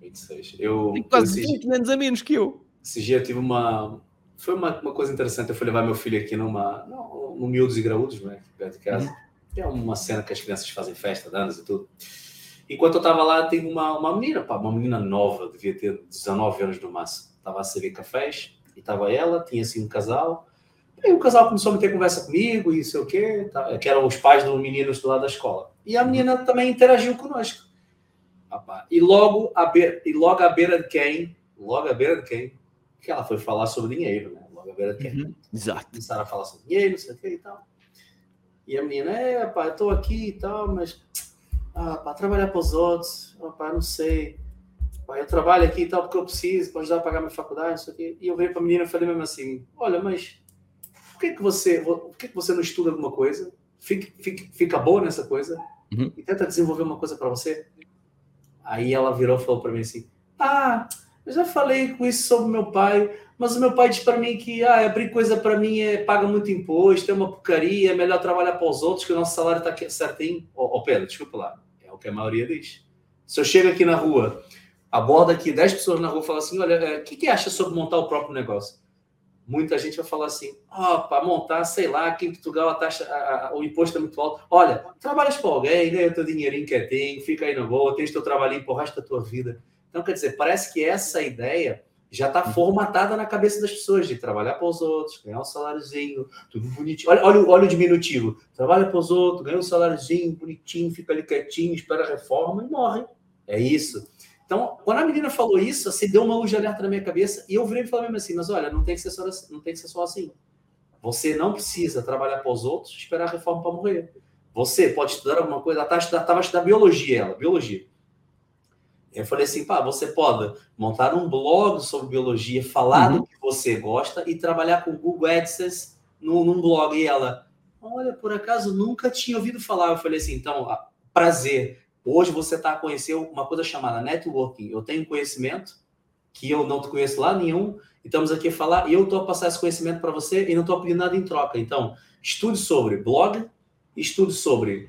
26. Eu, tem quase 20 anos a menos que eu. Esse dia eu tive uma. Foi uma, uma coisa interessante. Eu fui levar meu filho aqui numa. No, no Miúdos e Graúdos, né? Perto de casa. Uhum é uma cena que as crianças fazem festa, danos e tudo. Enquanto eu estava lá, tem uma, uma menina, pá, uma menina nova, devia ter 19 anos no máximo. Estava a servir cafés e estava ela, tinha assim um casal. E o casal começou a meter conversa comigo e sei o quê, tá, que eram os pais do menino do lado da escola. E a menina também interagiu conosco. Ah, e logo à beira, e logo à beira de quem? Logo à beira de quem? Que ela foi falar sobre dinheiro, né? Logo à beira de quem? Uhum, exato. Começaram a falar sobre dinheiro, não sei o quê e tal. E a menina, é, eu tô aqui e tal, mas ah, para trabalhar para os outros, ah, pai, não sei. Pai, eu trabalho aqui e tal porque eu preciso para ajudar a pagar minha faculdade, isso aqui. E eu veio para a menina e falei mesmo assim: olha, mas por que, que você por que, que você não estuda alguma coisa? Fica, fica, fica boa nessa coisa uhum. e tenta desenvolver uma coisa para você. Aí ela virou e falou para mim assim: ah, eu já falei com isso sobre meu pai, mas o meu pai diz para mim que ah, abrir coisa para mim é paga muito imposto, é uma porcaria, é melhor trabalhar para os outros, que o nosso salário está certinho. Ô, oh, Pedro, desculpa lá, é o que a maioria diz. Se eu chego aqui na rua, aborda aqui 10 pessoas na rua e falo assim: olha, o que, que acha sobre montar o próprio negócio? Muita gente vai falar assim: ó, para montar, sei lá, aqui em Portugal a taxa, a, a, o imposto é muito alto. Olha, trabalhas para alguém, ganha teu dinheirinho quietinho, fica aí na boa, tens teu trabalhinho para o resto da tua vida. Então, quer dizer, parece que essa ideia já está uhum. formatada na cabeça das pessoas de trabalhar para os outros, ganhar um saláriozinho, tudo bonitinho. Olha, olha, olha o diminutivo. Trabalha para os outros, ganha um saláriozinho, bonitinho, fica ali quietinho, espera a reforma e morre. É isso. Então, quando a menina falou isso, assim, deu uma luz de alerta na minha cabeça e eu virei e falei mesmo assim, mas olha, não tem que ser só assim, não tem que ser só assim. Você não precisa trabalhar para os outros, esperar a reforma para morrer. Você pode estudar alguma coisa. Ela estava estudando biologia, ela, biologia. Eu falei assim, pá, você pode montar um blog sobre biologia, falar uhum. do que você gosta e trabalhar com Google AdSense no, num blog. E ela, olha, por acaso nunca tinha ouvido falar. Eu falei assim, então, prazer. Hoje você está a conhecer uma coisa chamada networking. Eu tenho conhecimento que eu não te conheço lá nenhum, e estamos aqui a falar, e eu estou a passar esse conhecimento para você e não estou pedindo nada em troca. Então, estude sobre blog, estude sobre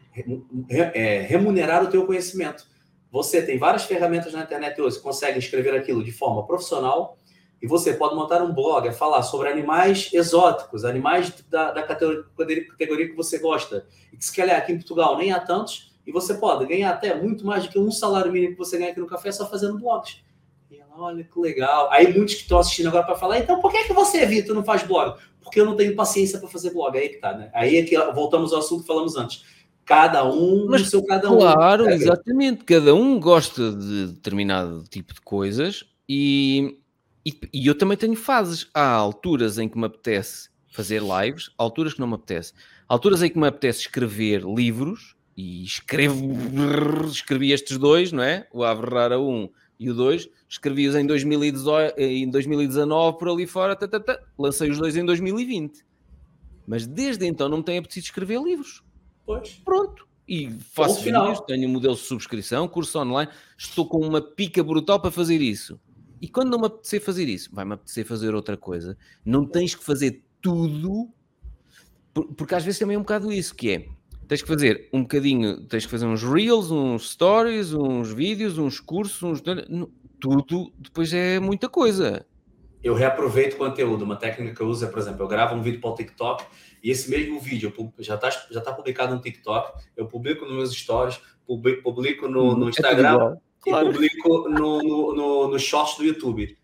é, remunerar o teu conhecimento. Você tem várias ferramentas na internet hoje que conseguem escrever aquilo de forma profissional, e você pode montar um blog a falar sobre animais exóticos, animais da, da categoria, categoria que você gosta, e que se calhar aqui em Portugal nem há tantos, e você pode ganhar até muito mais do que um salário mínimo que você ganha aqui no café só fazendo blogs. E ela, olha que legal. Aí muitos que estão assistindo agora para falar, então por que, que você, Vitor, não faz blog? Porque eu não tenho paciência para fazer blog. Aí que tá, né? Aí é que voltamos ao assunto que falamos antes. Cada um Mas, no seu cada um. Claro, exatamente. Cada um gosta de determinado tipo de coisas e, e, e eu também tenho fases. Há alturas em que me apetece fazer lives, alturas que não me apetece. Alturas em que me apetece escrever livros e escrevo, escrevi estes dois, não é? O Ave Rara 1 e o 2, escrevi-os em, 2018, em 2019 por ali fora, tá, tá, lancei os dois em 2020. Mas desde então não me tenho apetecido escrever livros. Pois. Pronto. E faço vídeos, tenho um modelo de subscrição, curso online, estou com uma pica brutal para fazer isso. E quando não me apetecer fazer isso, vai-me apetecer fazer outra coisa. Não tens que fazer tudo, porque às vezes também é um bocado isso, que é, tens que fazer um bocadinho, tens que fazer uns reels, uns stories, uns vídeos, uns cursos, uns... tudo depois é muita coisa. Eu reaproveito conteúdo. Uma técnica que eu uso é, por exemplo, eu gravo um vídeo para o TikTok e esse mesmo vídeo já está já tá publicado no TikTok, eu publico nos meus stories, publico no, no é Instagram é e publico no, no, no, no shorts do YouTube.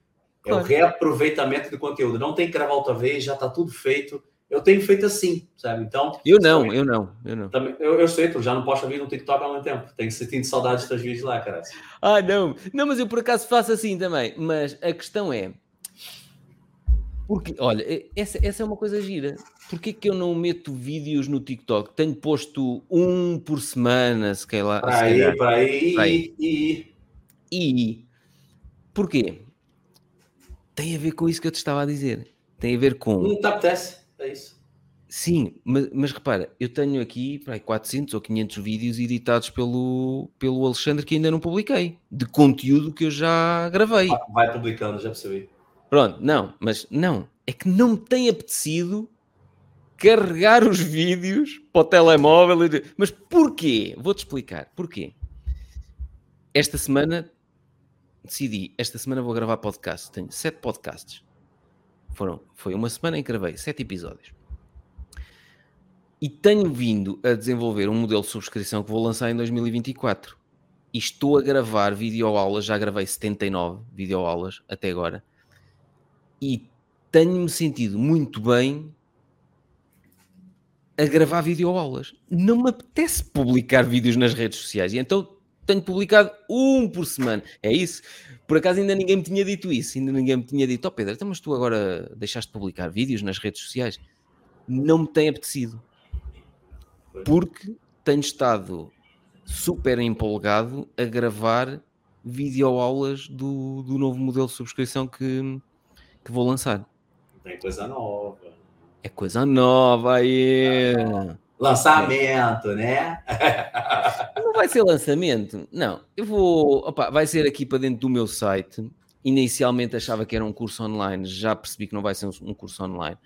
É claro. o reaproveitamento do conteúdo. Não tem que gravar outra vez, já está tudo feito eu tenho feito assim, sabe? Então. Eu não, também, eu não, eu não. Também, eu, eu sei, tu já não posto vídeo no TikTok há muito tempo. Tenho sentindo saudades dos teus vídeos lá, cara. Ah, não. Não, mas eu por acaso faço assim também. Mas a questão é. Porque, olha, essa, essa é uma coisa gira. Porquê que eu não meto vídeos no TikTok? Tenho posto um por semana, se calhar. Para aí, para aí, aí. E... e. Porquê? Tem a ver com isso que eu te estava a dizer. Tem a ver com. Não te apetece? É isso. Sim, mas, mas repara, eu tenho aqui para 400 ou 500 vídeos editados pelo, pelo Alexandre que ainda não publiquei, de conteúdo que eu já gravei. Vai publicando, já percebi. Pronto, não, mas não, é que não me tem apetecido carregar os vídeos para o telemóvel. Mas porquê? Vou-te explicar. Porquê? Esta semana decidi, esta semana vou gravar podcast. Tenho sete podcasts. Foram, foi uma semana em que gravei sete episódios. E tenho vindo a desenvolver um modelo de subscrição que vou lançar em 2024. E estou a gravar videoaulas, já gravei 79 videoaulas até agora. E tenho-me sentido muito bem a gravar videoaulas. Não me apetece publicar vídeos nas redes sociais. E então tenho publicado um por semana. É isso. Por acaso ainda ninguém me tinha dito isso. Ainda ninguém me tinha dito, ó oh, Pedro, então, mas tu agora deixaste de publicar vídeos nas redes sociais. Não me tem apetecido. Porque tenho estado super empolgado a gravar videoaulas do, do novo modelo de subscrição que, que vou lançar. Tem coisa nova. É coisa nova aí. Ah, Lançamento, né? Não vai ser lançamento? Não. Eu vou. Opa, vai ser aqui para dentro do meu site. Inicialmente achava que era um curso online, já percebi que não vai ser um curso online.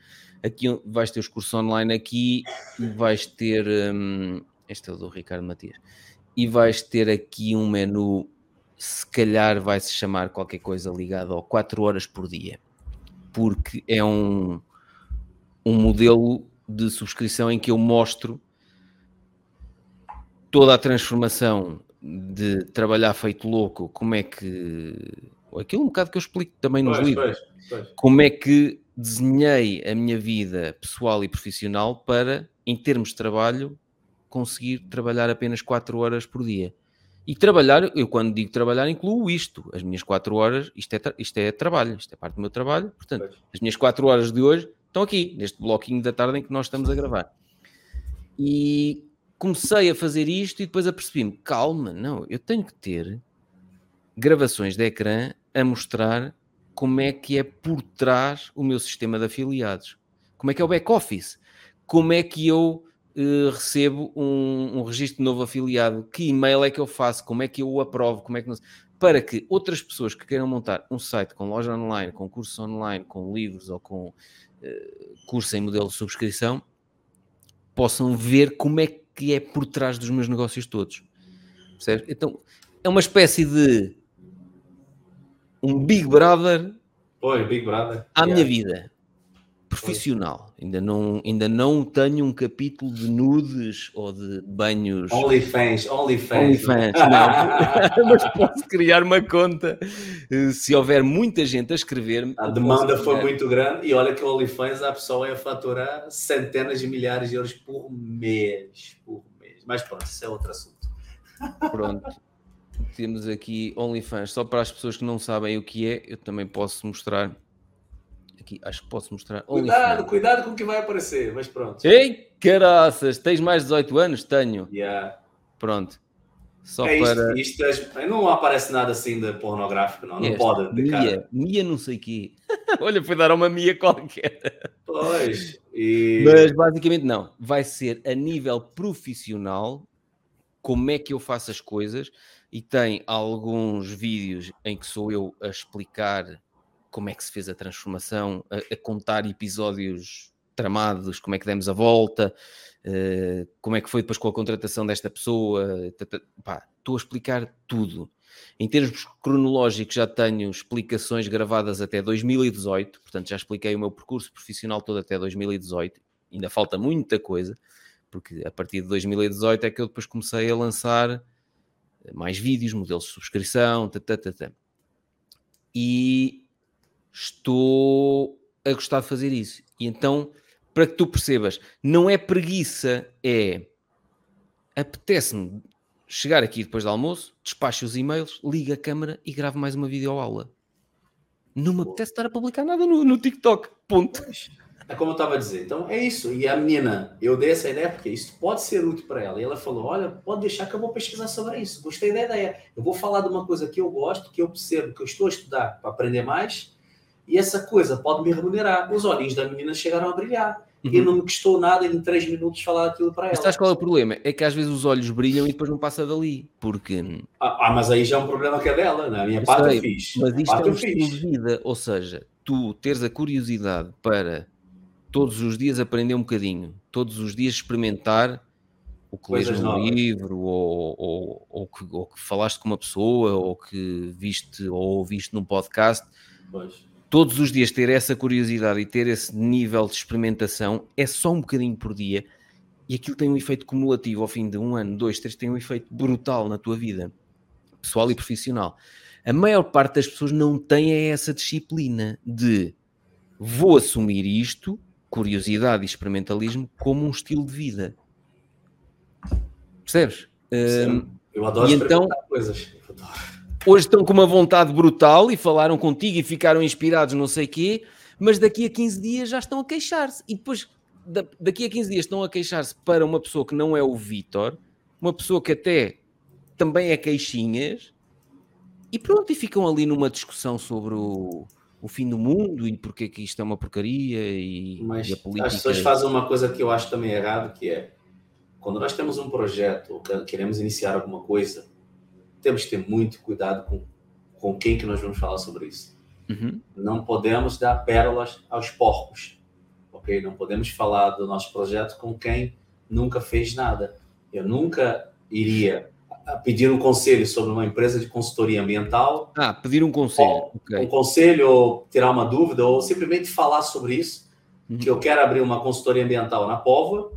Aqui vais ter os cursos online aqui, vais ter. Hum, este é o do Ricardo Matias. E vais ter aqui um menu, se calhar vai se chamar qualquer coisa ligado ao 4 horas por dia, porque é um, um modelo de subscrição em que eu mostro toda a transformação de trabalhar feito louco, como é que. Aquilo um bocado que eu explico também nos pois, livros. Pois, pois. Como é que desenhei a minha vida pessoal e profissional para, em termos de trabalho, conseguir trabalhar apenas 4 horas por dia. E trabalhar, eu quando digo trabalhar, incluo isto. As minhas quatro horas, isto é, isto é trabalho, isto é parte do meu trabalho. Portanto, as minhas quatro horas de hoje estão aqui, neste bloquinho da tarde em que nós estamos a gravar. E comecei a fazer isto e depois apercebi-me: calma, não, eu tenho que ter gravações de ecrã a mostrar como é que é por trás o meu sistema de afiliados, como é que é o back-office, como é que eu uh, recebo um, um registro de novo afiliado, que e-mail é que eu faço, como é que eu o aprovo, como é que não... para que outras pessoas que queiram montar um site com loja online, com cursos online, com livros ou com uh, curso em modelo de subscrição, possam ver como é que é por trás dos meus negócios todos. Percebes? Então, é uma espécie de um Big Brother Oi, Big Brother. à yeah. minha vida profissional. Ainda não, ainda não tenho um capítulo de nudes ou de banhos. OnlyFans, OnlyFans. OnlyFans, não. Mas posso criar uma conta eh, se houver muita gente a escrever. A demanda foi muito grande e olha que o OnlyFans a pessoa ia faturar centenas de milhares de euros por mês. Por mês. Mas pronto, isso é outro assunto. Pronto temos aqui OnlyFans, só para as pessoas que não sabem o que é, eu também posso mostrar. Aqui, acho que posso mostrar. Cuidado, cuidado com o que vai aparecer, mas pronto. Ei, caraças, tens mais de 18 anos? Tenho. Yeah. Pronto. Só é para. Isto, isto, não aparece nada assim de pornográfico, não. Não pode. Mia, cara. Mia não sei o quê. Olha, foi dar uma Mia qualquer. Pois. E... Mas basicamente não. Vai ser a nível profissional como é que eu faço as coisas e tem alguns vídeos em que sou eu a explicar como é que se fez a transformação, a, a contar episódios tramados, como é que demos a volta, uh, como é que foi depois com a contratação desta pessoa. estou a explicar tudo. Em termos cronológicos, já tenho explicações gravadas até 2018, portanto, já expliquei o meu percurso profissional todo até 2018. Ainda falta muita coisa, porque a partir de 2018 é que eu depois comecei a lançar mais vídeos, modelos de subscrição, tata, tata. e estou a gostar de fazer isso. E então, para que tu percebas, não é preguiça, é apetece-me chegar aqui depois do almoço, despacho os e-mails, ligo a câmera e gravo mais uma videoaula. Não me apetece estar a publicar nada no, no TikTok. Ponto. É como eu estava a dizer. Então é isso. E a menina, eu dei essa ideia porque isso pode ser útil para ela. E ela falou: Olha, pode deixar que eu vou pesquisar sobre isso. Gostei da ideia. Eu vou falar de uma coisa que eu gosto, que eu percebo, que eu estou a estudar para aprender mais. E essa coisa pode me remunerar. Os olhinhos da menina chegaram a brilhar. Uhum. E não me custou nada em três minutos falar aquilo para ela. Mas sabes qual é o problema? É que às vezes os olhos brilham e depois não passa dali. Porque. Ah, ah mas aí já é um problema que é dela. Na minha eu parte sei, eu fiz. Mas isto é um estilo de vida. Ou seja, tu teres a curiosidade para todos os dias aprender um bocadinho, todos os dias experimentar o que lês num livro, ou, ou, ou, que, ou, que, falaste com uma pessoa, ou que viste ou ouviste num podcast. Pois. Todos os dias ter essa curiosidade e ter esse nível de experimentação é só um bocadinho por dia e aquilo tem um efeito cumulativo ao fim de um ano, dois, três, tem um efeito brutal na tua vida, pessoal e profissional. A maior parte das pessoas não tem essa disciplina de vou assumir isto curiosidade e experimentalismo como um estilo de vida. Percebes? Sim, eu adoro e então, coisas. Hoje estão com uma vontade brutal e falaram contigo e ficaram inspirados, não sei quê, mas daqui a 15 dias já estão a queixar-se. E depois, daqui a 15 dias, estão a queixar-se para uma pessoa que não é o Vitor, uma pessoa que até também é queixinhas, e pronto, e ficam ali numa discussão sobre o o fim do mundo e porque que isto é uma porcaria e, Mas e a política... as pessoas fazem uma coisa que eu acho também errado, que é quando nós temos um projeto ou queremos iniciar alguma coisa, temos que ter muito cuidado com, com quem que nós vamos falar sobre isso. Uhum. Não podemos dar pérolas aos porcos, ok? Não podemos falar do nosso projeto com quem nunca fez nada. Eu nunca iria pedir um conselho sobre uma empresa de consultoria ambiental. Ah, pedir um conselho. Ou, okay. Um conselho, ou tirar uma dúvida, ou simplesmente falar sobre isso, uhum. que eu quero abrir uma consultoria ambiental na Pova, uh,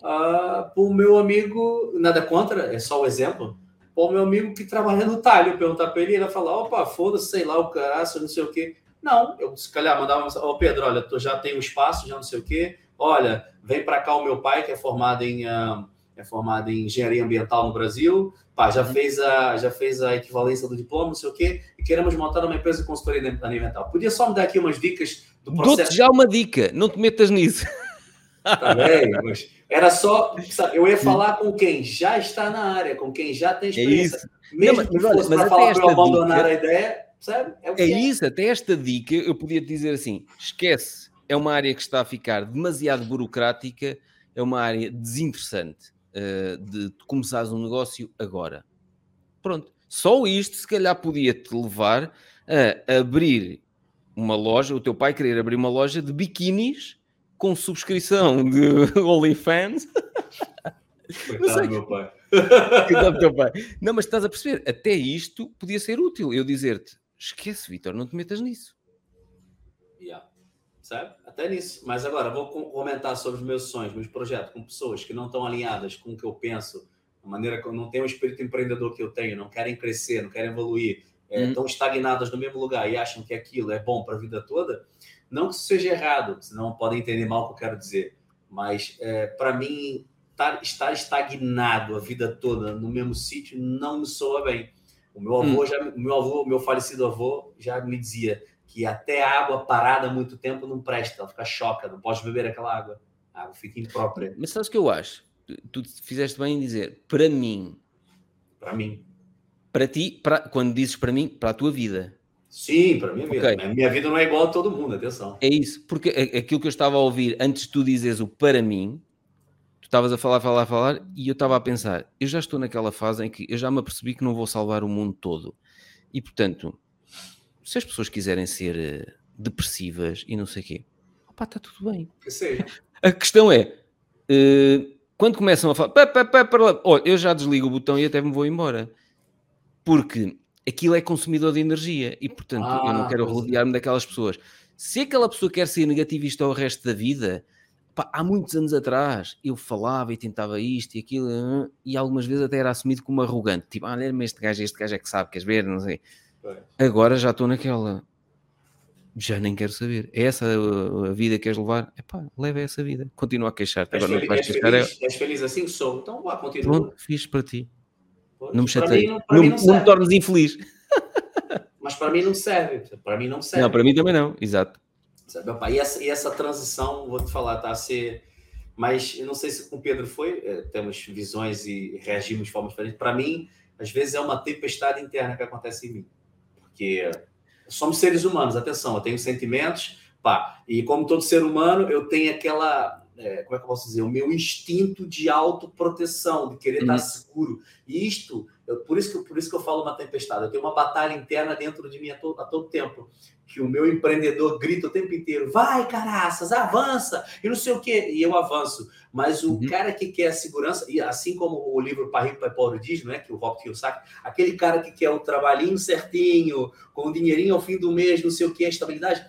para o meu amigo, nada contra, é só o um exemplo, para o meu amigo que trabalha no talho, perguntar para ele, ele vai falar, opa, foda-se, sei lá, o caraço, não sei o quê. Não, eu se calhar mandava uma ô oh, Pedro, olha, tu já tem um espaço, já não sei o quê, olha, vem para cá o meu pai, que é formado em... Uh, é formado em engenharia ambiental no Brasil, pá, já, uhum. fez a, já fez a equivalência do diploma, não sei o quê, e queremos montar uma empresa de consultoria ambiental. Podia só me dar aqui umas dicas do processo? Dou-te já uma dica, não te metas nisso. Tá bem, mas era só, sabe, eu ia falar com quem já está na área, com quem já tem é experiência. É isso. Mesmo não, mas, que fosse para falar para abandonar dica, a ideia, sabe? É, é, é isso, até esta dica eu podia te dizer assim, esquece, é uma área que está a ficar demasiado burocrática, é uma área desinteressante uh, de, de começares um negócio agora. Pronto. Só isto, se calhar, podia-te levar a abrir uma loja, o teu pai querer abrir uma loja de biquinis com subscrição de OnlyFans. Coitado do meu pai. Coitado teu pai. Não, mas estás a perceber, até isto podia ser útil. Eu dizer-te, esquece, Vitor, não te metas nisso. Yeah. Sabe? Até nisso. Mas agora, vou comentar sobre os meus sonhos, meus projetos, com pessoas que não estão alinhadas com o que eu penso, a maneira que eu não tenho o espírito empreendedor que eu tenho, não querem crescer, não querem evoluir, é, hum. estão estagnadas no mesmo lugar e acham que aquilo é bom para a vida toda. Não que isso seja errado, senão podem entender mal o que eu quero dizer. Mas, é, para mim, tar, estar estagnado a vida toda no mesmo sítio não me soa bem. O meu avô, hum. já, o meu avô, meu falecido avô, já me dizia: que até água parada muito tempo não presta, ela fica choca, não pode beber aquela água. A água fica imprópria. Mas sabes o que eu acho? Tu fizeste bem em dizer, para mim. Para mim. Para ti, para, quando dizes para mim, para a tua vida. Sim, para mim okay. A minha vida não é igual a todo mundo, atenção. É isso, porque aquilo que eu estava a ouvir antes de tu dizeres o para mim, tu estavas a falar, falar, falar, e eu estava a pensar, eu já estou naquela fase em que eu já me apercebi que não vou salvar o mundo todo. E portanto, se as pessoas quiserem ser uh, depressivas e não sei o quê, opá, está tudo bem. Que. A questão é, uh, quando começam a falar, pá, pá, pá, para lá, oh, eu já desligo o botão e até me vou embora. Porque aquilo é consumidor de energia e, portanto, ah, eu não ah, quero rodear-me daquelas pessoas. Se aquela pessoa quer ser negativista ao resto da vida, pá, há muitos anos atrás eu falava e tentava isto e aquilo, e algumas vezes até era assumido como arrogante. Tipo, ah, olha-me este gajo, este gajo é que sabe, queres ver, não sei. Agora já estou naquela. Já nem quero saber. É essa a, vida que queres levar? Epá, leva essa vida. Continua a queixar-te. Agora não vais queixar. Feliz, é... És feliz assim? Sou. Então vá, continua. Pronto, fiz para ti. Pois, não me chatei. Não, não, não, não me tornes infeliz. Mas para mim não serve. Para mim não serve. Não, para mim também não. Exato. Sabe, opa, e, essa, e essa transição, vou te falar, está a ser. Mas eu não sei se com o Pedro foi, é, temos visões e reagimos de forma diferente. Para mim, às vezes é uma tempestade interna que acontece em mim porque somos seres humanos, atenção, eu tenho sentimentos, pá, e como todo ser humano, eu tenho aquela, é, como é que eu posso dizer, o meu instinto de autoproteção, de querer uhum. estar seguro. E isto, eu, por, isso que, por isso que eu falo uma tempestade, eu tenho uma batalha interna dentro de mim a, to, a todo tempo que o meu empreendedor grita o tempo inteiro: vai, caraças, avança, e não sei o quê, e eu avanço. Mas o uhum. cara que quer a segurança, e assim como o livro Pai Rico, Pai Pobre diz, não é? que o Rock Kiyosaki, aquele cara que quer o trabalhinho certinho, com o dinheirinho ao fim do mês, não sei o quê, a estabilidade,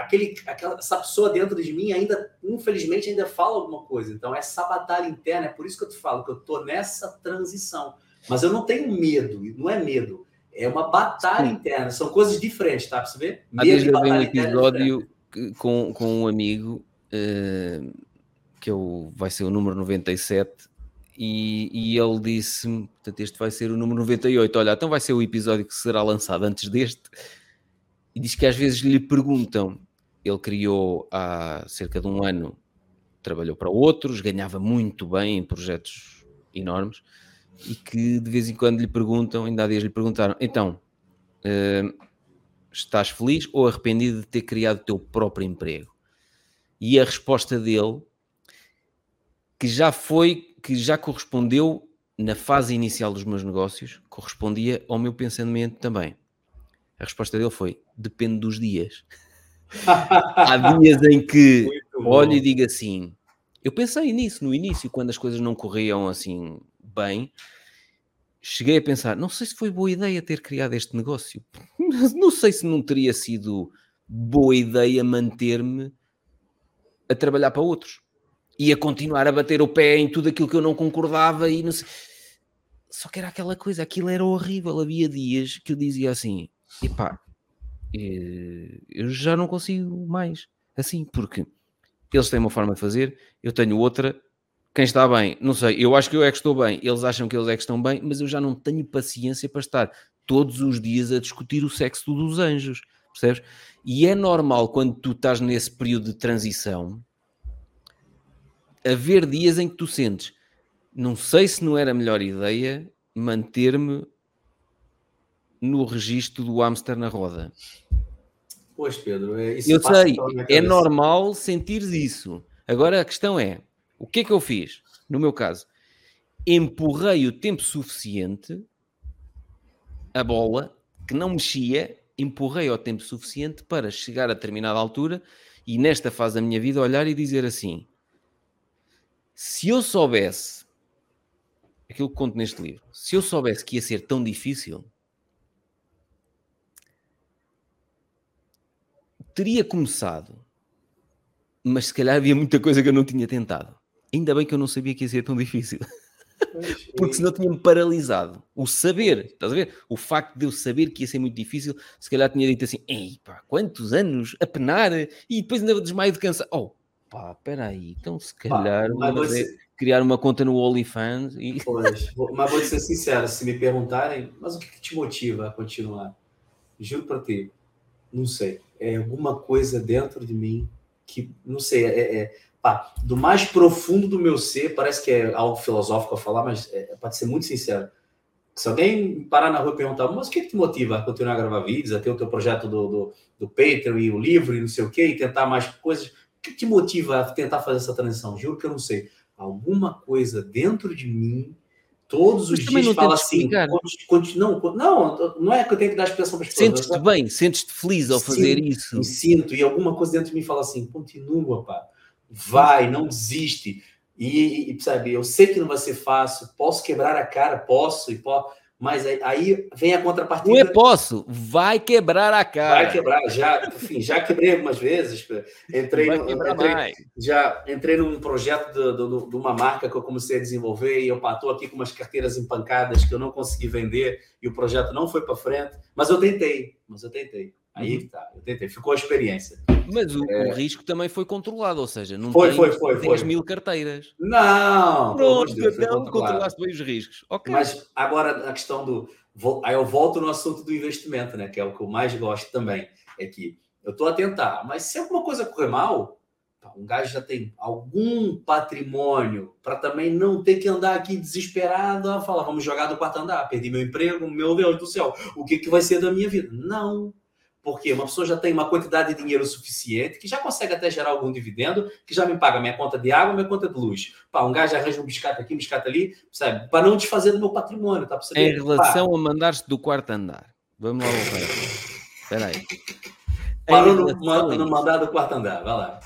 aquele, aquela, essa pessoa dentro de mim ainda, infelizmente, ainda fala alguma coisa. Então, essa batalha interna, é por isso que eu te falo, que eu tô nessa transição. Mas eu não tenho medo, não é medo é uma batalha Sim. interna, são coisas diferentes, tá? Para você ver? Há dias eu vi um episódio com, com um amigo uh, que eu, vai ser o número 97 e, e ele disse-me, portanto este vai ser o número 98, olha, então vai ser o episódio que será lançado antes deste e diz que às vezes lhe perguntam, ele criou há cerca de um ano, trabalhou para outros, ganhava muito bem em projetos enormes e que de vez em quando lhe perguntam, ainda há dias lhe perguntaram, então, uh, estás feliz ou arrependido de ter criado o teu próprio emprego? E a resposta dele, que já foi, que já correspondeu na fase inicial dos meus negócios, correspondia ao meu pensamento também. A resposta dele foi: depende dos dias. Há dias em que olho e digo assim. Eu pensei nisso no início, quando as coisas não corriam assim bem, cheguei a pensar: não sei se foi boa ideia ter criado este negócio. Não sei se não teria sido boa ideia manter-me a trabalhar para outros e a continuar a bater o pé em tudo aquilo que eu não concordava e não sei. Só que era aquela coisa, aquilo era horrível. Havia dias que eu dizia assim: epá, eu já não consigo mais. Assim, porque eles têm uma forma de fazer, eu tenho outra, quem está bem, não sei, eu acho que eu é que estou bem, eles acham que eles é que estão bem, mas eu já não tenho paciência para estar todos os dias a discutir o sexo dos anjos, percebes? E é normal quando tu estás nesse período de transição haver dias em que tu sentes, não sei se não era a melhor ideia manter-me no registro do hamster na roda. Pois, Pedro, é, isso eu sei, é normal sentir isso. Agora a questão é: o que é que eu fiz? No meu caso, empurrei o tempo suficiente a bola que não mexia, empurrei ao tempo suficiente para chegar a determinada altura e nesta fase da minha vida olhar e dizer assim: se eu soubesse aquilo que conto neste livro, se eu soubesse que ia ser tão difícil, teria começado, mas se calhar havia muita coisa que eu não tinha tentado. Ainda bem que eu não sabia que ia ser tão difícil. Porque senão tinha-me paralisado. O saber, estás a ver? O facto de eu saber que ia ser muito difícil, se calhar tinha dito assim: ei pá, quantos anos a penar e depois ainda desmaio de cansar. Oh, pá, peraí, então se calhar pá, vou ser... criar uma conta no OnlyFans e. Pois, mas vou ser sincero: se me perguntarem, mas o que, que te motiva a continuar? Juro para ti, não sei. É alguma coisa dentro de mim que, não sei, é, é pá, do mais profundo do meu ser, parece que é algo filosófico a falar, mas é, pode ser muito sincero. Se alguém parar na rua e perguntar, mas o que, que te motiva a continuar a gravar vídeos, a ter o teu projeto do, do, do Patreon e o livro e não sei o quê, e tentar mais coisas, o que te motiva a tentar fazer essa transição? Juro que eu não sei. Alguma coisa dentro de mim todos os dias fala assim, não, não, não é que eu tenho que dar expressão para as pessoas. Sentes-te bem, sentes-te feliz ao fazer sinto, isso. Me sinto, e alguma coisa dentro de mim fala assim, continua, pá, vai, não desiste. E, e sabe, eu sei que não vai ser fácil, posso quebrar a cara, posso, e posso, mas aí, vem a contrapartida. Não é posso, vai quebrar a cara. Vai quebrar, já, enfim, já quebrei algumas vezes. Entrei, no, entrei já entrei num projeto de, de, de, uma marca que eu comecei a desenvolver e eu estou aqui com umas carteiras empancadas que eu não consegui vender e o projeto não foi para frente, mas eu tentei, mas eu tentei. Aí uhum. tá, eu tentei, ficou a experiência. Mas o, é... o, risco também foi controlado, ou seja, não foi, foi, foi, 10 foi. mil carteiras. Não! Pronto, Deus, então controlaste bem os riscos. Okay. Mas agora a questão do. Aí eu volto no assunto do investimento, né? Que é o que eu mais gosto também. É que eu estou a tentar, mas se alguma coisa correr mal, um gajo já tem algum patrimônio para também não ter que andar aqui desesperado a falar, vamos jogar do quarto andar, perdi meu emprego, meu Deus do céu, o que, que vai ser da minha vida? Não. Porque uma pessoa já tem uma quantidade de dinheiro suficiente, que já consegue até gerar algum dividendo, que já me paga minha conta de água, minha conta de luz. Pá, um gajo arranja um biscate aqui, um biscate ali, sabe? Para não desfazer do meu patrimônio, tá? Em relação Pá. a mandar-se do quarto andar. Vamos lá. Espera aí. Parou no, no mandar do quarto andar, vai lá.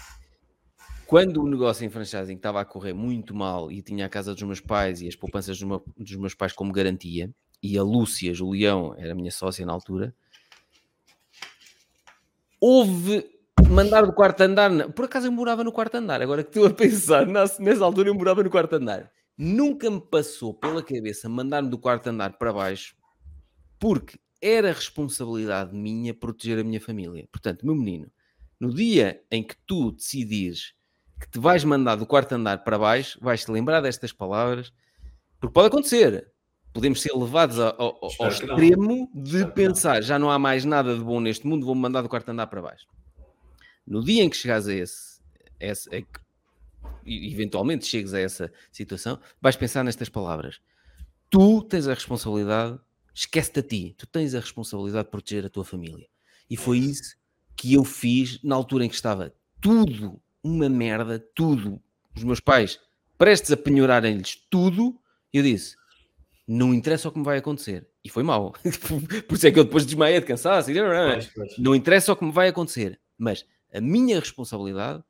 Quando o negócio em franchising estava a correr muito mal e tinha a casa dos meus pais e as poupanças dos, meu, dos meus pais como garantia, e a Lúcia Julião era a minha sócia na altura, houve mandar do quarto andar. Por acaso eu morava no quarto andar, agora que estou a pensar, nessa altura eu morava no quarto andar. Nunca me passou pela cabeça mandar-me do quarto andar para baixo, porque era responsabilidade minha proteger a minha família. Portanto, meu menino, no dia em que tu decidires que te vais mandar do quarto andar para baixo, vais-te lembrar destas palavras, porque pode acontecer podemos ser levados ao, ao, ao extremo de pensar já não há mais nada de bom neste mundo, vou-me mandar do quarto andar para baixo. No dia em que chegares a esse, esse a, eventualmente chegues a essa situação, vais pensar nestas palavras. Tu tens a responsabilidade, esquece-te a ti, tu tens a responsabilidade de proteger a tua família. E foi isso que eu fiz na altura em que estava tudo uma merda, tudo. Os meus pais prestes a penhorarem-lhes tudo, eu disse: não interessa o que me vai acontecer. E foi mal. Por isso é que eu depois desmaiei de cansaço. Pois, pois. Não interessa o que me vai acontecer. Mas a minha responsabilidade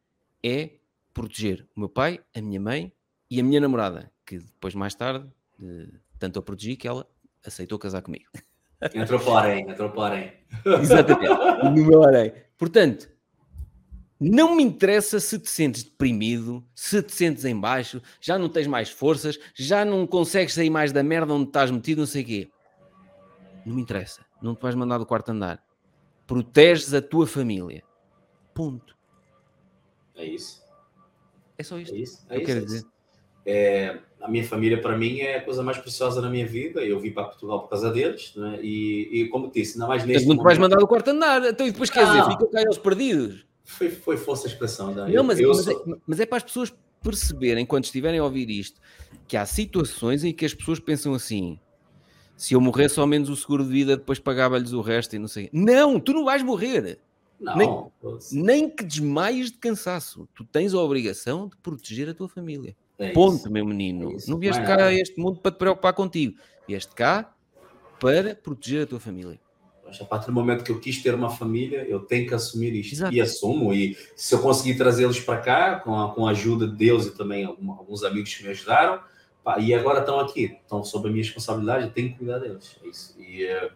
é proteger o meu pai, a minha mãe e a minha namorada, que depois, mais tarde, tanto a protegi que ela aceitou casar comigo. Entrou para o harém, entrou para o harém. Exatamente, no meu harém. Portanto, não me interessa se te sentes deprimido, se te sentes em baixo, já não tens mais forças, já não consegues sair mais da merda onde estás metido, não sei o quê. Não me interessa. Não te vais mandar do quarto andar. Proteges a tua família. Ponto. É isso. É só isto. É isso. É eu isso, quero é dizer. é, a minha família, para mim, é a coisa mais preciosa na minha vida. Eu vim para Portugal por causa deles, né? e, e como disse, ainda mais neste Mas não te vais mandar o quarto andar, então e depois quer dizer, ficam cá eles perdidos. Foi, foi força a expressão. Não, eu, mas, eu mas, sou... é, mas é para as pessoas perceberem, quando estiverem a ouvir isto, que há situações em que as pessoas pensam assim: se eu morresse ao menos o seguro de vida, depois pagava-lhes o resto e não sei. Não, tu não vais morrer. Não, nem, nem que desmaies de cansaço. Tu tens a obrigação de proteger a tua família. É Ponto, isso. meu menino. É não vieste cá a este mundo para te preocupar contigo. Vieste cá para proteger a tua família. A partir do momento que eu quis ter uma família, eu tenho que assumir isto. Exato. E assumo. E se eu conseguir trazê-los para cá, com a, com a ajuda de Deus e também alguns amigos que me ajudaram, pá, e agora estão aqui, estão sob a minha responsabilidade, eu tenho que cuidar deles. É isso. E, uh...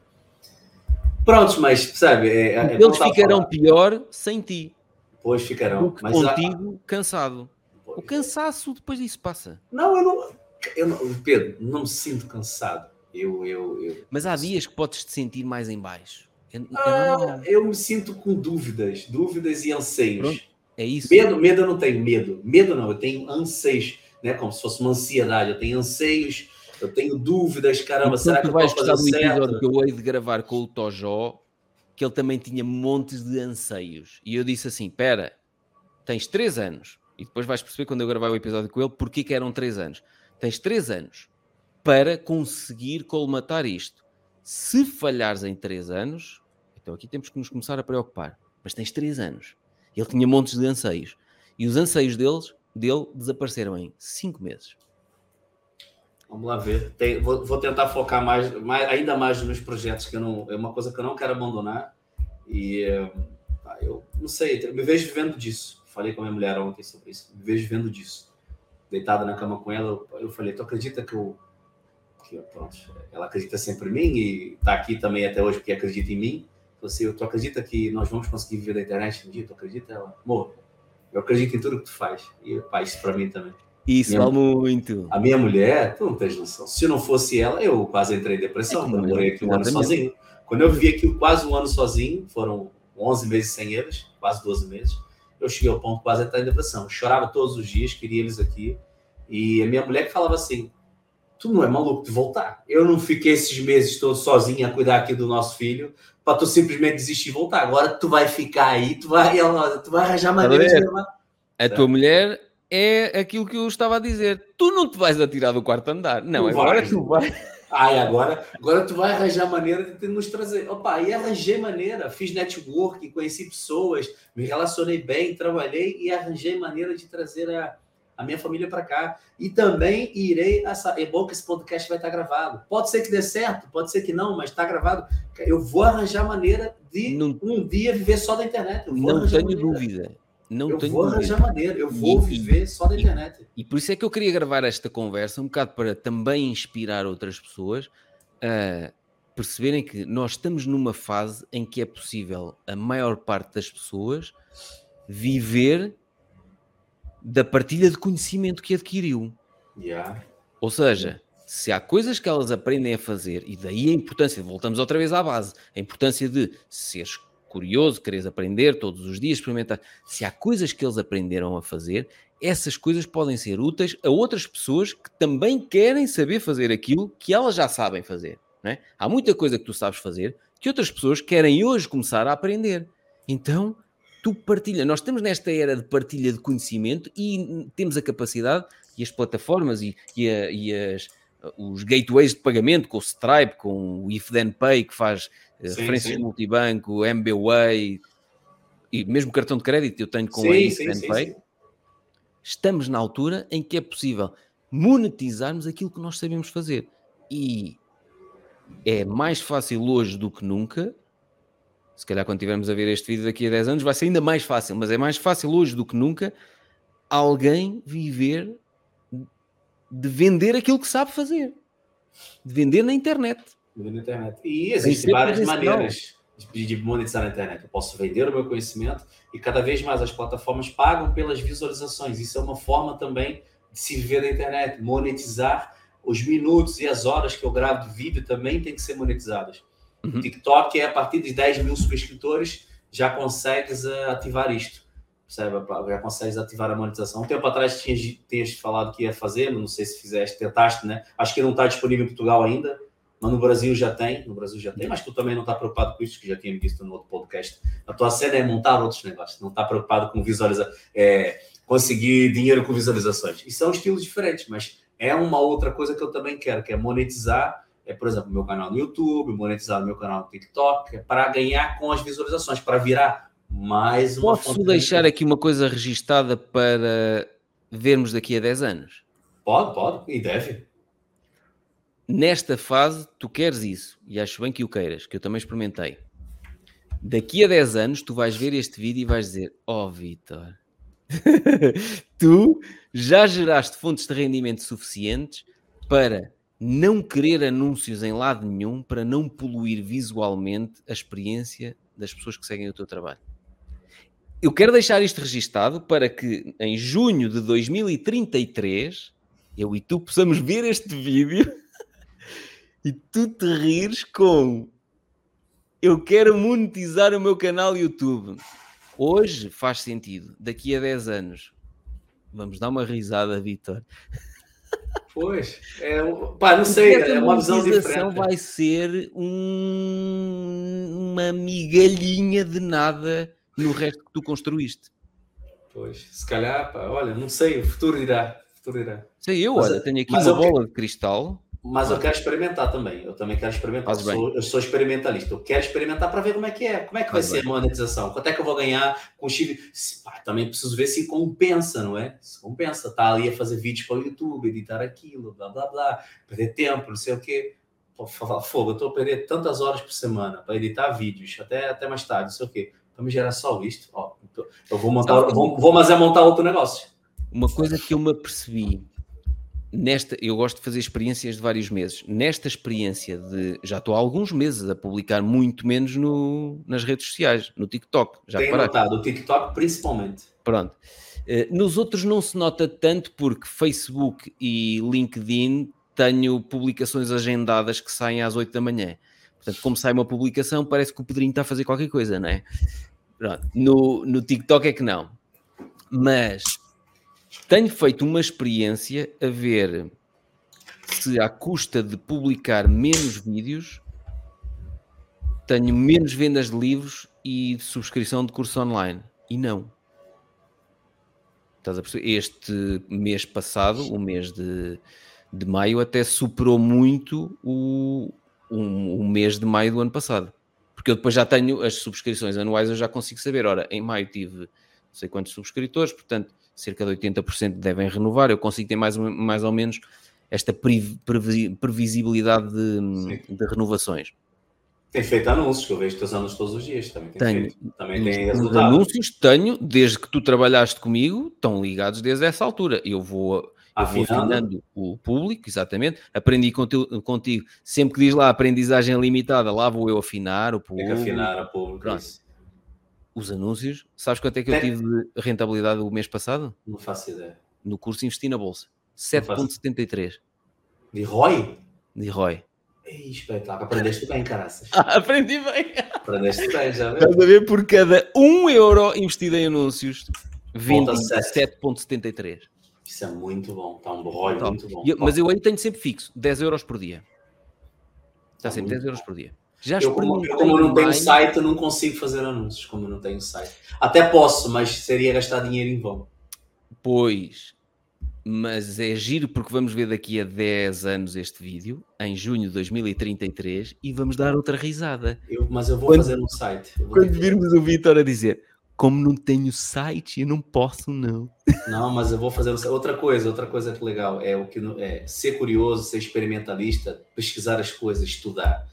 Prontos, mas, sabe... É, é, eles ficarão pior sem ti. Pois ficarão. mas contigo, cansado. O cansaço depois disso passa. Não, eu não, eu não, Pedro, não me sinto cansado. Eu, eu, eu... Mas há dias que podes te sentir mais em baixo. Eu, ah, eu me sinto com dúvidas, dúvidas e anseios. Pronto, é isso. Medo, medo eu não tenho medo. Medo não, eu tenho anseios, né? Como se fosse uma ansiedade. Eu tenho anseios, eu tenho dúvidas, caramba, então, será que eu vais gostar do episódio que eu hei de gravar com o Tojó, que ele também tinha montes de anseios. E eu disse assim: pera, tens três anos, e depois vais perceber quando eu gravar o episódio com ele porque que eram três anos. Tens três anos para conseguir colmatar isto. Se falhares em três anos, então aqui temos que nos começar a preocupar. Mas tens três anos. Ele tinha montes de anseios. E os anseios deles, dele desapareceram em cinco meses. Vamos lá ver. Tem, vou, vou, tentar focar mais, mais, ainda mais nos projetos, que eu não, é uma coisa que eu não quero abandonar. E eh, eu não sei, eu me vejo vivendo disso falei com a minha mulher ontem sobre isso. Me vejo vendo disso. Deitada na cama com ela, eu falei: Tu acredita que eu. Que, pronto, ela acredita sempre em mim e está aqui também até hoje porque acredita em mim. Você, assim, tu acredita que nós vamos conseguir viver da internet um dia? Tu acredita? Ela, amor, eu acredito em tudo que tu faz. E pá, isso para mim também. Isso minha, muito. A minha mulher, tu não tens noção. Se não fosse ela, eu quase entrei em depressão. É eu morei aqui um ano sozinho. Quando eu vivi aqui quase um ano sozinho, foram 11 meses sem eles, quase 12 meses eu cheguei ao ponto quase de estar em depressão. Eu chorava todos os dias, queria eles aqui. E a minha mulher que falava assim: Tu não é maluco de voltar? Eu não fiquei esses meses todos sozinho a cuidar aqui do nosso filho para tu simplesmente desistir e voltar. Agora tu vai ficar aí, tu vai, tu vai arranjar maneira de A tua mulher é aquilo que eu estava a dizer. Tu não te vais atirar do quarto andar. Não, tu agora vais. tu vais. Ai, agora, agora tu vai arranjar maneira de nos trazer. Opa, e arranjei maneira, fiz network, conheci pessoas, me relacionei bem, trabalhei e arranjei maneira de trazer a, a minha família para cá. E também irei. Essa, é bom que esse podcast vai estar gravado. Pode ser que dê certo, pode ser que não, mas está gravado. Eu vou arranjar maneira de não, um dia viver só da internet. não tenho maneira. dúvida. Não eu tenho vou dúvida. arranjar maneira, eu vou e, viver só da internet. E, e, por isso é que eu queria gravar esta conversa, um bocado para também inspirar outras pessoas a perceberem que nós estamos numa fase em que é possível a maior parte das pessoas viver da partilha de conhecimento que adquiriu. Yeah. Ou seja, se há coisas que elas aprendem a fazer, e daí a importância, voltamos outra vez à base, a importância de seres curioso, queres aprender todos os dias, experimentar. Se há coisas que eles aprenderam a fazer, essas coisas podem ser úteis a outras pessoas que também querem saber fazer aquilo que elas já sabem fazer. É? Há muita coisa que tu sabes fazer que outras pessoas querem hoje começar a aprender. Então, tu partilha. Nós estamos nesta era de partilha de conhecimento e temos a capacidade e as plataformas e, e, a, e as, os gateways de pagamento com o Stripe, com o If Then Pay que faz sim, referências sim. multibanco, MBWay e mesmo cartão de crédito eu tenho com sim, a InstantPay. Estamos na altura em que é possível monetizarmos aquilo que nós sabemos fazer. E é mais fácil hoje do que nunca. Se calhar quando tivermos a ver este vídeo daqui a 10 anos vai ser ainda mais fácil, mas é mais fácil hoje do que nunca alguém viver de vender aquilo que sabe fazer. De vender na internet na internet. E existem várias maneiras de monetizar na internet. Eu posso vender o meu conhecimento e cada vez mais as plataformas pagam pelas visualizações. Isso é uma forma também de se viver na internet. Monetizar os minutos e as horas que eu gravo de vídeo também tem que ser monetizadas. Uhum. TikTok é a partir de 10 mil subscritores já consegues uh, ativar isto. percebe? Já consegues ativar a monetização. Um tempo atrás tinhas, tinhas falado que ia fazer, não sei se fizeste, tentaste, né? Acho que não está disponível em Portugal ainda, mas no Brasil já tem, no Brasil já tem, mas tu também não está preocupado com isso, que já tinha visto no outro podcast. A tua cena é montar outros negócios, não está preocupado com visualizar, é, conseguir dinheiro com visualizações. E são estilos diferentes, mas é uma outra coisa que eu também quero, que é monetizar, é, por exemplo, meu canal no YouTube, monetizar meu canal no TikTok, é para ganhar com as visualizações, para virar mais uma Posso deixar de... aqui uma coisa registada para vermos daqui a 10 anos? Pode, pode, e deve nesta fase tu queres isso e acho bem que o queiras, que eu também experimentei. Daqui a 10 anos tu vais ver este vídeo e vais dizer: Oh Vitor, tu já geraste fontes de rendimento suficientes para não querer anúncios em lado nenhum, para não poluir visualmente a experiência das pessoas que seguem o teu trabalho. Eu quero deixar isto registado para que em junho de 2033 eu e tu possamos ver este vídeo e tu te rires com eu quero monetizar o meu canal YouTube. Hoje faz sentido, daqui a 10 anos. Vamos dar uma risada, Vitor. Pois, é, pá, não sei, é uma visão diferente. vai ser um, uma migalhinha de nada no resto que tu construíste. Pois, se calhar, pá, olha, não sei, o futuro irá. O futuro irá. Sei eu, mas, olha, tenho aqui uma bola de cristal mas eu quero experimentar também. Eu também quero experimentar. Eu sou, eu sou, experimentalista. Eu quero experimentar para ver como é que é. Como é que vai ser a monetização? Quanto é que eu vou ganhar com o Chile? também preciso ver se compensa, não é? Se compensa. Tá ali a fazer vídeos para o YouTube, editar aquilo, blá blá blá, perder tempo, não sei o quê. Pô, fogo, eu estou a perder tantas horas por semana para editar vídeos, até, até mais tarde, não sei o quê. Para me gerar só isto, ó, eu vou montar, vou, vou, mas é montar outro negócio. Uma coisa que eu me apercebi nesta, eu gosto de fazer experiências de vários meses. Nesta experiência de já estou há alguns meses a publicar muito menos no, nas redes sociais, no TikTok. Já Tenho notado, o TikTok principalmente. Pronto. Eh, nos outros não se nota tanto porque Facebook e LinkedIn tenho publicações agendadas que saem às 8 da manhã. Portanto, como sai uma publicação, parece que o Pedrinho está a fazer qualquer coisa, não é? Pronto. No, no TikTok é que não. Mas tenho feito uma experiência a ver se, à custa de publicar menos vídeos, tenho menos vendas de livros e de subscrição de curso online. E não. Estás a perceber? Este mês passado, o mês de, de maio, até superou muito o, o, o mês de maio do ano passado. Porque eu depois já tenho as subscrições anuais, eu já consigo saber. Ora, em maio tive não sei quantos subscritores, portanto, cerca de 80% devem renovar. Eu consigo ter mais, mais ou menos esta previsibilidade de, de renovações. Tem feito anúncios, que eu vejo teus anúncios todos os dias. Também tem tenho, feito, também tem resultado. anúncios tenho, desde que tu trabalhaste comigo, estão ligados desde essa altura. Eu vou, eu vou afinando o público, exatamente. Aprendi contigo, contigo, sempre que diz lá aprendizagem limitada, lá vou eu afinar o público. Tem que afinar o público. Pronto os anúncios. Sabes quanto é que eu tive de rentabilidade o mês passado? Não faço ideia. No curso Investi na Bolsa. 7,73. De ROI? De ROI. Ei, espetáculo. Aprendeste bem, caraças. Ah, aprendi bem. Aprendeste bem, já vês? Estás a ver? Por cada 1 euro investido em anúncios, 27,73. Isso é muito bom. Está um ROI então, muito bom. Eu, mas eu aí tenho sempre fixo, 10 euros por dia. Está sempre 10 euros por dia. Já eu, como, eu, como não tenho site, não consigo fazer anúncios, como eu não tenho site. Até posso, mas seria gastar dinheiro em vão. Pois, mas é giro porque vamos ver daqui a 10 anos este vídeo, em junho de 2033, e vamos dar outra risada. Eu, mas eu vou quando, fazer um site. Quando virmos o Vitor a dizer como não tenho site, eu não posso, não. Não, mas eu vou fazer outra coisa, outra coisa que legal é o que é ser curioso, ser experimentalista, pesquisar as coisas, estudar.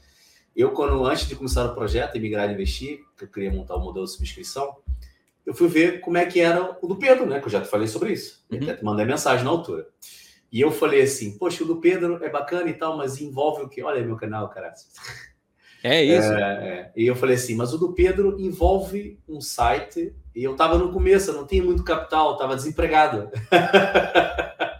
Eu, quando antes de começar o projeto, emigrar e investir, que eu queria montar o um modelo de subscrição, eu fui ver como é que era o do Pedro, né? Que eu já te falei sobre isso. Uhum. Até te mandei mensagem na altura. E eu falei assim, poxa, o do Pedro é bacana e tal, mas envolve o quê? Olha meu canal, cara. É isso. É, é. E eu falei assim, mas o do Pedro envolve um site e eu estava no começo, eu não tinha muito capital, estava desempregado.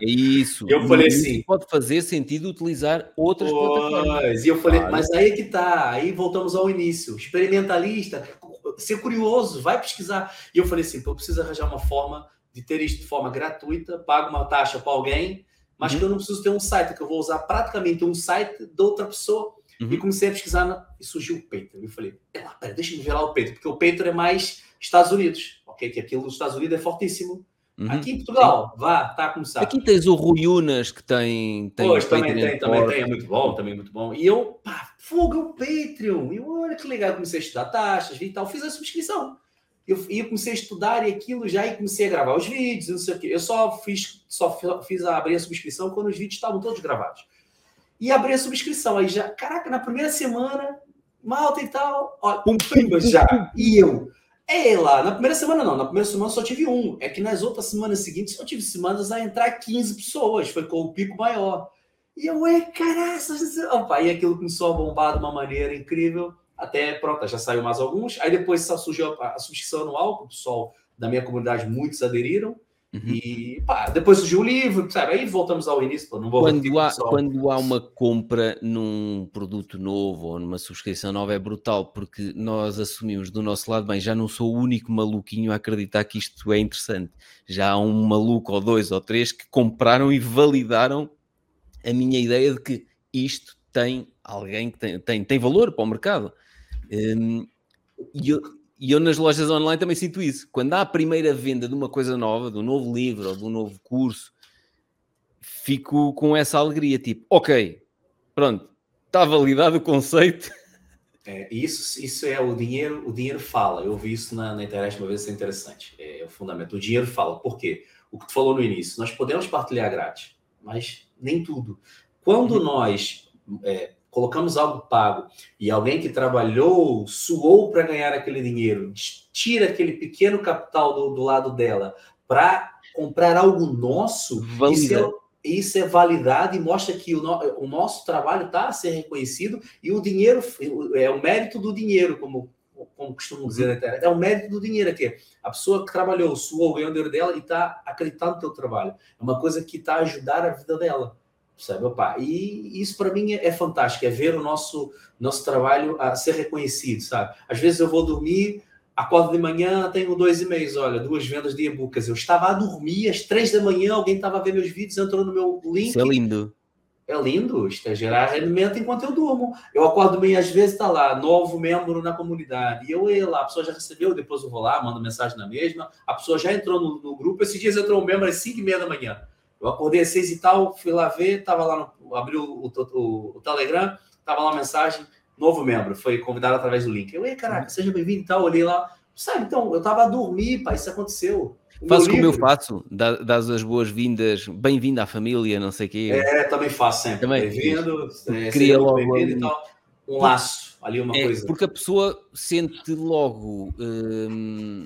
Isso. Eu falei assim. Pode fazer sentido utilizar outras pois, plataformas. E eu falei, mas aí é que tá. Aí voltamos ao início. Experimentalista. ser curioso, vai pesquisar. E eu falei assim, eu preciso arranjar uma forma de ter isso de forma gratuita, pago uma taxa para alguém, mas uhum. que eu não preciso ter um site, que eu vou usar praticamente um site de outra pessoa. Uhum. E comecei a pesquisar na... e surgiu o Patreon. Eu falei, pera, deixa eu ver lá o Patreon, porque o Patreon é mais Estados Unidos, ok? Que aquilo dos Estados Unidos é fortíssimo. Uhum. Aqui em Portugal, Sim. vá, está a começar. Aqui tens o Rui Unas que tem. tem pois, também tem, também tem, é muito bom, também é muito bom. E eu, pá, fogo, o Patreon. E olha que legal, comecei a estudar taxas e tal, fiz a subscrição. Eu, e eu comecei a estudar e aquilo já e comecei a gravar os vídeos, não sei o quê. Eu só fiz, só fiz a, abrir a subscrição quando os vídeos estavam todos gravados. E abri a subscrição. Aí já, caraca, na primeira semana, malta e tal, ó, pum, pum, já. E eu, é lá, na primeira semana não, na primeira semana só tive um. É que nas outras semanas seguintes só tive semanas a entrar 15 pessoas, foi com o pico maior. E eu, é, caraças, opa, e aquilo começou a bombar de uma maneira incrível até pronto, já saiu mais alguns. Aí depois surgiu a, a subscrição anual, que o pessoal da minha comunidade muitos aderiram. Uhum. E pá, depois surgiu o livro, sabe? Aí voltamos ao início. Não vou quando, há, quando há uma compra num produto novo ou numa subscrição nova é brutal, porque nós assumimos do nosso lado, bem, já não sou o único maluquinho a acreditar que isto é interessante. Já há um maluco ou dois ou três que compraram e validaram a minha ideia de que isto tem alguém que tem, tem, tem valor para o mercado. Um, e eu, e eu nas lojas online também sinto isso. Quando há a primeira venda de uma coisa nova, de um novo livro ou de um novo curso, fico com essa alegria, tipo, ok, pronto, está validado o conceito. É, isso, isso é o dinheiro, o dinheiro fala. Eu vi isso na, na internet uma vez, isso é interessante. É, é, o fundamento. O dinheiro fala. Por quê? O que tu falou no início, nós podemos partilhar grátis, mas nem tudo. Quando uhum. nós é, colocamos algo pago e alguém que trabalhou, suou para ganhar aquele dinheiro, tira aquele pequeno capital do, do lado dela para comprar algo nosso, isso é, isso é validade e mostra que o, no, o nosso trabalho está a ser reconhecido e o dinheiro é o mérito do dinheiro, como, como costumam dizer na internet, é o mérito do dinheiro aqui. A pessoa que trabalhou, suou, ganhou o dinheiro dela e está acreditando no teu trabalho. É uma coisa que está a ajudar a vida dela. Sabe, opa, e isso para mim é, fantástico, é ver o nosso, nosso trabalho a ser reconhecido, sabe? Às vezes eu vou dormir, acordo de manhã, tenho dois e-mails, olha, duas vendas de e-books. Eu estava a dormir, às três da manhã, alguém estava a ver meus vídeos, entrou no meu link. Isso é lindo. É lindo, isto é gerar rendimento enquanto eu durmo. Eu acordo bem, às vezes está lá, novo membro na comunidade. E eu ia lá, a pessoa já recebeu, depois eu vou lá, mando mensagem na mesma. A pessoa já entrou no, no grupo. Esses dias entrou um membro às cinco e meia da manhã. Eu acordei às seis e tal, fui lá ver, tava lá, no, abri o, o, o, Telegram, tava lá a mensagem, novo membro, foi convidado através do link. Eu, ei, caraca, seja bem-vindo e tal, olhei lá. Sabe, então, eu tava a dormir, pai, isso aconteceu. O faço como eu faço, das as boas-vindas, bem-vindo à família, não sei o quê. É, também faço sempre. Bem-vindo, é, cria logo bem-vindo e tal. Um laço, ali uma é, coisa. Porque a pessoa sente logo. Hum,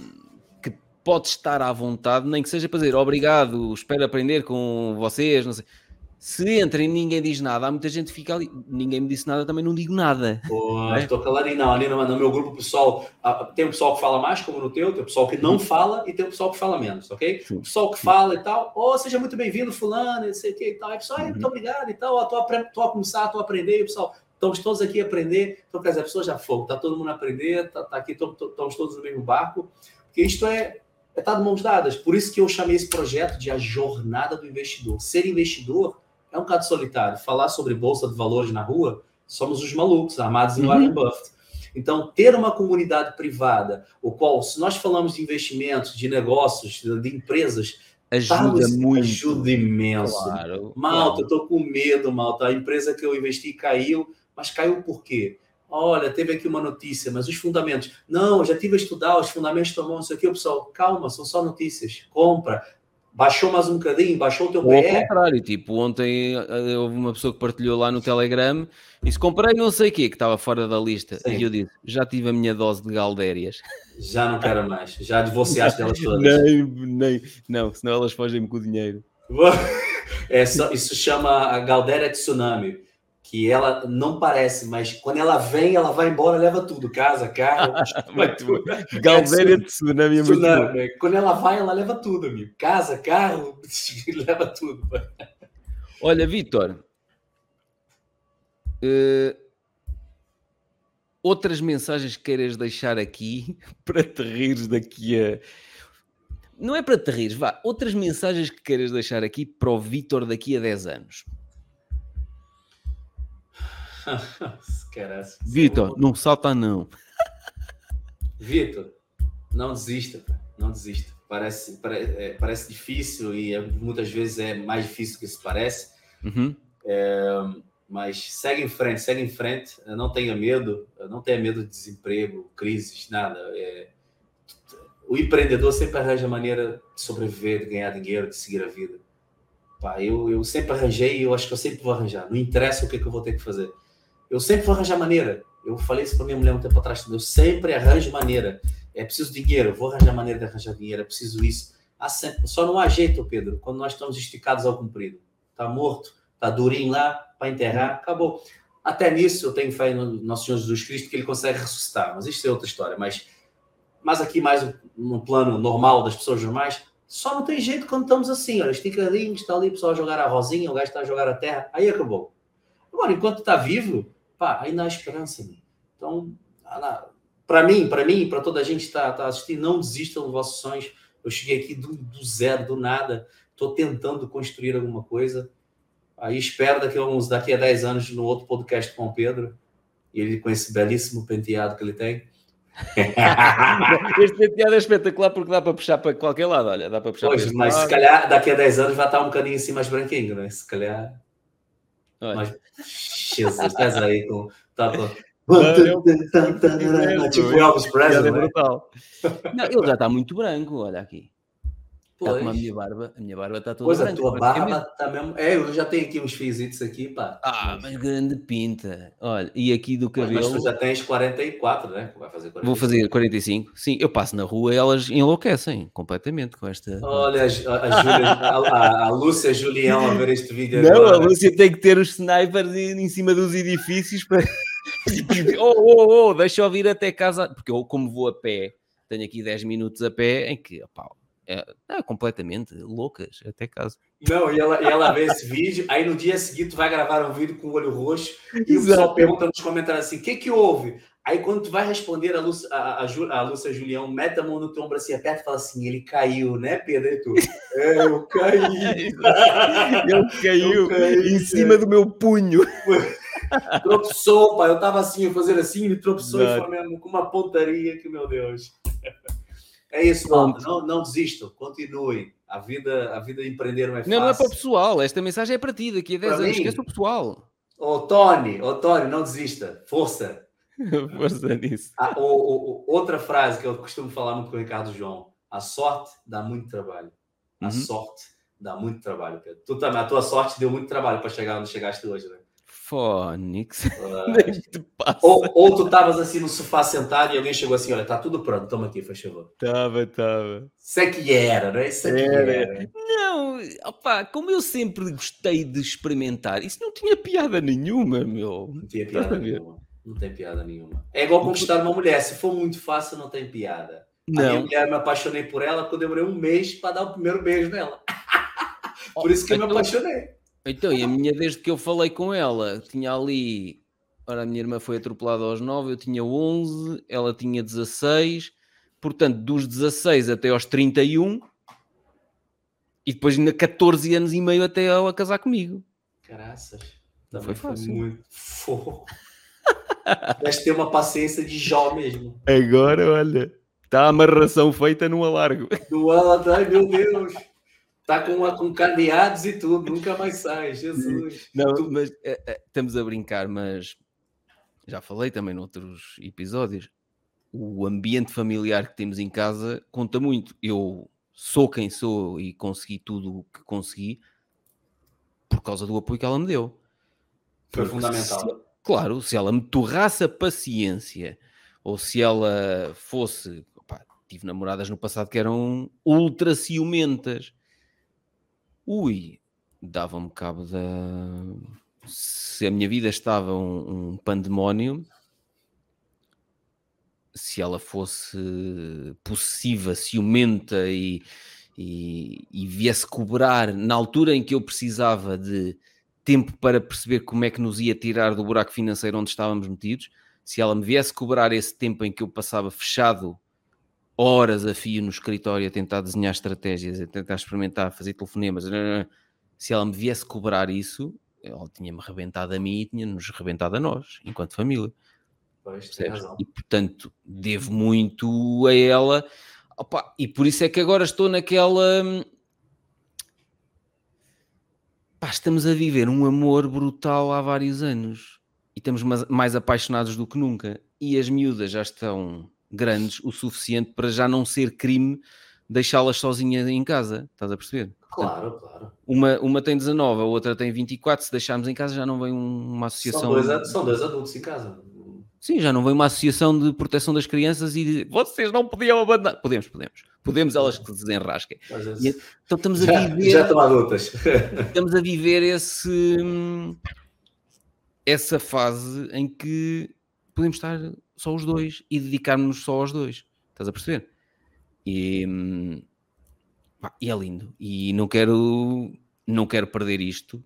pode estar à vontade, nem que seja para dizer obrigado, espero aprender com vocês, não sei. Se entra e ninguém diz nada, há muita gente que fica ali, ninguém me disse nada, também não digo nada. Pô, é? Estou caladinho, não, ali no, no, meu grupo pessoal, tem o pessoal que fala mais, como no teu, tem o pessoal que não fala e tem o pessoal que fala menos, ok? Sim. O pessoal que fala e tal, ô, oh, seja muito bem-vindo, fulano, não sei o que e tal. Aí, pessoal, uhum. muito obrigado e tal, estou a, a começar, estou a aprender, e o pessoal, estamos todos aqui a aprender. Então, quer dizer, a pessoa já foi, está todo mundo a aprender, está tá aqui, estamos todos no mesmo barco, porque isto é, é estar de mãos dadas. Por isso que eu chamei esse projeto de a jornada do investidor. Ser investidor é um caso solitário. Falar sobre bolsa de valores na rua, somos os malucos, armados em uhum. Warren Buffett. Então, ter uma comunidade privada, o qual, se nós falamos de investimentos, de negócios, de empresas, ajuda muito. Ajuda imenso. Claro, malta, claro. eu estou com medo, malta. A empresa que eu investi caiu, mas caiu por quê? Olha, teve aqui uma notícia, mas os fundamentos. Não, já tive a estudar, os fundamentos tomam isso aqui. O pessoal, calma, são só notícias. Compra. Baixou mais um bocadinho, baixou o teu Ou ao contrário, tipo, ontem eh, houve uma pessoa que partilhou lá no Telegram e disse: comprei não sei o quê, que estava fora da lista. Sim. E eu disse: já tive a minha dose de galdérias. Já não quero mais, já divorciaste delas todas. Nem, nem, não, senão elas fogem-me com o dinheiro. É só, isso chama a Galdéria Tsunami que ela não parece, mas quando ela vem, ela vai embora, leva tudo, casa, carro. Galvéria de tsunami é tsunami. Quando ela vai, ela leva tudo, amigo. Casa, carro, leva tudo. Olha, Vitor, uh, outras mensagens que queiras deixar aqui para te rires daqui a. Não é para te rires, vá. Outras mensagens que queiras deixar aqui para o Vitor daqui a 10 anos. Vitor, não salta não. Vitor, não desista, não desista. Parece, parece, é, parece difícil e é, muitas vezes é mais difícil do que se parece. Uhum. É, mas segue em frente, segue em frente. Não tenha medo, não tenha medo de desemprego, crises, nada. É, o empreendedor sempre arranja maneira de sobreviver, de ganhar dinheiro, de seguir a vida. Pá, eu, eu sempre arranjei e eu acho que eu sempre vou arranjar. Não interessa o que, é que eu vou ter que fazer. Eu sempre vou arranjar maneira. Eu falei isso para minha mulher um tempo atrás. Eu sempre arranjo maneira. É preciso dinheiro, vou arranjar maneira de arranjar dinheiro. É preciso isso. Só não há jeito, Pedro, quando nós estamos esticados ao comprido. Está morto, está durinho lá para enterrar, acabou. Até nisso eu tenho fé no nosso Senhor Jesus Cristo que ele consegue ressuscitar. Mas isso é outra história. Mas, mas aqui, mais no plano normal das pessoas normais, só não tem jeito quando estamos assim, olha, esticadinho, está ali o pessoal jogar a rosinha, o gajo está a jogar a terra, aí acabou. Agora, enquanto está vivo, pá, ainda há esperança. Né? Então, para mim, para mim, para toda a gente que está tá assistindo, não desistam dos vossos sonhos. Eu cheguei aqui do, do zero, do nada, estou tentando construir alguma coisa. Aí espero daqui a, uns, daqui a 10 anos no outro podcast com o Pedro, e ele com esse belíssimo penteado que ele tem. este penteado é espetacular porque dá para puxar para qualquer lado. Olha, dá para puxar pois, para mas lado. se calhar daqui a 10 anos vai estar um bocadinho assim mais branquinho, né? Se calhar. Olha. Mas, Jesus, estás aí com. Tá, com... tipo Elvis Presley. É brutal. Não, ele já está muito branco, olha aqui. Está com a minha barba, a minha barba está toda pois branca. Pois a tua barba está mesmo. É, eu já tenho aqui uns fios aqui, pá. Ah, mas grande pinta. Olha, e aqui do cabelo. Mas tu já tens 44, né? Vai fazer 45. Vou fazer 45. Sim, eu passo na rua e elas enlouquecem completamente com esta. Olha, a, a, Júlia, a, a, Lúcia Julião a ver este vídeo. Não, agora. a Lúcia tem que ter os snipers em cima dos edifícios para. oh, oh, oh, deixa eu vir até casa. Porque eu, como vou a pé, tenho aqui 10 minutos a pé, em que, opá, é, é, completamente loucas, até caso. Não, e ela, e ela vê esse vídeo, aí no dia seguinte tu vai gravar um vídeo com o olho roxo e Exato. o pessoal pergunta nos comentários assim: o que que houve? Aí quando tu vai responder a Lúcia, a, a, Lúcia Julião, mete a mão no teu ombro assim, aperta e fala assim: ele caiu, né, Pedro? E tu, é, eu caí. ele caiu, eu caí em cima do meu punho. tropeçou, pai. Eu tava assim, fazendo assim, ele tropeçou e foi mesmo com uma pontaria que, meu Deus. É isso, malta. Não, não desistam, continuem. A vida, a vida de empreender não é fácil. Não, não é para o pessoal. Esta mensagem é para ti. Daqui a 10 para anos, mim. esqueça o pessoal. Ô, Tony, oh, Tony, não desista. Força. Força nisso. Ah, outra frase que eu costumo falar muito com o Ricardo João. A sorte dá muito trabalho. A uhum. sorte dá muito trabalho, Pedro. Tu também, a tua sorte deu muito trabalho para chegar onde chegaste hoje, né? Fónix. ou, ou tu estavas assim no sofá sentado e alguém chegou assim: olha, está tudo pronto, toma aqui, faz favor. Tava, tava. Isso é que era, não é? Isso é que era. era. Não, opa, como eu sempre gostei de experimentar, isso não tinha piada nenhuma, meu. Não tinha piada nenhuma. Não tem piada nenhuma. É igual conquistar uma mulher. Se for muito fácil, não tem piada. Não. A minha mulher, me apaixonei por ela quando eu demorei um mês para dar o primeiro beijo nela. por isso que eu me apaixonei. Então, e a minha, desde que eu falei com ela, tinha ali. Ora, a minha irmã foi atropelada aos 9, eu tinha 11, ela tinha 16, portanto, dos 16 até aos 31, e depois ainda 14 anos e meio até ela casar comigo. Caraças, não foi fácil. Foi muito fofo. Deve ter uma paciência de Jó mesmo. Agora, olha, está a amarração feita no alargo. No alargo, ai meu Deus. Está com, com cadeados e tudo, nunca mais sai, Jesus. Não, tu... mas é, é, estamos a brincar, mas já falei também noutros episódios. O ambiente familiar que temos em casa conta muito. Eu sou quem sou e consegui tudo o que consegui por causa do apoio que ela me deu. Foi Porque fundamental. Se, claro, se ela me torrasse a paciência ou se ela fosse. Opa, tive namoradas no passado que eram ultra ciumentas ui, dava-me cabo da. Se a minha vida estava um, um pandemónio, se ela fosse possessiva, ciumenta e, e, e, viesse cobrar na altura em que eu precisava de tempo para perceber como é que nos ia tirar do buraco financeiro onde estávamos metidos, se ela me viesse cobrar esse tempo em que eu passava fechado horas a fio no escritório a tentar desenhar estratégias, a tentar experimentar, fazer telefonemas, se ela me viesse cobrar isso, ela tinha-me rebentado a mim e tinha-nos rebentado a nós, enquanto família. Pois, e portanto, devo muito a ela. Opa, e por isso é que agora estou naquela. Hum, pá, estamos a viver um amor brutal há vários anos e estamos mais apaixonados do que nunca. E as miúdas já estão grandes o suficiente para já não ser crime deixá-las sozinhas em casa. Estás a perceber? Claro, claro. Uma, uma tem 19, a outra tem 24. Se deixarmos em casa, já não vem uma associação. São dois, são dois adultos em casa. Sim, já não vem uma associação de proteção das crianças e dizer, vocês não podiam abandonar. Podemos, podemos. Podemos elas que se desenrasquem. E, então estamos a já, viver. Já estão adultas. estamos a viver esse, essa fase em que podemos estar só os dois e dedicarmos-nos só aos dois. Estás a perceber? E, e é lindo. E não quero, não quero perder isto.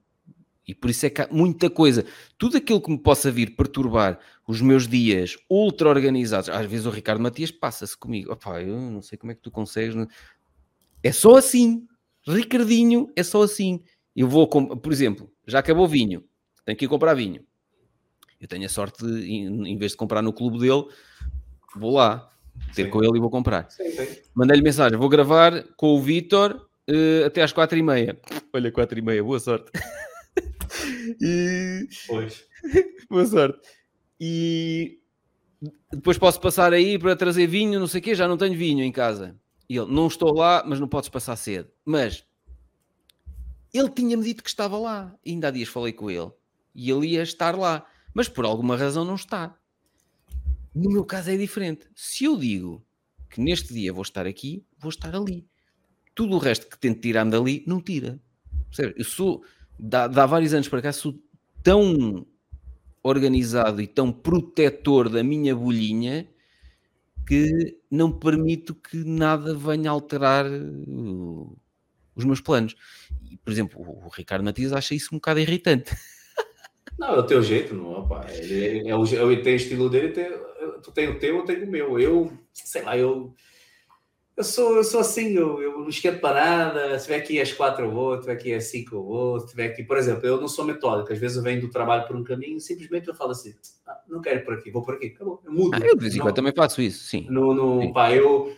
E por isso é que há muita coisa. Tudo aquilo que me possa vir perturbar os meus dias ultra organizados. Às vezes o Ricardo Matias passa-se comigo. Opá, eu não sei como é que tu consegues. É só assim. Ricardinho, é só assim. Eu vou, por exemplo, já acabou o vinho. Tenho que ir comprar vinho. Eu tenho a sorte, de, em vez de comprar no clube dele, vou lá ter sim. com ele e vou comprar. Mandei-lhe mensagem: vou gravar com o Vitor uh, até às quatro e meia. Olha, quatro e meia, boa sorte. e... Pois. boa sorte. E depois posso passar aí para trazer vinho, não sei o quê, já não tenho vinho em casa. E ele, não estou lá, mas não podes passar cedo. Mas ele tinha-me dito que estava lá. E ainda há dias falei com ele. E ele ia estar lá. Mas por alguma razão não está. No meu caso é diferente. Se eu digo que neste dia vou estar aqui, vou estar ali. Tudo o resto que tento tirar-me dali, não tira. Eu sou, dá vários anos para cá, sou tão organizado e tão protetor da minha bolhinha que não permito que nada venha alterar uh, os meus planos. E, por exemplo, o Ricardo Matias acha isso um bocado irritante. Não, é o teu jeito, não, pá. Ele, é o, ele tem o estilo dele, tem, tu tem o teu, eu tenho o meu. Eu, sei lá, eu. Eu sou, eu sou assim, eu, eu não esquento para nada. Se tiver aqui às quatro eu vou, se tiver aqui às cinco eu vou, se tiver aqui, por exemplo, eu não sou metódico. Às vezes eu venho do trabalho por um caminho, simplesmente eu falo assim: ah, não quero ir por aqui, vou por aqui, acabou. Eu mudo. Ah, eu, de eu também faço isso, sim. No, no, sim. Pá, eu,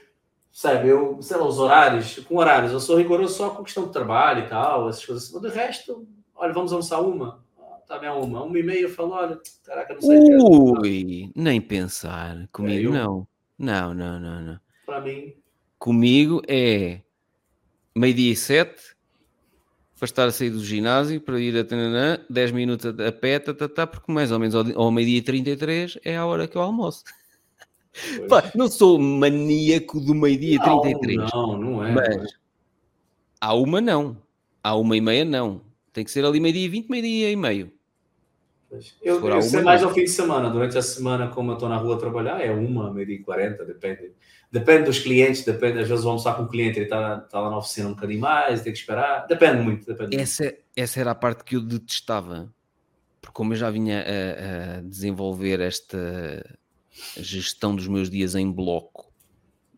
sabe, eu, sei lá, os horários, com horários, eu sou rigoroso só com questão de trabalho e tal, essas coisas assim. Mas do resto, olha, vamos almoçar uma também tá uma, uma e meia, falo, olha, caraca, não sei. Ui, nem pensar. Comigo é, não. Não, não, não, não. Para mim. Comigo é meio-dia e sete, para estar a sair do ginásio, para ir a Tananã, 10 minutos a pé, tá, tá, tá, porque mais ou menos ao, ao meio-dia e 33 é a hora que eu almoço. Pá, não sou maníaco do meio-dia e 33. Não, não é. Mas há uma não. Há uma e meia não. Tem que ser ali meio-dia e 20, meio-dia e meio. Eu, eu sei mais ao fim de semana. Durante a semana, como eu estou na rua a trabalhar, é uma, meio dia e quarenta, depende. Depende dos clientes, depende. Às vezes vou almoçar com o cliente, ele está tá lá na oficina um bocadinho mais, tem que esperar. Depende muito. Depende essa, muito. essa era a parte que eu detestava. Porque como eu já vinha a, a desenvolver esta gestão dos meus dias em bloco,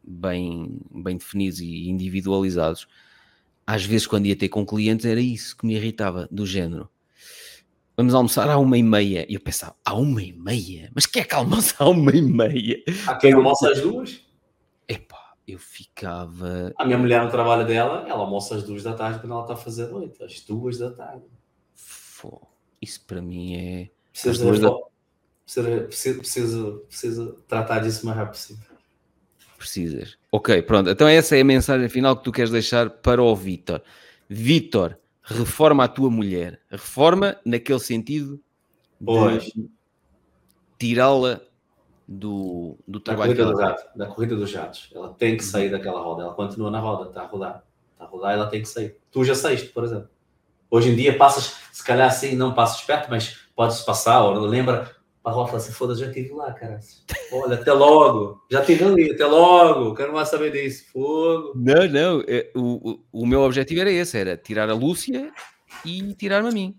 bem, bem definidos e individualizados, às vezes quando ia ter com clientes era isso que me irritava, do género vamos almoçar à uma e meia. E eu pensava, à uma e meia? Mas quem é que almoça à uma e meia? Há quem almoça às duas? Epá, eu ficava... A minha mulher no trabalho dela, ela almoça às duas da tarde quando ela está a fazer noite, às duas da tarde. Fô, isso para mim é... Precisa, da... precisa, precisa, precisa tratar disso o mais rápido possível. Precisas. Ok, pronto. Então essa é a mensagem final que tu queres deixar para o Vitor. Vitor, reforma a tua mulher. Reforma naquele sentido de tirá-la do, do trabalho. Da corrida, da corrida dos jatos. Ela tem que sair daquela roda. Ela continua na roda, está a rodar. Está a rodar, ela tem que sair. Tu já saíste, por exemplo. Hoje em dia passas, se calhar assim, não passas perto, mas podes passar, ou lembra, a Rafa assim, foda-se, já estive lá, cara. Olha, até logo. Já estive ali, até logo. Quero mais saber disso. Fogo. Não, não. É, o, o, o meu objetivo era esse, era tirar a Lúcia e tirar-me a mim.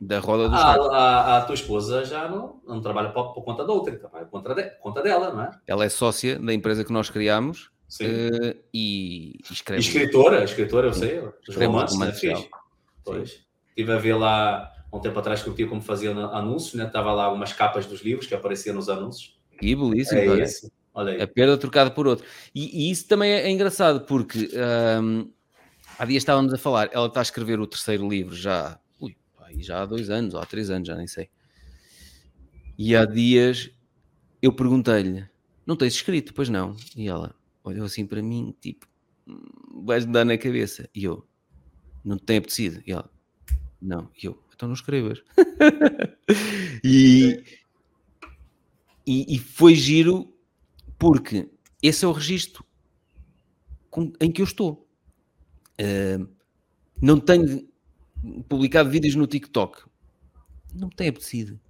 Da roda do a, Estado. a, a tua esposa já não, não trabalha por, por conta da outra, trabalha por conta, de, conta dela, não é? Ela é sócia da empresa que nós criámos Sim. uh, e escreve. Escritora, escritora, eu sei. Escreve romances, um né? Pois. Estive a ver lá, há um tempo atrás, que tinha como fazia anúncios, né? Estava lá algumas capas dos livros que apareciam nos anúncios. E belíssimo, É olha. isso. Olha aí. A perda trocada por outro. E, e isso também é, engraçado, porque hum, há dias estávamos a falar, ela está a escrever o terceiro livro já, ui, já há dois anos, ou há três anos, já nem sei. E há dias eu perguntei-lhe, não tens escrito? Pois não. E ela olhou assim para mim, tipo, "Hum, vais-me dar na cabeça. E eu, não te tem apetecido? E ela, não. E eu, então não escrevas. e, e, e foi giro porque esse é o registro com- em que eu estou. Uh, não tenho publicado vídeos no TikTok. Não me tem apetecido.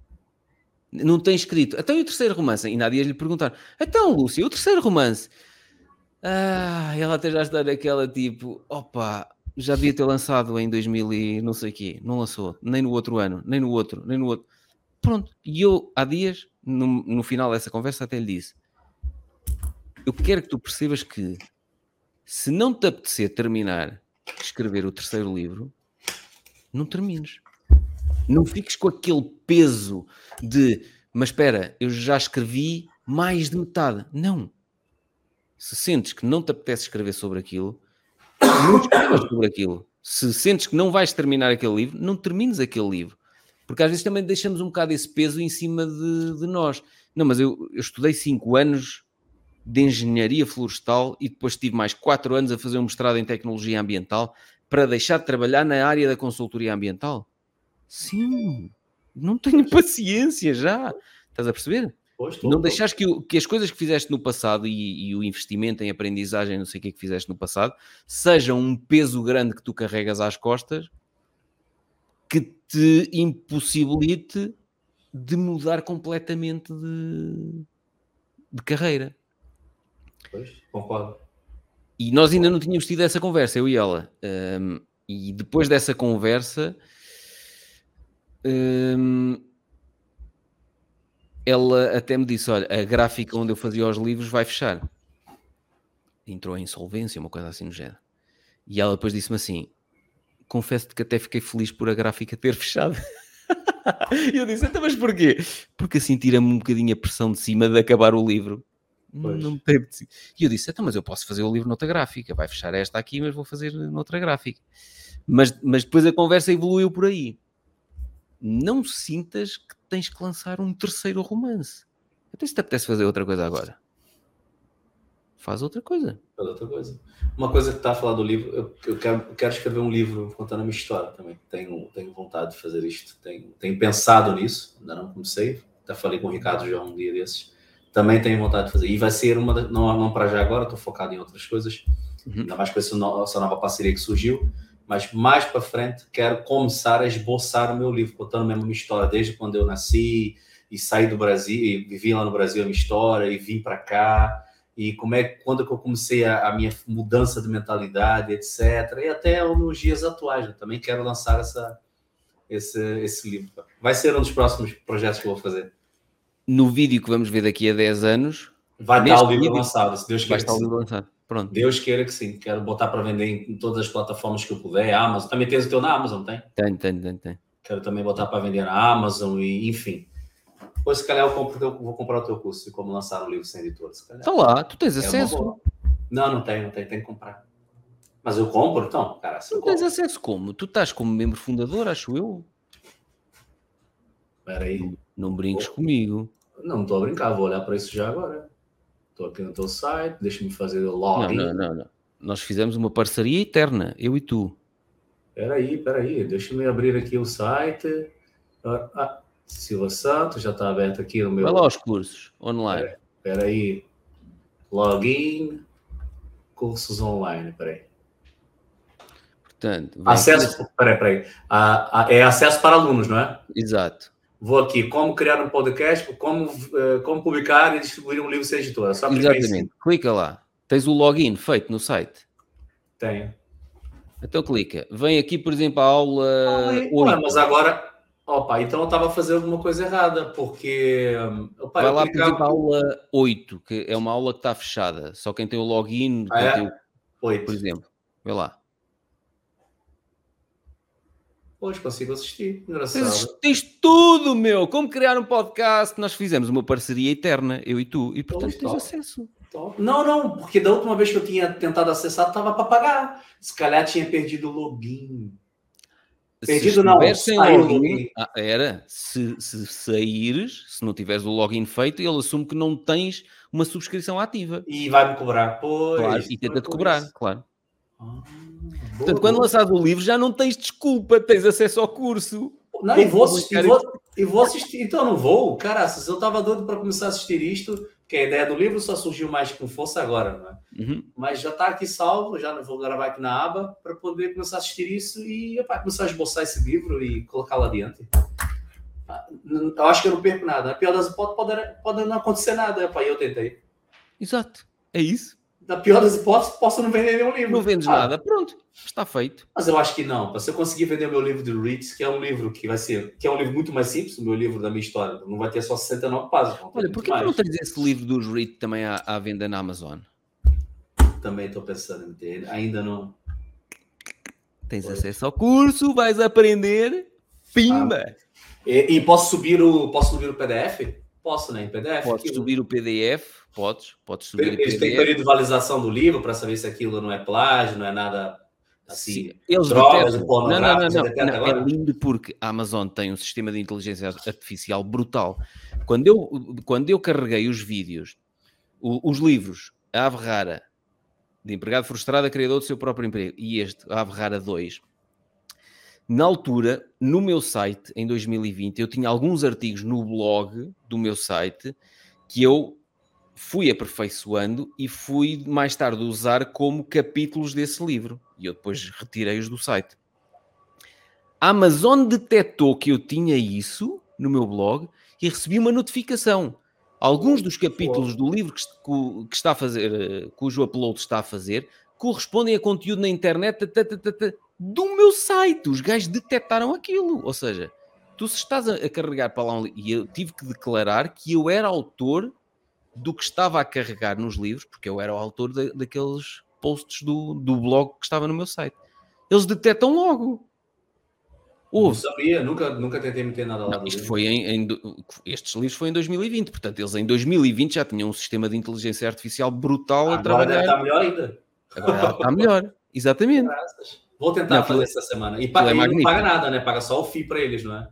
Não tem escrito. Até o terceiro romance. E há dias lhe perguntar: então, Lúcia, o terceiro romance. Ah, ela até já está naquela tipo: opa, já devia ter lançado em 2000 e não sei o quê. Não lançou. Nem no outro ano, nem no outro, nem no outro. Pronto. E eu, há dias, no, no final dessa conversa, até lhe disse: eu quero que tu percebas que se não te apetecer terminar de escrever o terceiro livro, não termines. Não fiques com aquele peso de, mas espera, eu já escrevi mais de metade. Não. Se sentes que não te apetece escrever sobre aquilo, escrevas sobre aquilo. Se sentes que não vais terminar aquele livro, não termines aquele livro. Porque às vezes também deixamos um bocado esse peso em cima de, de nós. Não, mas eu, eu estudei cinco anos de engenharia florestal e depois tive mais quatro anos a fazer um mestrado em tecnologia ambiental para deixar de trabalhar na área da consultoria ambiental. Sim, não tenho paciência já. Estás a perceber? Pois, tô, não deixares que, que as coisas que fizeste no passado e, e o investimento em aprendizagem, não sei o que é que fizeste no passado, sejam um peso grande que tu carregas às costas que te impossibilite de mudar completamente de, de carreira. Pois, concordo. E nós ainda não tínhamos tido essa conversa, eu e ela. Ahm, e depois dessa conversa, ahm, ela até me disse: Olha, a gráfica onde eu fazia os livros vai fechar. Entrou em insolvência, uma coisa assim no género. E ela depois disse-me assim: Confesso-te que até fiquei feliz por a gráfica ter fechado. e eu disse: Então, mas porquê? Porque assim tira-me um bocadinho a pressão de cima de acabar o livro. Pois. Não me. E eu disse: Então, mas eu posso fazer o livro noutra gráfica. Vai fechar esta aqui, mas vou fazer noutra gráfica. Mas, mas depois a conversa evoluiu por aí. Não sintas que tens que lançar um terceiro romance. Até se te apetece fazer outra coisa agora. Faz outra coisa. Faz outra coisa. Uma coisa que está a falar do livro, eu, eu quero, eu quero escrever um livro contando a minha história também. Tenho, tenho vontade de fazer isto. Tenho, tenho pensado nisso, ainda não comecei. Até falei com o Ricardo já um dia desses. Também tenho vontade de fazer. E vai ser uma. Não, não para já agora, estou focado em outras coisas. Uhum. Ainda mais com essa nova parceria que surgiu. Mas mais para frente, quero começar a esboçar o meu livro, contando mesmo a minha história, desde quando eu nasci e saí do Brasil, e vivi lá no Brasil a minha história, e vim para cá e como é quando que eu comecei a, a minha mudança de mentalidade, etc. E até nos dias atuais, eu também quero lançar essa, esse, esse livro. Vai ser um dos próximos projetos que eu vou fazer. No vídeo que vamos ver daqui a 10 anos, Vai estar o livro vídeo lançado, se Deus vai queira. estar o livro lançado. Pronto. Deus queira que sim. Quero botar para vender em todas as plataformas que eu puder. Amazon. Também tens o teu na Amazon, tem? Tem, tem, tem, tem. Quero também botar para vender na Amazon e enfim. Depois, se calhar, eu compro o teu- vou comprar o teu curso de como lançar um livro sem editor. Se calhar. Está lá, tu tens É acesso. Não, não tem, não tem, tem que comprar. Mas eu compro, então, cara, se eu Tu tens acesso como? Tu estás como membro fundador, acho eu. Espera aí. Não brinques comigo. Não estou a brincar, vou olhar para isso já agora. Estou aqui no teu site, deixa-me fazer o Não, login. não, não, não. Nós fizemos uma parceria eterna, eu e tu. Espera aí, espera aí, deixa-me abrir aqui o site. Ah, ah, Silva Santos, já está aberto aqui no meu... Vai lá aos cursos online. Espera aí. Login, cursos online, espera aí. Portanto, Acesso, espera aí. Ah, ah, é acesso para alunos, não é? Exato. Vou aqui, como criar um podcast, como, eh, como publicar e distribuir um livro sem editora. Só. Exatamente. Clica lá. Tens o login feito no site. Tenho. Então clica. Vem aqui, por exemplo, a aula Ué, 8. mas agora, Opa, então eu estava fazendo alguma coisa errada, porque. Opa, Vai lá clicava... pedir a aula 8, que é uma aula que está fechada. Só quem tem o login. Ah, é? tem o... 8. Por exemplo. Vê lá. Hoje consigo assistir. Engraçado. Assististe tudo, meu! Como criar um podcast? Nós fizemos uma parceria eterna, eu e tu, e portanto tens acesso. Top. Não, não, porque da última vez que eu tinha tentado acessar, estava para pagar. Se calhar tinha perdido o login. Perdido não, saiu login. Ah, era, se, se saíres, se não tiveres o login feito, ele assume que não tens uma subscrição ativa. E vai-me cobrar, pois. Claro, e tenta-te cobrar, claro. Ah, Portanto, quando lançares o livro, já não tens desculpa, tens acesso ao curso. Não, e vou, assistir, vou, e vou assistir, então não vou, caraças, eu estava doido para começar a assistir isto, que a ideia do livro só surgiu mais com força agora, não é? Uhum. Mas já está aqui salvo, já vou gravar aqui na aba para poder começar a assistir isso e opa, começar a esboçar esse livro e colocar lá adiante. Eu acho que eu não perco nada. A pior das hipóteses pode, pode não acontecer nada, opa, eu tentei. Exato, é isso na pior das hipóteses, posso não vender nenhum livro. Não vendes ah, nada, pronto, está feito. Mas eu acho que não. Se eu conseguir vender o meu livro de Reads, que é um livro que vai ser, que é um livro muito mais simples, o meu livro da minha história, não vai ter só 69 páginas. Olha, por que não tens esse livro dos Reads também à, à venda na Amazon? Também estou pensando em ter, ainda não. Tens acesso ao curso, vais aprender, pimba! Ah, e, e, posso subir o posso subir o PDF? Posso, né? Em PDF? Podes subir o PDF Podes, podes subir. Eles têm período de validação do livro para saber se aquilo não é plágio, não é nada assim. Sim, eles drogas. Não, não, não, não, é lindo porque a Amazon tem um sistema de inteligência artificial brutal. Quando eu, quando eu carreguei os vídeos, os livros, a Ave Rara, de empregado frustrado, criador do seu próprio emprego, e este, a Ave Rara 2, na altura, no meu site, em 2020, eu tinha alguns artigos no blog do meu site que eu fui aperfeiçoando e fui mais tarde usar como capítulos desse livro. E eu depois retirei-os do site. A Amazon detectou que eu tinha isso no meu blog e recebi uma notificação. Alguns dos capítulos do livro que, que está a fazer, eh, cujo upload está a fazer, correspondem a conteúdo na internet do meu site. Os gajos detectaram aquilo. Ou seja, tu se estás a, carregar para lá um e eu tive que declarar que eu era autor do que estava a carregar nos livros, porque eu era o autor daqueles posts do, do blog que estava no meu site. Eles detectam logo. Não sabia, nunca, nunca tentei meter nada lá. Não, isto foi em, em, estes livros foi em 2020, portanto, eles em 2020 já tinham um sistema de inteligência artificial brutal ah, a trabalhar. Agora está melhor ainda. Agora está melhor, exatamente. Graças. Vou tentar não, fazer essa semana. E, paga, é não paga nada, né? Paga só o FII para eles, não é?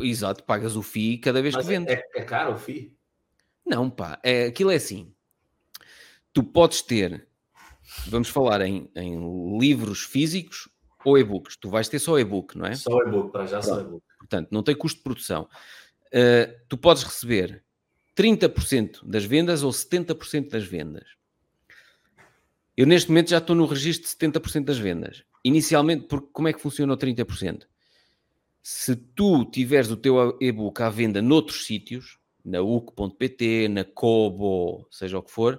Exato, pagas o FII cada vez Mas que vende. É, é caro o FII? Não, pá, é, aquilo é assim. Tu podes ter, vamos falar em, em livros físicos ou e-books. Tu vais ter só e-book, não é? Só e-book, para já só e-book. Portanto, não tem custo de produção. Uh, tu podes receber 30% das vendas ou 70% das vendas. Eu neste momento já estou no registro de 70% das vendas. Inicialmente, porque como é que funciona o 30%? Se tu tiveres o teu e-book à venda noutros sítios, na UC.pt, na Kobo, seja o que for,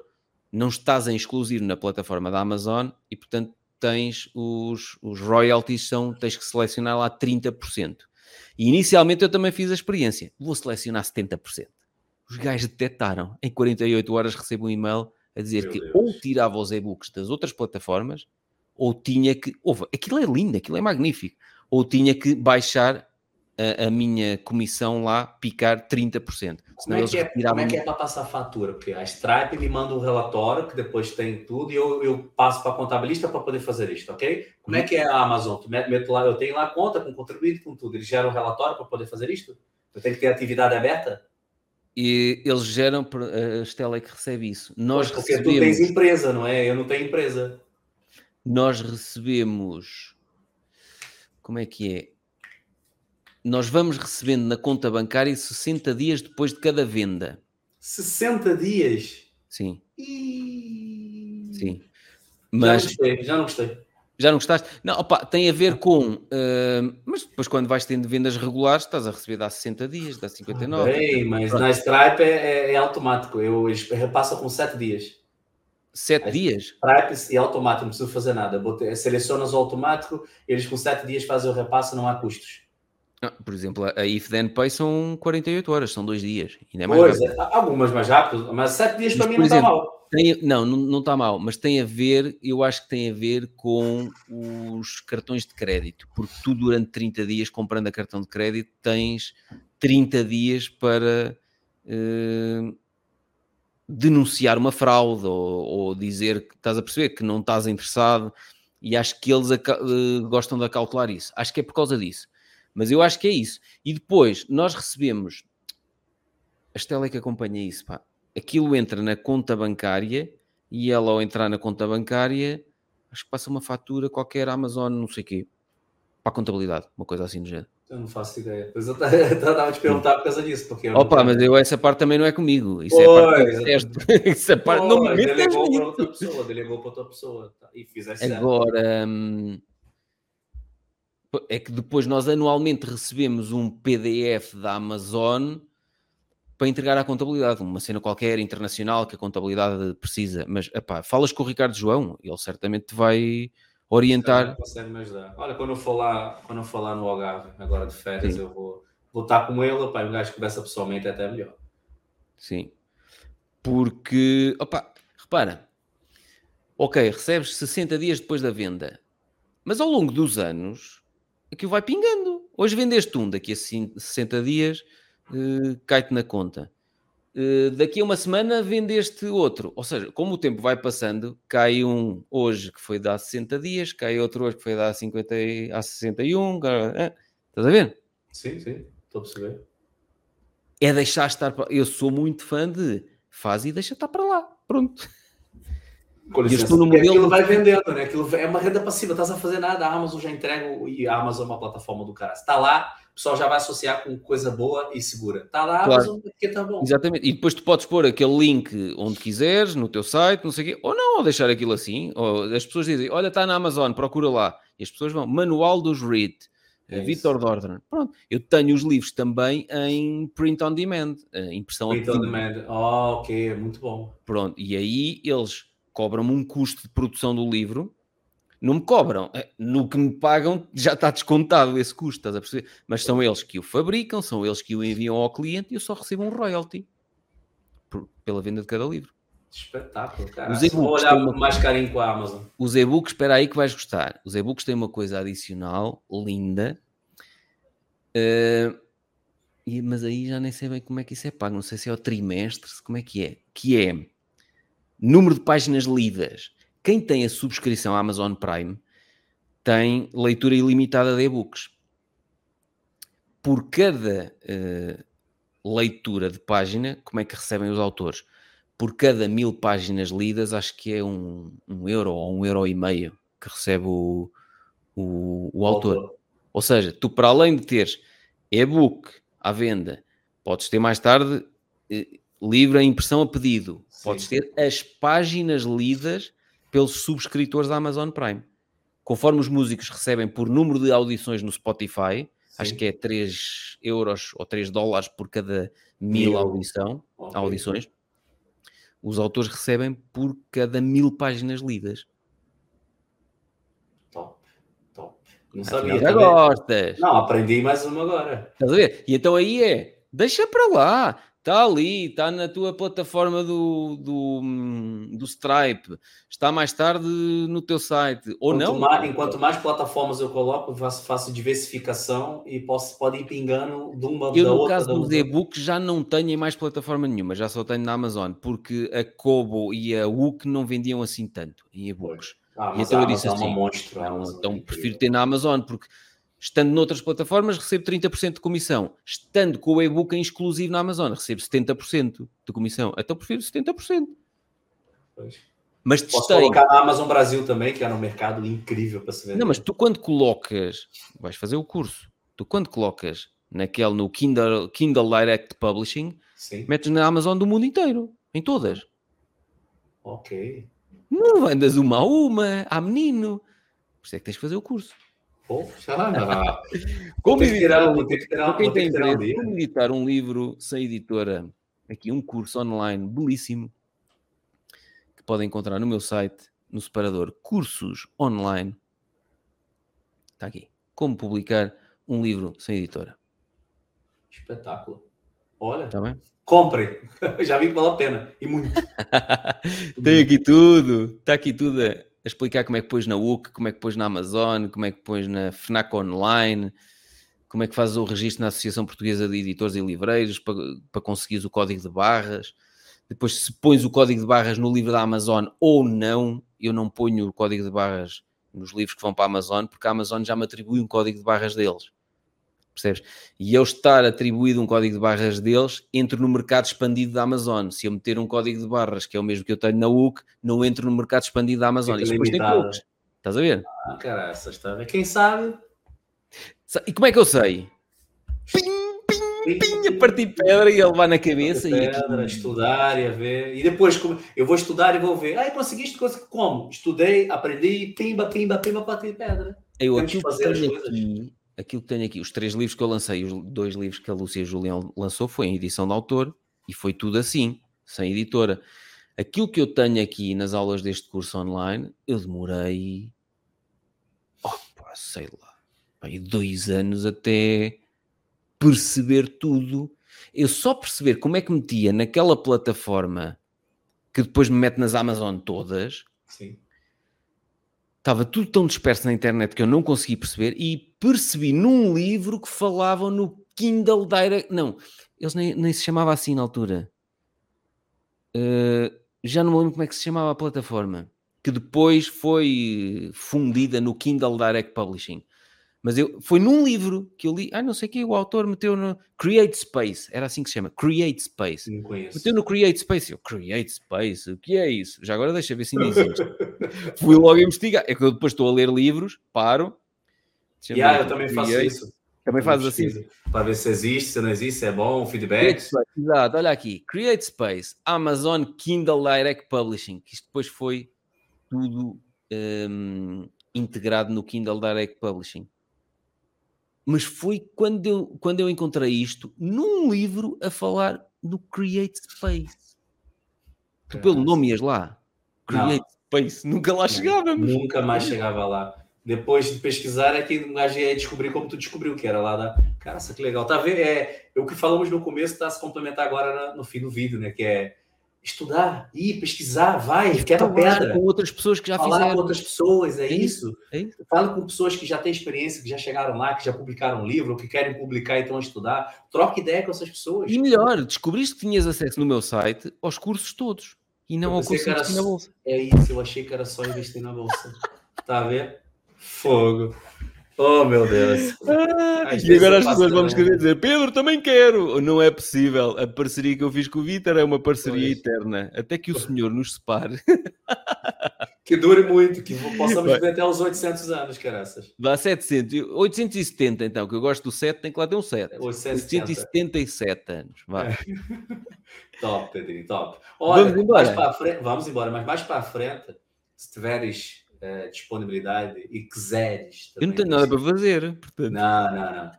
não estás em exclusivo na plataforma da Amazon e, portanto, tens os, os royalties, são, tens que selecionar lá 30%. E inicialmente eu também fiz a experiência. Vou selecionar 70%. Os gajos detectaram. Em 48 horas recebo um e-mail a dizer Meu que Deus. ou tirava os e-books das outras plataformas ou tinha que. Ouve, aquilo é lindo, aquilo é magnífico. Ou tinha que baixar a, a, minha comissão lá picar 30%. Como é, que é, como é que é para passar fatura? Porque a Stripe me manda um relatório que depois tem tudo e eu, eu passo para a contabilista para poder fazer isso, ok? Como é uhum. que é a Amazon? Tu meto lá, eu tenho lá a conta com contribuinte, com tudo. Eles geram um relatório para poder fazer isto? Eu tenho que ter atividade aberta? E eles geram, a Estela é que recebe isso. Nós pois, porque recebemos... tu tens empresa, não é? Eu não tenho empresa. Nós recebemos. Como é que é? Nós vamos recebendo na conta bancária 60 dias depois de cada venda. 60 dias? Sim. E... Sim. Mas... Já não gostei, já não gostei. Já não gostaste? Não, opa, tem a ver com. Uh, mas depois, quando vais tendo vendas regulares, estás a receber dá 60 dias, dá 59. Bem, mas Pronto. na Stripe é, é, é, automático. Eu, eles repassam com 7 dias. 7 dias? Stripe é automático, não preciso fazer nada. Selecionas o automático, eles com 7 dias fazem o repasso, não há custos. Por exemplo, a If Then Pay são 48 horas, são dois dias. Ainda é mais Pois, rápido. algumas mais rápido, mas sete dias para Mas, mim não está mal. Tem- não, não, está mal, mas tem a ver, eu acho que tem a ver com os cartões de crédito, porque tu durante 30 dias, comprando a cartão de crédito, tens 30 dias para eh, denunciar uma fraude ou, ou dizer que estás a perceber que não estás interessado e acho que eles eh, gostam de acautelar isso. Acho que é por causa disso. Mas eu acho que é isso. E depois nós recebemos a Estela é que acompanha isso, pá. Aquilo entra na conta bancária e ela ao entrar na conta bancária acho que passa uma fatura qualquer Amazon, não sei o quê, para a contabilidade, uma coisa assim do género. Eu não faço ideia. Mas eu estava a te perguntar por causa disso. Porque não Opa, tenho- mas eu essa parte também não é comigo. Isso é a parte Pois, do protesto. Isso é parte, não me Pois, delegou para outra pessoa, delegou para outra pessoa. E fizesse. Agora, hum, é que depois nós anualmente recebemos um PDF da Amazon para entregar à contabilidade, uma cena qualquer internacional que a contabilidade precisa. Mas, epá, falas com o Ricardo João, ele certamente te vai orientar. Consegue me ajudar. Olha, quando eu lá, quando eu lá no Algarve, agora de férias, Sim. eu vou, estar com ele, pá, e um gajo que conversa pessoalmente é até melhor. Sim. Porque, opa, repara, ok, recebes 60 dias depois da venda, mas ao longo dos anos aquilo vai pingando. Hoje vendeste um, daqui a cin- 60 dias eh, cai-te na conta. Eh, daqui a uma semana vendeste outro. Ou seja, como o tempo vai passando, cai um hoje que foi de há 60 dias, cai outro hoje que foi de há, 50, e- há 61. eh, Estás a ver? Sim, sim, estou a perceber. é deixar estar para... Eu sou muito fã de faz e deixa estar para lá. Pronto. Com licença, estou no modelo- aquilo vai vendendo, né? Aquilo é uma renda passiva, estás a fazer nada, a Amazon já entrega e a Amazon é uma plataforma do cara. Está lá, o pessoal já vai associar com coisa boa e segura. Está lá, a Claro. Amazon, porque está bom. Exatamente. E depois tu podes pôr aquele link onde quiseres, no teu site, não sei o quê, ou não, ou deixar aquilo assim. Ou as pessoas dizem, olha, está na Amazon, procura lá. E as pessoas vão, Manual dos Read, É Vitor Dordran. Pronto. Eu tenho os livros também em print on demand, eh, impressão a Print on demand. Oh, ok, é muito bom. Pronto. E aí eles cobram-me um custo de produção do livro. Não me cobram. Eh, No que me pagam já está descontado esse custo, estás a perceber? Mas são eles que o fabricam, são eles que o enviam ao cliente e eu só recebo um royalty por- pela venda de cada livro. Espetáculo, cara. Os Vou olhar uma- mais carinho com a Amazon. Os e-books, espera aí que vais gostar. Os e-books têm uma coisa adicional, linda. E- mas aí já nem sei bem como é que isso é pago. Não sei se é ao trimestre, se- como é que é. Que é número de páginas lidas. Quem tem a subscrição à Amazon Prime tem leitura ilimitada de e-books. Por cada eh, leitura de página, como é que recebem os autores? Por cada mil páginas lidas, acho que é um, um euro ou um euro e meio que recebe o, o, o autor. Ou seja, tu para além de teres e-book à venda, podes ter mais tarde eh, livro em impressão a pedido, Sim. podes ter as páginas lidas pelos subscritores da Amazon Prime. Conforme os músicos recebem por número de audições no Spotify, acho que é 3 euros ou 3 dólares por cada mil Mil. audição, Ok. audições, os autores recebem por cada mil páginas lidas. Top, top. Não Afinal, sabia. já também. gostas. Não, aprendi mais uma agora. Estás a ver? E então aí é, deixa para lá, está ali, está na tua plataforma do, do, hum, do Stripe, está mais tarde no teu site, ou Quanto não. mais- enquanto mais plataformas eu coloco, eu faço, faço diversificação e posso, pode ir pingando de uma Eu, da no outra. caso da dos outra. e-books, já não tenho em mais plataforma nenhuma, já só tenho na Amazon, porque a Kobo e a Wook não vendiam assim tanto em e-books. Ah, E então eu disse Amazon é assim, uma monstro. é então incrível. prefiro ter na Amazon, porque estando noutras plataformas recebo 30% de comissão. Estando com o e-book em exclusivo na Amazon, recebo 70% de comissão. Então prefiro 70%. Pois. Mas Posso testei. colocar na Amazon Brasil também, que era um mercado incrível para se vender. Não, mas tu quando colocas, vais fazer o curso, tu quando colocas naquele, no Kindle, Kindle Direct Publishing, Sim, metes na Amazon do mundo inteiro, em todas. ok. Não vendas uma a uma, a menino. Por isso é que tens que fazer o curso. Já não. Como tirar- um- vou ter que tirar- para quem vou ter tem que tirar interesse, dia. como editar um livro sem editora, aqui um curso online belíssimo que podem encontrar no meu site, no separador Cursos Online. Está aqui. Como publicar um livro sem editora. Espetáculo. Olha, Está bem? compre. Já vi que vale a pena. E muito. Tem aqui tudo. Está aqui tudo a, a explicar como é que pões na UC, como é que pões na Amazon, como é que pões na FNAC Online, como é que fazes o registro na Associação Portuguesa de Editores e Livreiros para, para conseguires o código de barras. Depois, se pões o código de barras no livro da Amazon ou não, eu não ponho o código de barras nos livros que vão para a Amazon, porque a Amazon já me atribui um código de barras deles. Percebes? E eu estar atribuído um código de barras deles, entro no mercado expandido da Amazon. Se eu meter um código de barras, que é o mesmo que eu tenho na UC, não entro no mercado expandido da Amazon. Isto depois tem poucos. Estás a ver? Ah, caraca, está a ver. Quem sabe? Sa- E como é que eu sei? Pim, pim, pim, a partir pedra e a levar na cabeça. E Pedra, aqui, estudar e a ver. E depois como- eu vou estudar e vou ver. Ah, conseguiste coisa como? Estudei, aprendi, pimba, pimba, pimba, partir pedra. eu, temos que aquilo, que fazer as tenho coisas. aqui, aquilo que tenho aqui, os três livros que eu lancei, os dois livros que a Lúcia Julião lançou, foi em edição de autor e foi tudo assim, sem editora. Aquilo que eu tenho aqui nas aulas deste curso online, eu demorei, pá, sei lá, dois anos até perceber tudo. Eu só perceber como é que metia naquela plataforma que depois me mete nas Amazon todas, Sim. Estava tudo tão disperso na internet que eu não consegui perceber e percebi num livro que falavam no Kindle Direct. Não, eles nem, nem se chamava assim na altura. Uh, já não me lembro como é que se chamava a plataforma, que depois foi fundida no Kindle Direct Publishing. Mas eu, foi num livro que eu li, ah, não sei o que, o autor meteu no Create Space, era assim que se chama, Create Space. Não conheço. Meteu no Create Space. Eu, Create Space, o que é isso? Já agora deixa ver se ainda existe. Fui logo investigar. É que eu depois estou a ler livros, paro. Yeah, eu também faço isso. Também fazes assim. Para ver se existe, se não existe, se é bom, feedback. Exato, olha aqui. Create Space, Amazon Kindle Direct Publishing, que isto depois foi tudo hum, integrado no Kindle Direct Publishing. Mas foi quando eu, quando eu encontrei isto num livro a falar do Create Space. Tu pelo nome ias lá. Não. Create Space, nunca lá chegávamos. Nunca mais chegava lá. Depois de pesquisar é que o gajo ia descobrir como tu descobriu, que era lá da. Cara, que legal. Tá vendo? É, é o que falamos no começo, está a se complementar agora no fim do vídeo, né? Que é estudar, ir, pesquisar, vai, quebra pedra. com outras pessoas que já falar fizeram. com outras pessoas, é, É isso. é isso. Fala com pessoas que já têm experiência, que já chegaram lá, que já publicaram um livro, que querem publicar e estão a estudar. Troca ideia com essas pessoas. E melhor, descobriste que tinhas acesso no meu site aos cursos todos e não Eu ao curso que era na Bolsa. É isso, eu achei que era só investir na bolsa. Tá a ver? Fogo. Oh, meu Deus. Às e agora as pessoas vão também. escrever dizer Pedro, também quero. Não é possível. A parceria que eu fiz com o Vitor é uma parceria Pois. eterna. Até que o senhor nos separe. Que dure muito, que possamos Vai. viver até os 800 anos, caraças. Dá 700. 870 então, que eu gosto do 7, tem que lá ter um 7. 870. 877 anos. Vá. É. Top, Pedrinho, top. Olha, Vamos embora. mais para frente, vamos embora, mas mais para frente, se tiveres eh, disponibilidade e quiseres. Eu não tenho nada para fazer. Portanto, Não, não, não.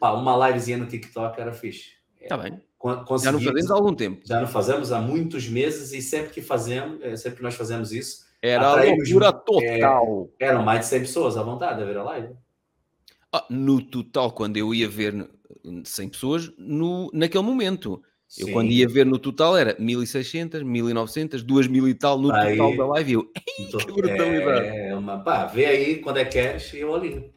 Pá, uma livezinha no TikTok era fixe. está bem. Con- Já não fazemos há algum tempo. já não fazemos há muitos meses e sempre que fazemos, eh, sempre que nós fazemos isso, Era a loucura total. eram mais de 100 pessoas à vontade a ver a live. Ah, no total, quando eu ia ver no- 100 pessoas, no, naquele momento. Eu quando ia ver no total era 1600, 1900, 2000 e tal no total da live. Eu, que brutalidade. É uma, pá, vê aí quando é que queres e eu alinho.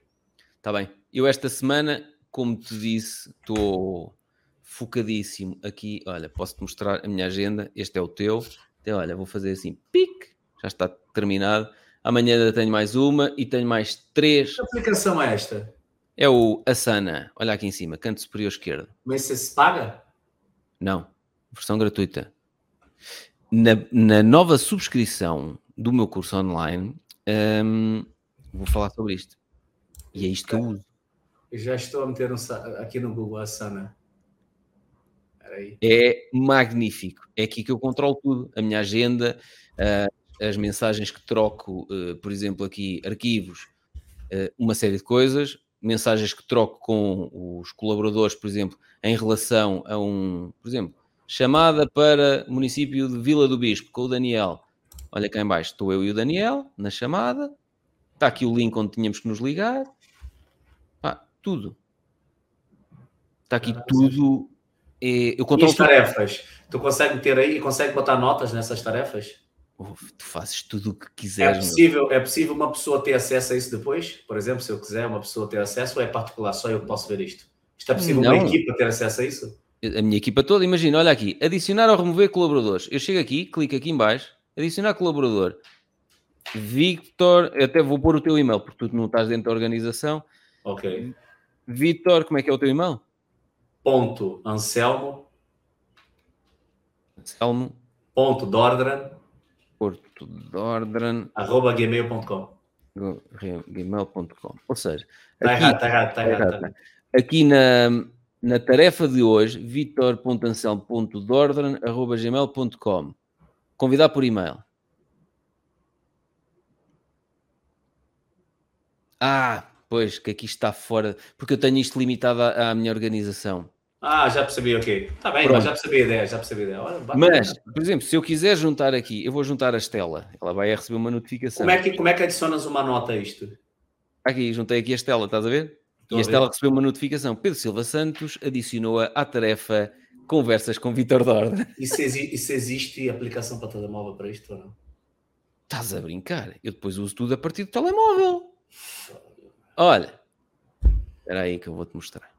Está bem. Eu esta semana, como te disse, estou focadíssimo aqui. Olha, posso-te mostrar a minha agenda. Este é o teu. Então, olha, vou fazer assim, pique, já está terminado. Amanhã ainda tenho mais uma e tenho mais três. Que aplicação é esta? É o Asana. Olha aqui em cima, canto superior esquerdo. Mas você se paga? Não, versão gratuita. Na, na nova subscrição do meu curso online, hum, vou falar sobre isto. E é isto que eu uso. Eu já estou a meter um aqui no Google Asana. É magnífico. É aqui que eu controlo tudo. A minha agenda, ah, as mensagens que troco, eh, por exemplo, aqui, arquivos, eh, uma série de coisas, mensagens que troco com os colaboradores, por exemplo, em relação a um, por exemplo, chamada para município de Vila do Bispo, com o Daniel. Olha cá em baixo, estou eu e o Daniel na chamada. Está aqui o link onde tínhamos que nos ligar. Pá, tudo. Está aqui tudo. É, eu controlo e as tarefas? Tu consegue ter aí, consegue botar notas nessas tarefas? Tu fazes tudo o que quiseres. É possível, é possível uma pessoa ter acesso a isso depois? Por exemplo, se eu quiser uma pessoa ter acesso, ou é particular, só eu que posso ver isto? Isto é possível não. uma equipa ter acesso a isso? A minha equipa toda, imagina, olha aqui, adicionar ou remover colaboradores. Eu chego aqui, clico aqui em baixo, adicionar colaborador. Victor, eu até vou pôr o teu e-mail, porque tu não estás dentro da organização. Ok. Victor, como é que é o teu e-mail? Ponto Anselmo. Anselmo. Ponto Dordran. Dordran. Arroba gmail.com. Gmail.com. Ou seja, está errado, está errado, está errado. Tá aqui na, na tarefa de hoje, vitor.anselmo.dordran.gmail.com. Convidar por e-mail. Ah, pois, que aqui está fora, porque eu tenho isto limitado à, à minha organização. Ah, já percebi, ok. Está bem, mas já percebi a ideia, já percebi a ideia. Olha, mas, por exemplo, se eu quiser juntar aqui, eu vou juntar a Estela, ela vai receber uma notificação. Como é que, como é que adicionas uma nota a isto? Aqui, juntei aqui a Estela, estás a ver? Estou e a Estela recebeu uma notificação. Pedro Silva Santos adicionou-a à tarefa Conversas com Vitor Dorda. E se, e se existe aplicação para telemóvel para isto ou não? Estás a brincar? Eu depois uso tudo a partir do telemóvel. Olha, espera aí que eu vou-te mostrar.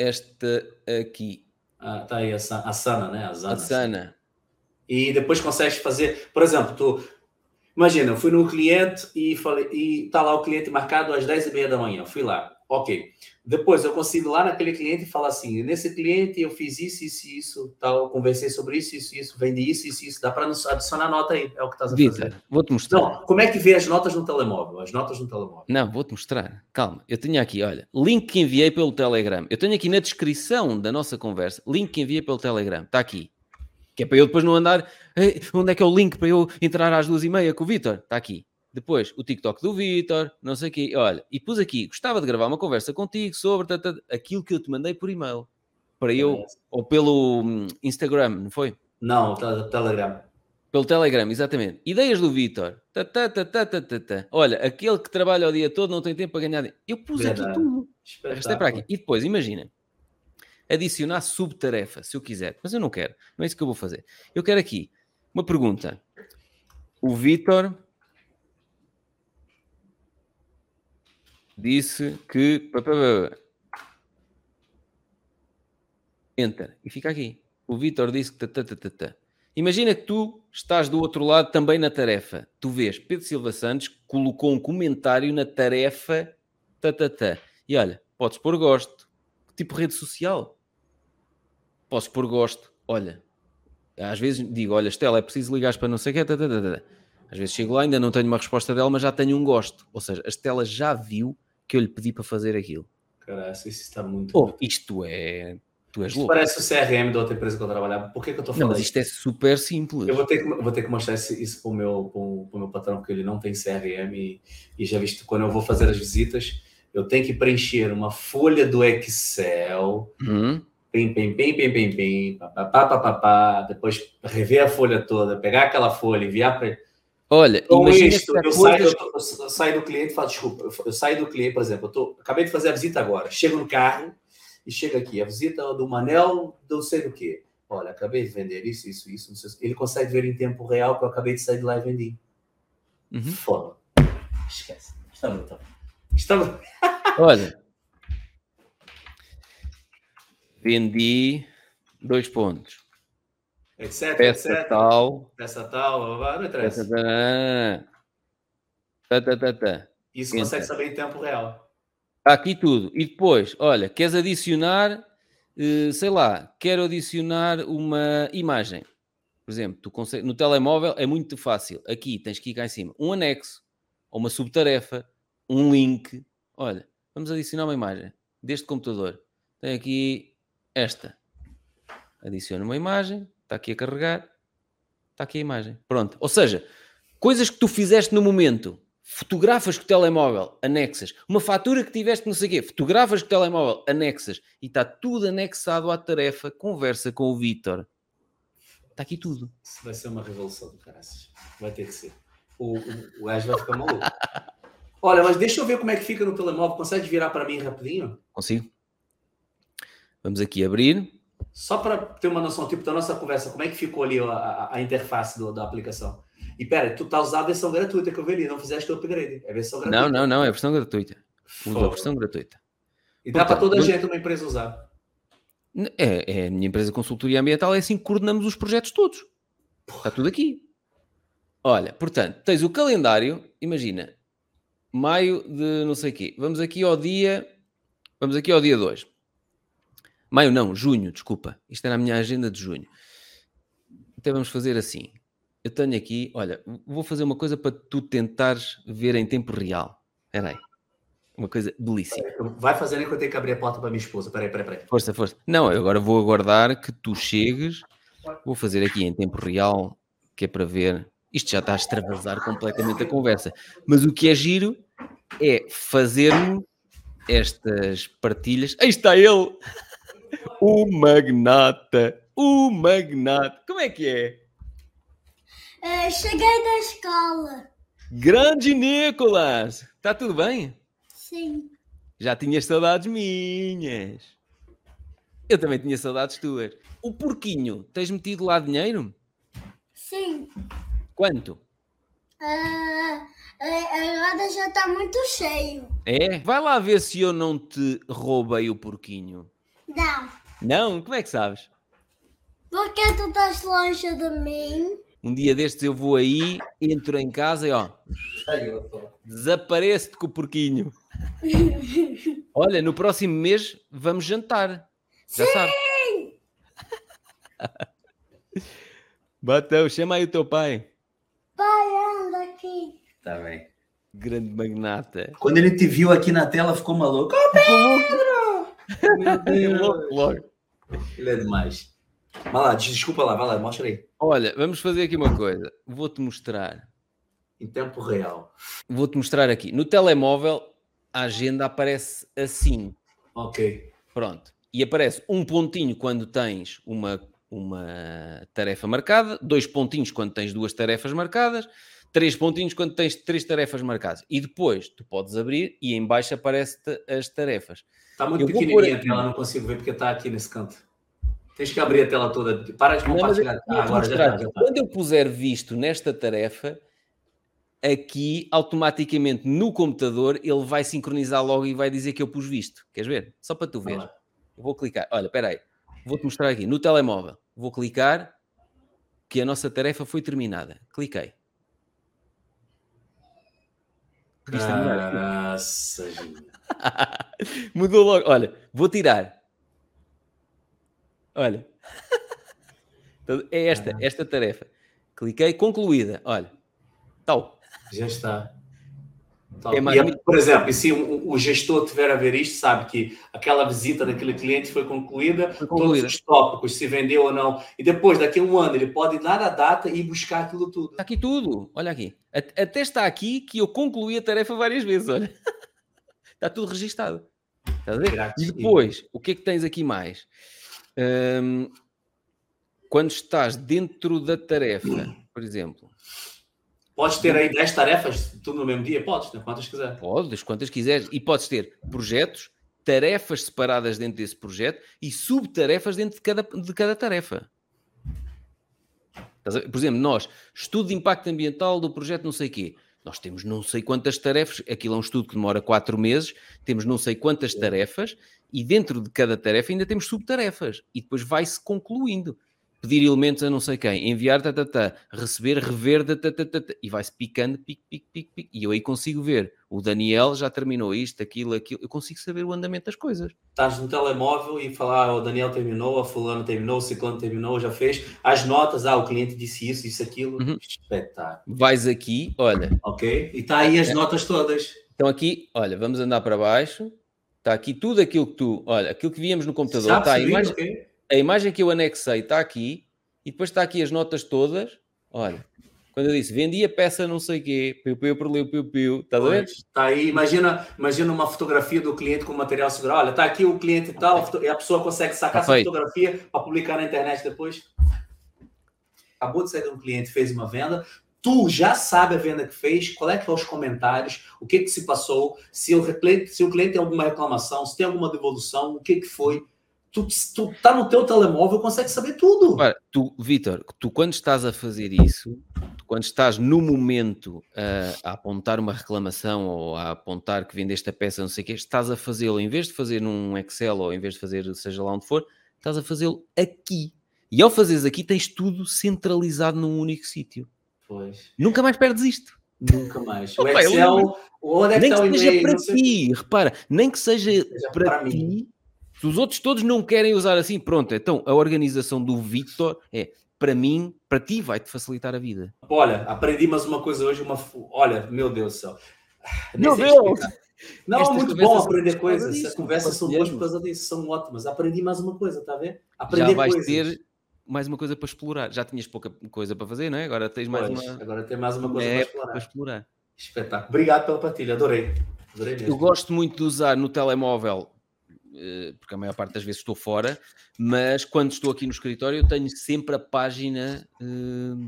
Esta aqui. Ah, tá aí a, Sana, né? A, Zana, a Sana. E depois consegues fazer, por exemplo, tu imagina, eu fui no cliente e falei, e tá lá o cliente marcado às 10 e meia da manhã. Eu fui lá. Ok. Depois eu consigo lá naquele cliente e falar assim: nesse cliente eu fiz isso, isso, isso, tal, conversei sobre isso, isso, isso, vendi isso, isso, isso. Dá para adicionar nota aí, é o que estás a fazer. vou-te mostrar. Não, como é que vê as notas no telemóvel? As notas no telemóvel. Não, vou-te mostrar. Calma, eu tenho aqui, olha, link que enviei pelo Telegram. Eu tenho aqui na descrição da nossa conversa, link que enviei pelo Telegram. Está aqui. Que é para eu depois não andar. Onde é que é o link para eu entrar às duas e meia com o Vitor? Está aqui. Depois, o TikTok do Vitor, não sei o quê. Olha, e pus aqui, gostava de gravar uma conversa contigo sobre tata, aquilo que eu te mandei por e-mail. Para eu, ou pelo hum, Instagram, não foi? Não, Telegram. Pelo Telegram, exatamente. Ideias do Vitor. Olha, aquele que trabalha o dia todo não tem tempo para ganhar. Eu pus Verdade. aqui tudo. Isto é para aqui. E depois, imagina, adicionar subtarefa, se eu quiser. Mas eu não quero. Não é isso que eu vou fazer. Eu quero aqui uma pergunta. O Vitor disse que. Enter. E fica aqui. O Vitor disse que. Imagina que tu estás do outro lado também na tarefa. Tu vês Pedro Silva Santos colocou um comentário na tarefa. E olha, podes pôr gosto. Tipo rede social. Podes pôr gosto. Olha, às vezes digo: Olha, Estela, é preciso ligar para não sei o que. Às vezes chego lá, ainda não tenho uma resposta dela, mas já tenho um gosto. Ou seja, a Estela já viu que eu lhe pedi para fazer aquilo. Caralho, isso está muito. Oh, isto é. Tu és isto louco. parece o CRM da outra empresa que eu trabalhava. Por que, que eu estou falando? Não, mas isto é super simples. Eu vou ter que, vou ter que mostrar isso para o meu, meu patrão, porque ele não tem CRM e, e já visto quando eu vou fazer as visitas, eu tenho que preencher uma folha do Excel. Uhum. Pim, pim, pim, pim, pim, pim, papapá, papapá, depois rever a folha toda, pegar aquela folha, enviar para Olha, com isto, eu, saio, eu, eu, saio, do cliente e falo, desculpa, eu, saio do cliente, por exemplo, eu tô, acabei de fazer a visita agora, chego no carro e chega aqui, a visita do Manel, não sei do que. Olha, acabei de vender isso, isso, isso. Sei, ele consegue ver em tempo real que eu acabei de sair de lá e vendi. Uhum. Foda. Esquece. Está brutal. Olha. Vendi dois pontos etc, peça etc. tal. Peça tal, não interessa. Tá, tá, tá, tá. Isso Entra. consegue saber em tempo real. Aqui tudo. E depois, olha, queres adicionar, eh, sei lá, quero adicionar uma imagem. Por exemplo, tu consegue, no telemóvel é muito fácil. Aqui tens que ir cá em cima. Um anexo, ou uma subtarefa, um link. Olha, vamos adicionar uma imagem deste computador. Tem aqui esta. Adiciona uma imagem, Está aqui a carregar. Está aqui a imagem. Pronto. Ou seja, coisas que tu fizeste no momento. Fotografas com o telemóvel, anexas. Uma fatura que tiveste não sei o quê. Fotografas com o telemóvel, anexas. E está tudo anexado à tarefa. Conversa com o Vitor. Está aqui tudo. Isso vai ser uma revolução do caraças. Vai ter que ser. O, o, o gajo vai ficar maluco. Olha, mas deixa eu ver como é que fica no telemóvel. Consegue virar para mim rapidinho? Consigo? Vamos aqui abrir. Só para ter uma noção, tipo, da nossa conversa, como é que ficou ali a, a, a interface do, da aplicação? E pera, tu tá usando a versão gratuita que eu vi ali, não fizeste o upgrade. É versão gratuita. Não, não, não, é versão gratuita. Usa a versão gratuita. E dá para toda a gente uma empresa usar. É, é a minha empresa de consultoria ambiental, é assim que coordenamos os projetos todos. Está tudo aqui. Olha, portanto, tens o calendário, imagina, maio de não sei o quê. Vamos aqui ao dia, vamos aqui ao dia 2. Maio não, junho, desculpa. Isto era a minha agenda de junho. Então vamos fazer assim. Eu tenho aqui, olha, vou fazer uma coisa para tu tentares ver em tempo real. Espera aí. Uma coisa belíssima. Vai fazendo enquanto eu tenho que abrir a porta para a minha esposa. Peraí, peraí, peraí. Força, força. Não, eu agora vou aguardar que tu chegues. Vou fazer aqui em tempo real, que é para ver. Isto já está a extravasar completamente a conversa. Mas o que é giro é fazer-me estas partilhas. Aí está ele! O magnata! O magnata! Como é que é? Uh, cheguei da escola. Grande Nicolas! Está tudo bem? Sim. Já tinhas saudades minhas. Eu também tinha saudades tuas. O porquinho, tens metido lá dinheiro? Sim. Quanto? Uh, agora já está muito cheio. É? Vai lá ver se eu não te roubei o porquinho. Não. Não? Como é que sabes? Porque tu estás longe de mim. Um dia destes eu vou aí, entro em casa e ó, desaparece-te com o porquinho. Olha, no próximo mês vamos jantar. Já Sim! sabe. Bateu, chama aí o teu pai. Pai, anda aqui. Tá bem. Grande magnata. Quando ele te viu aqui na tela, ficou maluco. Ô, Pedro! Meu Deus. Logo, logo. Ele é demais. Vai lá, desculpa lá, vai lá, mostra aí. Olha, vamos fazer aqui uma coisa. Vou-te mostrar. Em tempo real. Vou-te mostrar aqui. No telemóvel, a agenda aparece assim. Ok. Pronto. E aparece um pontinho quando tens uma, uma tarefa marcada, dois pontinhos quando tens duas tarefas marcadas, três pontinhos quando tens três tarefas marcadas. E depois tu podes abrir e em baixo aparece-te as tarefas. Está muito Eu pequenininha a tela, não consigo ver porque está aqui nesse canto. Tens que abrir a tela toda. Para de Não, compartilhar. queria Ah, agora já que Já está. Quando eu puser visto nesta tarefa, aqui automaticamente no computador ele vai sincronizar logo e vai dizer que eu pus visto. Queres ver? Só para tu ver. Lá. Eu vou clicar. Olha, espera aí. Vou-te mostrar aqui no telemóvel. Vou clicar que a nossa tarefa foi terminada. Cliquei. Terminar? Caraca. Mudou logo. Olha, vou tirar. Olha. Então, é esta, esta tarefa. Cliquei, concluída. Olha. Tal. Já está. Então, É e, mais- por exemplo, e se o, o gestor tiver a ver isto, sabe que aquela visita daquele cliente foi concluída, Foi concluída. todos os tópicos, se vendeu ou não. E depois, daqui a um ano, ele pode ir lá na data e buscar aquilo tudo. Está aqui tudo. Olha aqui. At- Até está aqui que eu concluí a tarefa várias vezes. Olha. Está tudo registado. Estás a ver? E depois, o que é que tens aqui mais? Hum, quando estás dentro da tarefa, por exemplo, Podes ter aí 10 tarefas, tudo no mesmo dia? Podes, né? quantas quiser. podes, quantas quiseres, e podes ter projetos, tarefas separadas dentro desse projeto e subtarefas dentro de cada, de cada tarefa. Por exemplo, nós, estudo de impacto ambiental do projeto não sei quê. Nós temos não sei quantas tarefas, aquilo é um estudo que demora quatro meses, temos não sei quantas tarefas e dentro de cada tarefa ainda temos subtarefas e depois vai-se concluindo. Pedir elementos a não sei quem, enviar, tá, tá, tá, receber, rever, tá, tá, tá, tá, tá, e vai-se picando, pic, pic, pic, pic. E eu aí consigo ver. O Daniel já terminou isto, aquilo, aquilo. Eu consigo saber o andamento das coisas. Estás no telemóvel e falar, ah, o Daniel terminou, a fulano terminou, o ciclano terminou, já fez. As notas, ah, o cliente disse isso, isso, aquilo. Uhum. Espetáculo. Vais aqui, olha, Ok? E está aí as notas todas. então aqui, olha, vamos andar para baixo. Está aqui tudo aquilo que tu, olha, aquilo que víamos no computador. Está a percebi, imagem, ok? A imagem que eu anexei está aqui e depois está aqui as notas todas. Olha, quando eu disse vendi a peça não sei quê, piu, piu, piu, piu, piu, estás a? Está aí, imagina, imagina uma fotografia do cliente com material seguro. Olha, está aqui o cliente e tal, e a pessoa consegue sacar Tá essa fotografia para publicar na internet depois. Acabou de sair de um cliente, fez uma venda, tu já sabe a venda que fez, qual é que é os comentários, o que que se passou, se o cliente, se o cliente tem alguma reclamação, se tem alguma devolução, o que que foi. Tu, tu tá no teu telemóvel, consegue saber tudo. Ora, tu, Vitor, tu quando estás a fazer isso, quando estás no momento a, a apontar uma reclamação ou a apontar que vendeste a peça, não sei o quê, estás a fazê-lo, em vez de fazer num Excel ou em vez de fazer seja lá onde for, estás a fazê-lo aqui. E ao fazeres aqui, tens tudo centralizado num único sítio. Pois. Nunca mais perdes isto. Nunca mais. O Excel, onde é que nem que seja para ti, repara, nem que seja, para, para ti. Se os outros todos não querem usar assim, pronto. Então a organização do Victor é para mim, para ti, vai-te facilitar a vida. Olha, aprendi mais uma coisa hoje. Uma... Olha, meu Deus do céu. Meu Deus! explicar. Não, Estas muito bom aprender coisas. disso, As conversas são boas por causa disso, são ótimas. Aprendi mais uma coisa, está a ver? Aprender Já vais coisas. ter mais uma coisa para explorar. Já tinhas pouca coisa para fazer, não é? Agora tens mais Pois, uma, Agora tem mais uma coisa uma para explorar. para explorar. Espetáculo. Obrigado pela partilha, adorei. Adorei mesmo. Eu gosto muito de usar no telemóvel, porque a maior parte das vezes estou fora, mas quando estou aqui no escritório tenho sempre a página eh,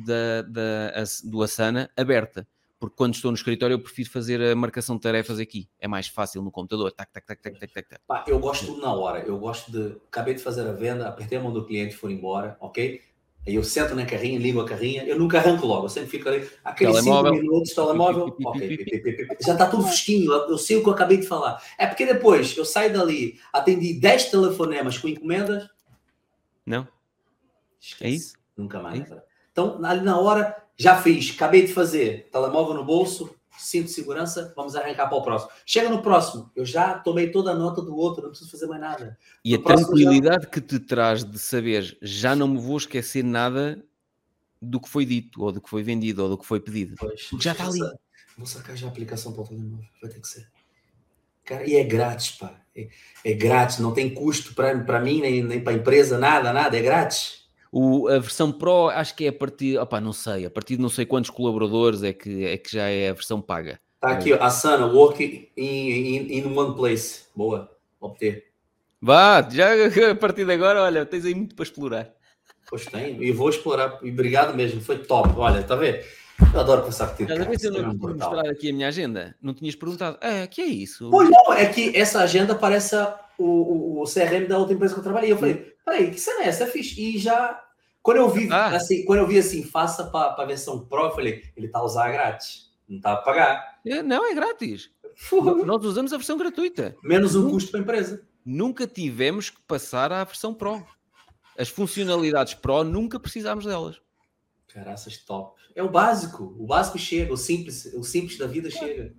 da, da- do Asana aberta. Porque quando estou no escritório eu prefiro fazer a marcação de tarefas aqui. É mais fácil no computador. Tac, tac, tac, tac, tac, tac. Pá, eu gosto tudo na hora. Eu gosto de. Acabei de fazer a venda, apertei a mão do cliente e for embora, ok? Aí eu sento na carrinha, ligo a carrinha, eu nunca arranco logo, eu sempre fico ali, aqueles Telemóvel. 5 minutos, telemóvel, ok, já está tudo fresquinho, eu sei o que eu acabei de falar. É porque depois eu saio dali, atendi 10 telefonemas com encomendas, Não? esquece. É isso? Nunca mais. É cara? Então, ali na hora, já fiz, acabei de fazer, telemóvel no bolso, cinto de segurança, vamos arrancar para o próximo. Chega no próximo, eu já tomei toda a nota do outro, não preciso fazer mais nada. E a No próximo tranquilidade que te traz de saber já não me vou esquecer nada do que foi dito, ou do que foi vendido, ou do que foi pedido. Pois, Porque já está ali. Vou sacar já a aplicação para o telemóvel, vai ter que ser. Cara, e é grátis, pá. É, é grátis, não tem custo para mim, nem, nem para a empresa, nada, nada, é grátis. O, a versão Pro, acho que é a partir, opá, não sei, a partir de não sei quantos colaboradores é que, é que já é a versão paga. Tá aqui, ó, Asana, work in, in, in one place. Boa, obter. Vá, já a partir de agora, olha, tens aí muito para explorar. Pois tem, e vou explorar. E obrigado mesmo, foi top. Olha, tá vendo? Eu adoro conversar contigo. A ver se eu é não te brutal. mostrar aqui a minha agenda? Não tinhas perguntado. Ah, que é isso? Pois não, é que essa agenda parece a- o, o, CRM da outra empresa que eu trabalhei. Eu falei, peraí, que cena é essa? É fixe. E já, quando eu vi Ah. assim, quando eu vi assim, faça para a versão Pro, eu falei, ele tá a usar grátis, não tá a pagar. É, Não, é grátis. Nós usamos a versão gratuita. Menos um custo para a empresa. Nunca tivemos que passar à versão Pro. As funcionalidades Pro nunca precisámos delas. Caraças, top. É o básico. O básico chega, o simples, o simples da vida chega.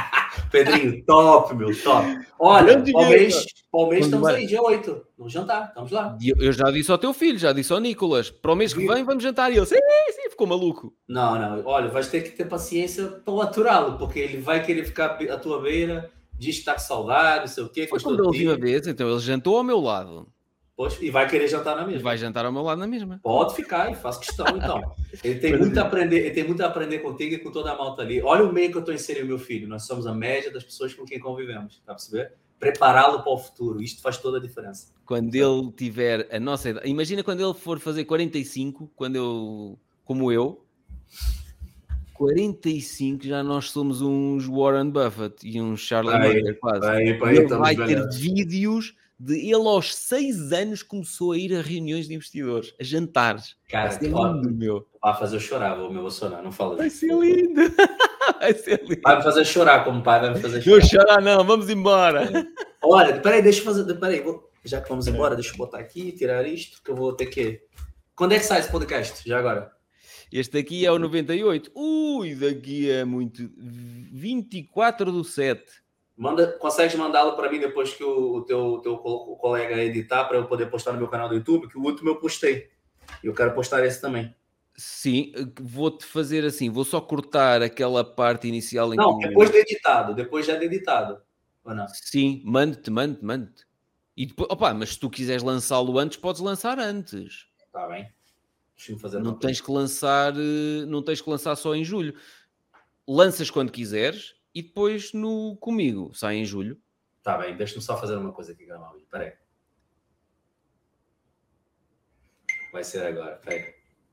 Pedrinho, top, meu, top. Olha, mês Vamos estamos aí, dia 8. No jantar, estamos lá. Eu- eu já disse ao teu filho, já disse ao Nicolas, para o mês que vem vamos jantar. E ele, sim, sim, ficou maluco. Não, não, olha, vais ter que ter paciência para aturá-lo, porque ele vai querer ficar à tua beira, diz que está com saudade, não sei o quê. Foi de ti, última vez, então ele jantou ao meu lado. Pois, e vai querer jantar na mesma. vai jantar ao meu lado na mesma. Pode ficar, e faz questão, então. Ele tem muito é. a aprender, ele tem muito a aprender contigo e com toda a malta ali. Olha o meio que eu estou inserindo meu filho. Nós somos a média das pessoas com quem convivemos, tá a perceber? Prepará-lo para o futuro. Isto faz toda a diferença. Quando ele tiver a nossa idade, imagina quando ele for fazer 45, quando eu, como eu, 45 já nós somos uns Warren Buffett e uns Charlie Munger quase. Aí, ele vai ter vídeos de ele aos 6 anos começou a ir a reuniões de investidores, a jantares. Cara, Vai ser lindo, meu. vai fazer eu chorar, vou me emocionar, não fala Vai ser lindo. Vai ser lindo. Vai me fazer chorar, como pai vai me fazer Não chorar. chorar não, vamos embora. Olha, peraí, deixa eu fazer. Peraí, vou- já que vamos embora, deixa eu botar aqui, tirar isto, que eu vou ter que. Quando é que sai esse podcast? Já agora? Este aqui é o 98. Ui, daqui é muito. 24 do 7. Manda, consegues mandá-lo para mim depois que o, o teu, teu co- colega editar para eu poder postar no meu canal do YouTube, que o último eu postei. E eu quero postar esse também. Sim, vou-te fazer assim, vou só cortar aquela parte inicial em Não, que. depois de editado, depois já de editado. Ou não? Sim, mande-te, mande-te, mande-te. E depois, opa, mas se tu quiseres lançá-lo antes, podes lançar antes. Tá bem. Deixa-me fazer Não tens que lançar, eh, não tens que lançar só em julho. Lanças quando quiseres e depois no comigo sai em julho. Tá bem, deixa-me só fazer uma coisa aqui, Gamal. Peraí. Vai ser agora, peraí.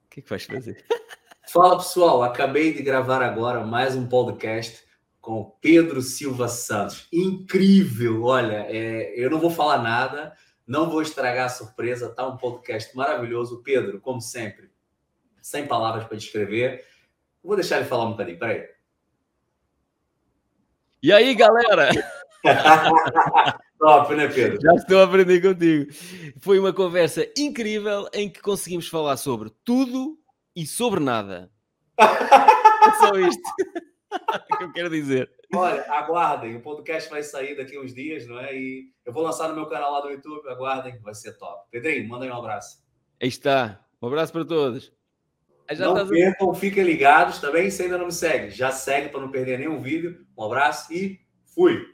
O que é que vais fazer? Fala pessoal, acabei de gravar agora mais um podcast com Pedro Silva Santos. Incrível, olha, é, eu não vou falar nada, não vou estragar a surpresa, tá um podcast maravilhoso. Pedro, como sempre, sem palavras para descrever. Vou deixar ele falar um bocadinho, peraí. E aí, galera? Top, né, Pedro? Já estou a aprender contigo. Foi uma conversa incrível em que conseguimos falar sobre tudo e sobre nada. é só isto que eu quero dizer. Olha, aguardem, o podcast vai sair daqui uns dias, não é? E eu vou lançar no meu canal lá do YouTube, aguardem, vai ser top. Pedrinho, manda aí um abraço. Aí está. Um abraço para todos. Já não percam, a... fiquem ligados também. Se ainda não me segue, já segue para não perder nenhum vídeo. Um abraço e fui!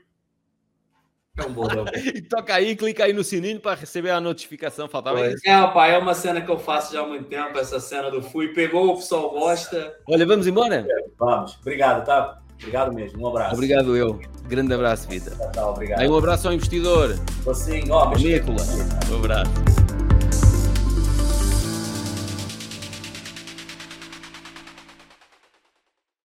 É um bordão. e toca aí, clica aí no sininho para receber a notificação. Faltava isso. É, pai, é uma cena que eu faço já há muito tempo, essa cena do fui. Pegou, o pessoal gosta. Olha, vamos embora? Vamos. Obrigado, tá? Obrigado mesmo. Um abraço. Obrigado eu. Grande abraço, Vida. Tá, tá, obrigado. Aí um abraço ao investidor. Você, ó, Nicolas. Um abraço.